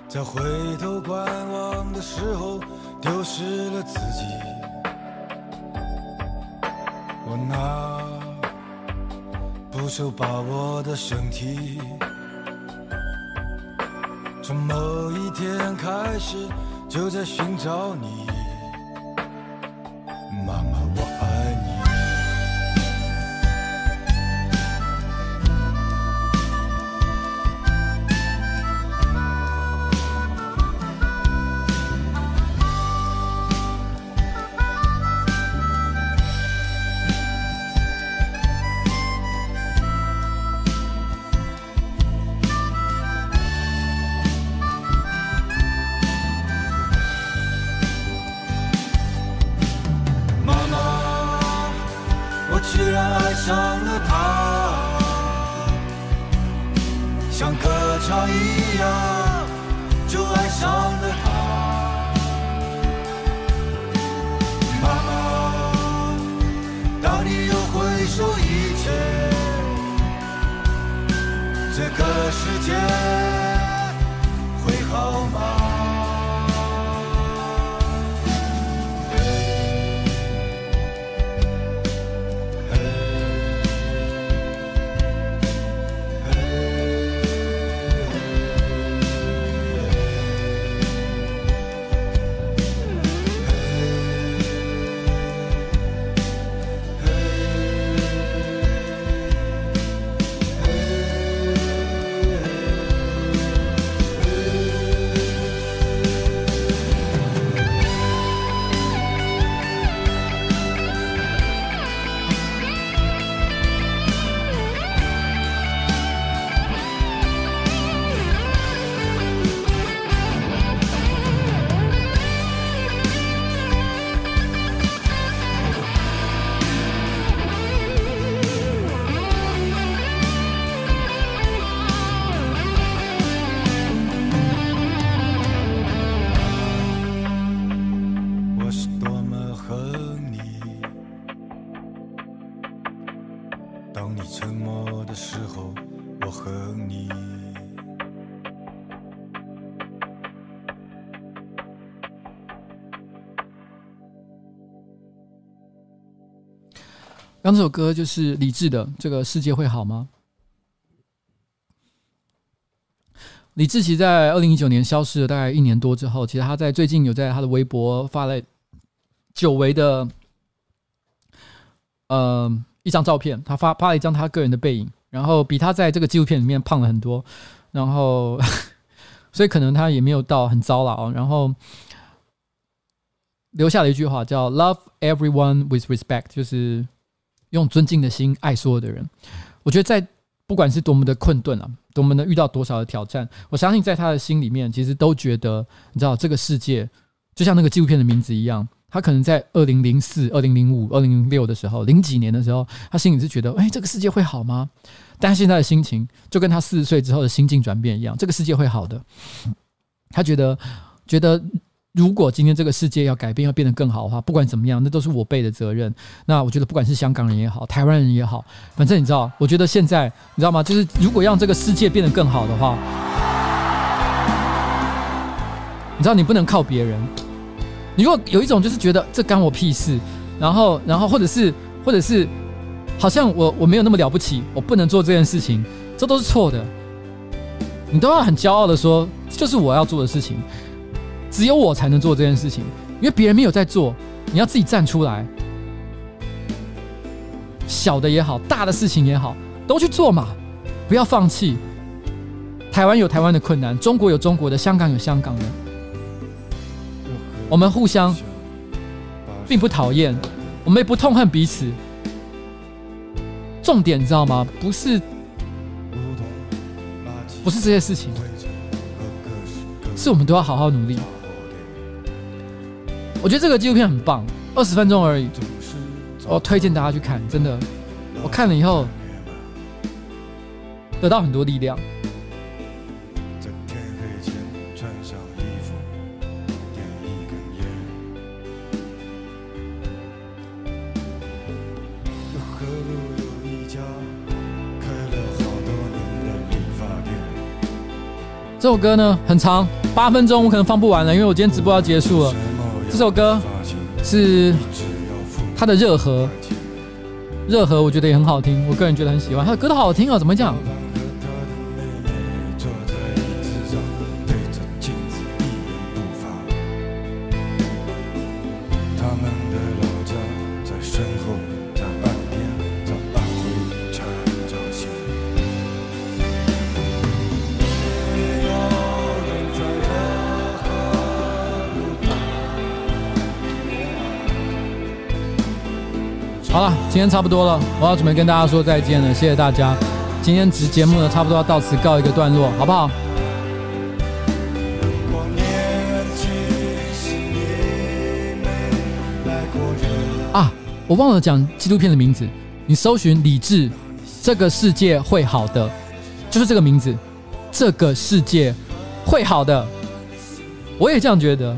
在回头观望的时候丢失了自己。我那不受把握的身体，从某一天开始就在寻找你。刚这首歌就是李志的《这个世界会好吗》。李志其实在二零一九年消失了大概一年多之后，其实他在最近有在他的微博发了久违的呃一张照片，他发发了一张他个人的背影，然后比他在这个纪录片里面胖了很多，然后 所以可能他也没有到很糟了啊，然后留下了一句话叫 “Love everyone with respect”，就是用尊敬的心爱所有的人。我觉得在不管是多么的困顿啊，多么的遇到多少的挑战，我相信在他的心里面，其实都觉得，你知道，这个世界就像那个纪录片的名字一样，他可能在二零零四、二零零五、二零零六的时候，零几年的时候，他心里是觉得，哎，这个世界会好吗？但现在的心情就跟他四十岁之后的心境转变一样，这个世界会好的。他觉得，觉得。如果今天这个世界要改变，要变得更好的话，不管怎么样，那都是我背的责任。那我觉得，不管是香港人也好，台湾人也好，反正你知道，我觉得现在你知道吗？就是如果让这个世界变得更好的话，你知道，你不能靠别人。你如果有一种就是觉得这干我屁事，然后，然后或者是，或者是，好像我我没有那么了不起，我不能做这件事情，这都是错的。你都要很骄傲的说，这就是我要做的事情。只有我才能做这件事情，因为别人没有在做，你要自己站出来。小的也好，大的事情也好，都去做嘛，不要放弃。台湾有台湾的困难，中国有中国的，香港有香港的，我们互相并不讨厌，我们也不痛恨彼此。重点你知道吗？不是，不是这些事情，是我们都要好好努力。我觉得这个纪录片很棒，二十分钟而已，我推荐大家去看，真的，我看了以后得到很多力量。这首歌呢很长，八分钟，我可能放不完了，因为我今天直播要结束了。这首歌是他的热河，热河我觉得也很好听，我个人觉得很喜欢。他的歌都好听啊，怎么讲？今天差不多了，我要准备跟大家说再见了，谢谢大家。今天直节目呢，差不多要到此告一个段落，好不好？啊，我忘了讲纪录片的名字，你搜寻理智，这个世界会好的，就是这个名字，这个世界会好的，我也这样觉得。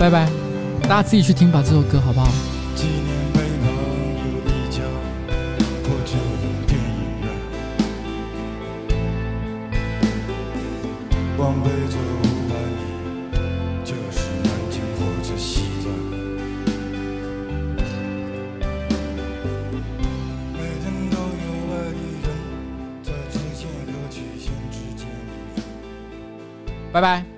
拜拜，大家自己去听吧，这首歌好不好？纪念北门有一家破旧的电影院，往北走五百米就是南京火车西站。每天都有外地人在直线和曲线之间。拜拜。